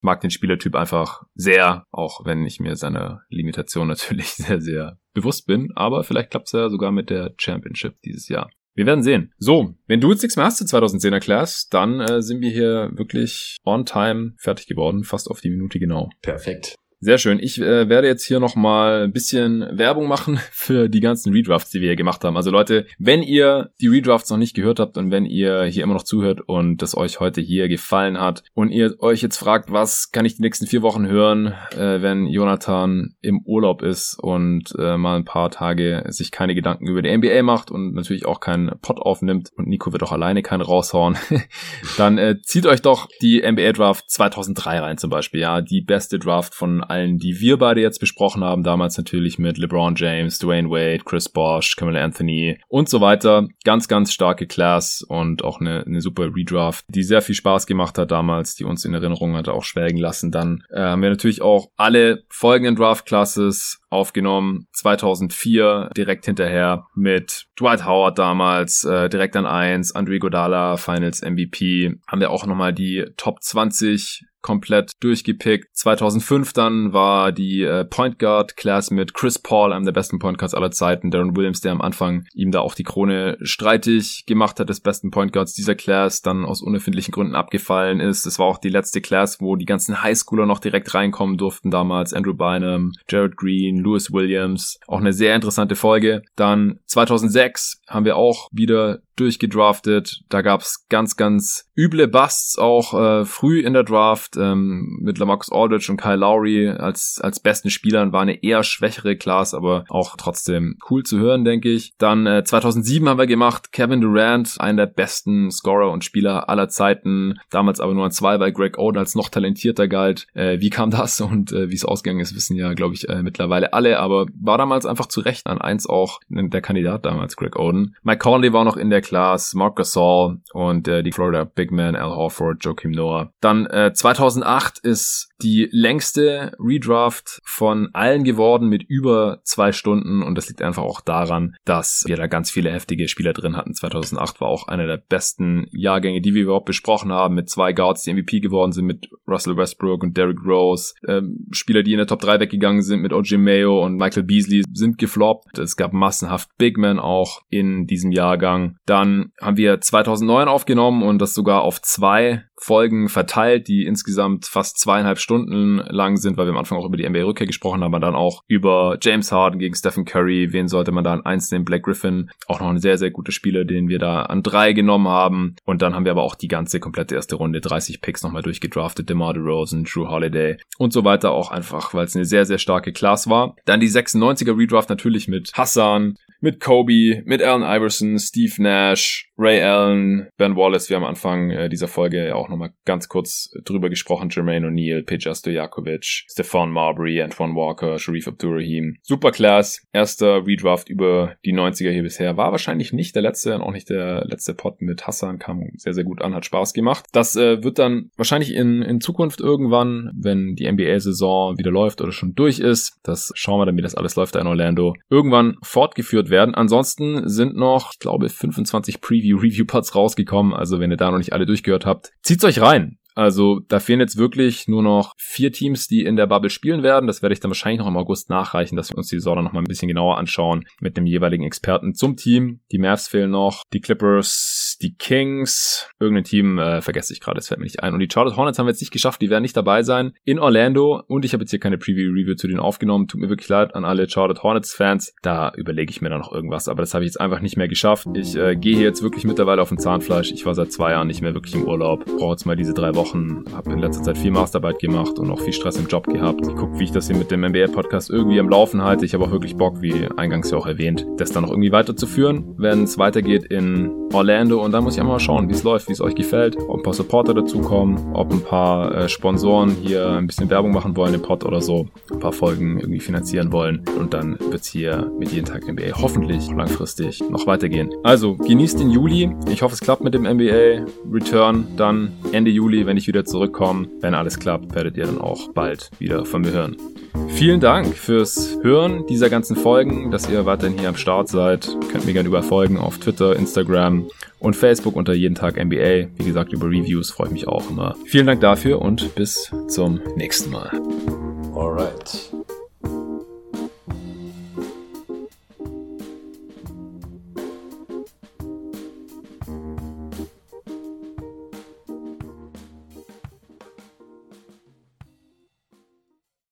mag den Spielertyp einfach sehr, auch wenn ich mir seine Limitation natürlich sehr, sehr bewusst bin. Aber vielleicht klappt es ja sogar mit der Championship dieses Jahr. Wir werden sehen. So, wenn du jetzt nichts mehr hast zu 2010er Class, dann äh, sind wir hier wirklich on time fertig geworden, fast auf die Minute genau. Perfekt. Sehr schön. Ich äh, werde jetzt hier nochmal ein bisschen Werbung machen für die ganzen Redrafts, die wir hier gemacht haben. Also Leute, wenn ihr die Redrafts noch nicht gehört habt und wenn ihr hier immer noch zuhört und das euch heute hier gefallen hat und ihr euch jetzt fragt, was kann ich die nächsten vier Wochen hören, äh, wenn Jonathan im Urlaub ist und äh, mal ein paar Tage sich keine Gedanken über die NBA macht und natürlich auch keinen Pot aufnimmt und Nico wird auch alleine keinen raushauen, dann äh, zieht euch doch die NBA Draft 2003 rein zum Beispiel. Ja, die beste Draft von allen, die wir beide jetzt besprochen haben, damals natürlich mit LeBron James, Dwayne Wade, Chris Bosh, Camille Anthony und so weiter. Ganz, ganz starke Class und auch eine, eine super Redraft, die sehr viel Spaß gemacht hat damals, die uns in Erinnerung hat auch schwelgen lassen. Dann äh, haben wir natürlich auch alle folgenden Draft Classes aufgenommen. 2004 direkt hinterher mit Dwight Howard damals äh, direkt an 1, Andre Godala Finals MVP. Haben wir auch nochmal die Top 20 komplett durchgepickt. 2005 dann war die äh, Point Guard Class mit Chris Paul, einem der besten Point Guards aller Zeiten, Darren Williams, der am Anfang ihm da auch die Krone streitig gemacht hat des besten Point Guards dieser Class, dann aus unerfindlichen Gründen abgefallen ist. Es war auch die letzte Class, wo die ganzen Highschooler noch direkt reinkommen durften damals. Andrew Bynum, Jared Green, Lewis Williams. Auch eine sehr interessante Folge. Dann 2006 haben wir auch wieder durchgedraftet. Da gab's ganz, ganz üble Busts auch äh, früh in der Draft ähm, mit Lamarcus Aldridge und Kyle Lowry als, als besten Spielern. War eine eher schwächere Class, aber auch trotzdem cool zu hören, denke ich. Dann äh, 2007 haben wir gemacht Kevin Durant, einer der besten Scorer und Spieler aller Zeiten. Damals aber nur an zwei, weil Greg Oden als noch talentierter galt. Äh, wie kam das und äh, wie es ausgegangen ist, wissen ja, glaube ich, äh, mittlerweile alle. Aber war damals einfach zu Recht an eins auch der Kandidat damals, Greg Oden. Mike Conley war noch in der Class, Mark Gasol und äh, die Florida Big Man, Al Horford, Joakim Noah. Dann äh, 2008 ist die längste Redraft von allen geworden mit über zwei Stunden und das liegt einfach auch daran, dass wir da ganz viele heftige Spieler drin hatten. 2008 war auch einer der besten Jahrgänge, die wir überhaupt besprochen haben, mit zwei Guards, die MVP geworden sind, mit Russell Westbrook und Derrick Rose. Ähm, Spieler, die in der Top 3 weggegangen sind, mit OJ Mayo und Michael Beasley, sind gefloppt. Es gab massenhaft Big Men auch in diesem Jahrgang. Dann haben wir 2009 aufgenommen und das sogar auf zwei Folgen verteilt, die insgesamt fast zweieinhalb Stunden lang sind, weil wir am Anfang auch über die NBA-Rückkehr gesprochen haben, aber dann auch über James Harden gegen Stephen Curry, wen sollte man da an eins nehmen, Black Griffin, auch noch ein sehr, sehr guter Spieler, den wir da an drei genommen haben. Und dann haben wir aber auch die ganze komplette erste Runde, 30 Picks nochmal durchgedraftet, DeMar DeRozan, Drew Holiday und so weiter, auch einfach, weil es eine sehr, sehr starke Class war. Dann die 96er Redraft natürlich mit Hassan, mit Kobe, mit Allen Iverson, Steve Nash, Ray Allen, Ben Wallace, wir haben am Anfang äh, dieser Folge ja auch nochmal ganz kurz drüber gesprochen, Jermaine O'Neal, Peja Stojakovic, Stefan Marbury, Antoine Walker, Sharif Abdurrahim. Superclass, erster Redraft über die 90er hier bisher, war wahrscheinlich nicht der letzte und auch nicht der letzte Pot mit Hassan, kam sehr, sehr gut an, hat Spaß gemacht. Das äh, wird dann wahrscheinlich in, in Zukunft irgendwann, wenn die NBA-Saison wieder läuft oder schon durch ist, das schauen wir dann, wie das alles läuft da in Orlando, irgendwann fortgeführt werden. Ansonsten sind noch, ich glaube, 25 Preview-Review-Pods rausgekommen, also wenn ihr da noch nicht alle durchgehört habt, zieht's euch rein. Also da fehlen jetzt wirklich nur noch vier Teams, die in der Bubble spielen werden. Das werde ich dann wahrscheinlich noch im August nachreichen, dass wir uns die Saison noch mal ein bisschen genauer anschauen mit dem jeweiligen Experten zum Team. Die Mavs fehlen noch, die Clippers, die Kings, irgendein Team äh, vergesse ich gerade, das fällt mir nicht ein. Und die Charlotte Hornets haben wir jetzt nicht geschafft, die werden nicht dabei sein in Orlando. Und ich habe jetzt hier keine Preview-Review zu denen aufgenommen. Tut mir wirklich leid an alle Charlotte Hornets-Fans. Da überlege ich mir dann noch irgendwas, aber das habe ich jetzt einfach nicht mehr geschafft. Ich äh, gehe hier jetzt wirklich mittlerweile auf dem Zahnfleisch. Ich war seit zwei Jahren nicht mehr wirklich im Urlaub. Brauche jetzt mal diese drei Wochen Wochen, habe in letzter Zeit viel Masterarbeit gemacht und auch viel Stress im Job gehabt. Ich gucke, wie ich das hier mit dem MBA-Podcast irgendwie am Laufen halte. Ich habe auch wirklich Bock, wie eingangs ja auch erwähnt, das dann noch irgendwie weiterzuführen, wenn es weitergeht in Orlando. Und dann muss ich einmal schauen, wie es läuft, wie es euch gefällt, ob ein paar Supporter dazukommen, ob ein paar äh, Sponsoren hier ein bisschen Werbung machen wollen im Pod oder so, ein paar Folgen irgendwie finanzieren wollen. Und dann wird es hier mit jeden Tag NBA hoffentlich langfristig noch weitergehen. Also genießt den Juli. Ich hoffe, es klappt mit dem NBA Return dann Ende Juli, wenn ich wieder zurückkomme. Wenn alles klappt, werdet ihr dann auch bald wieder von mir hören. Vielen Dank fürs Hören dieser ganzen Folgen, dass ihr weiterhin hier am Start seid. Könnt mir gerne überall folgen auf Twitter, Instagram und Facebook unter jeden Tag NBA. Wie gesagt, über Reviews freue ich mich auch immer. Vielen Dank dafür und bis zum nächsten Mal. Alright.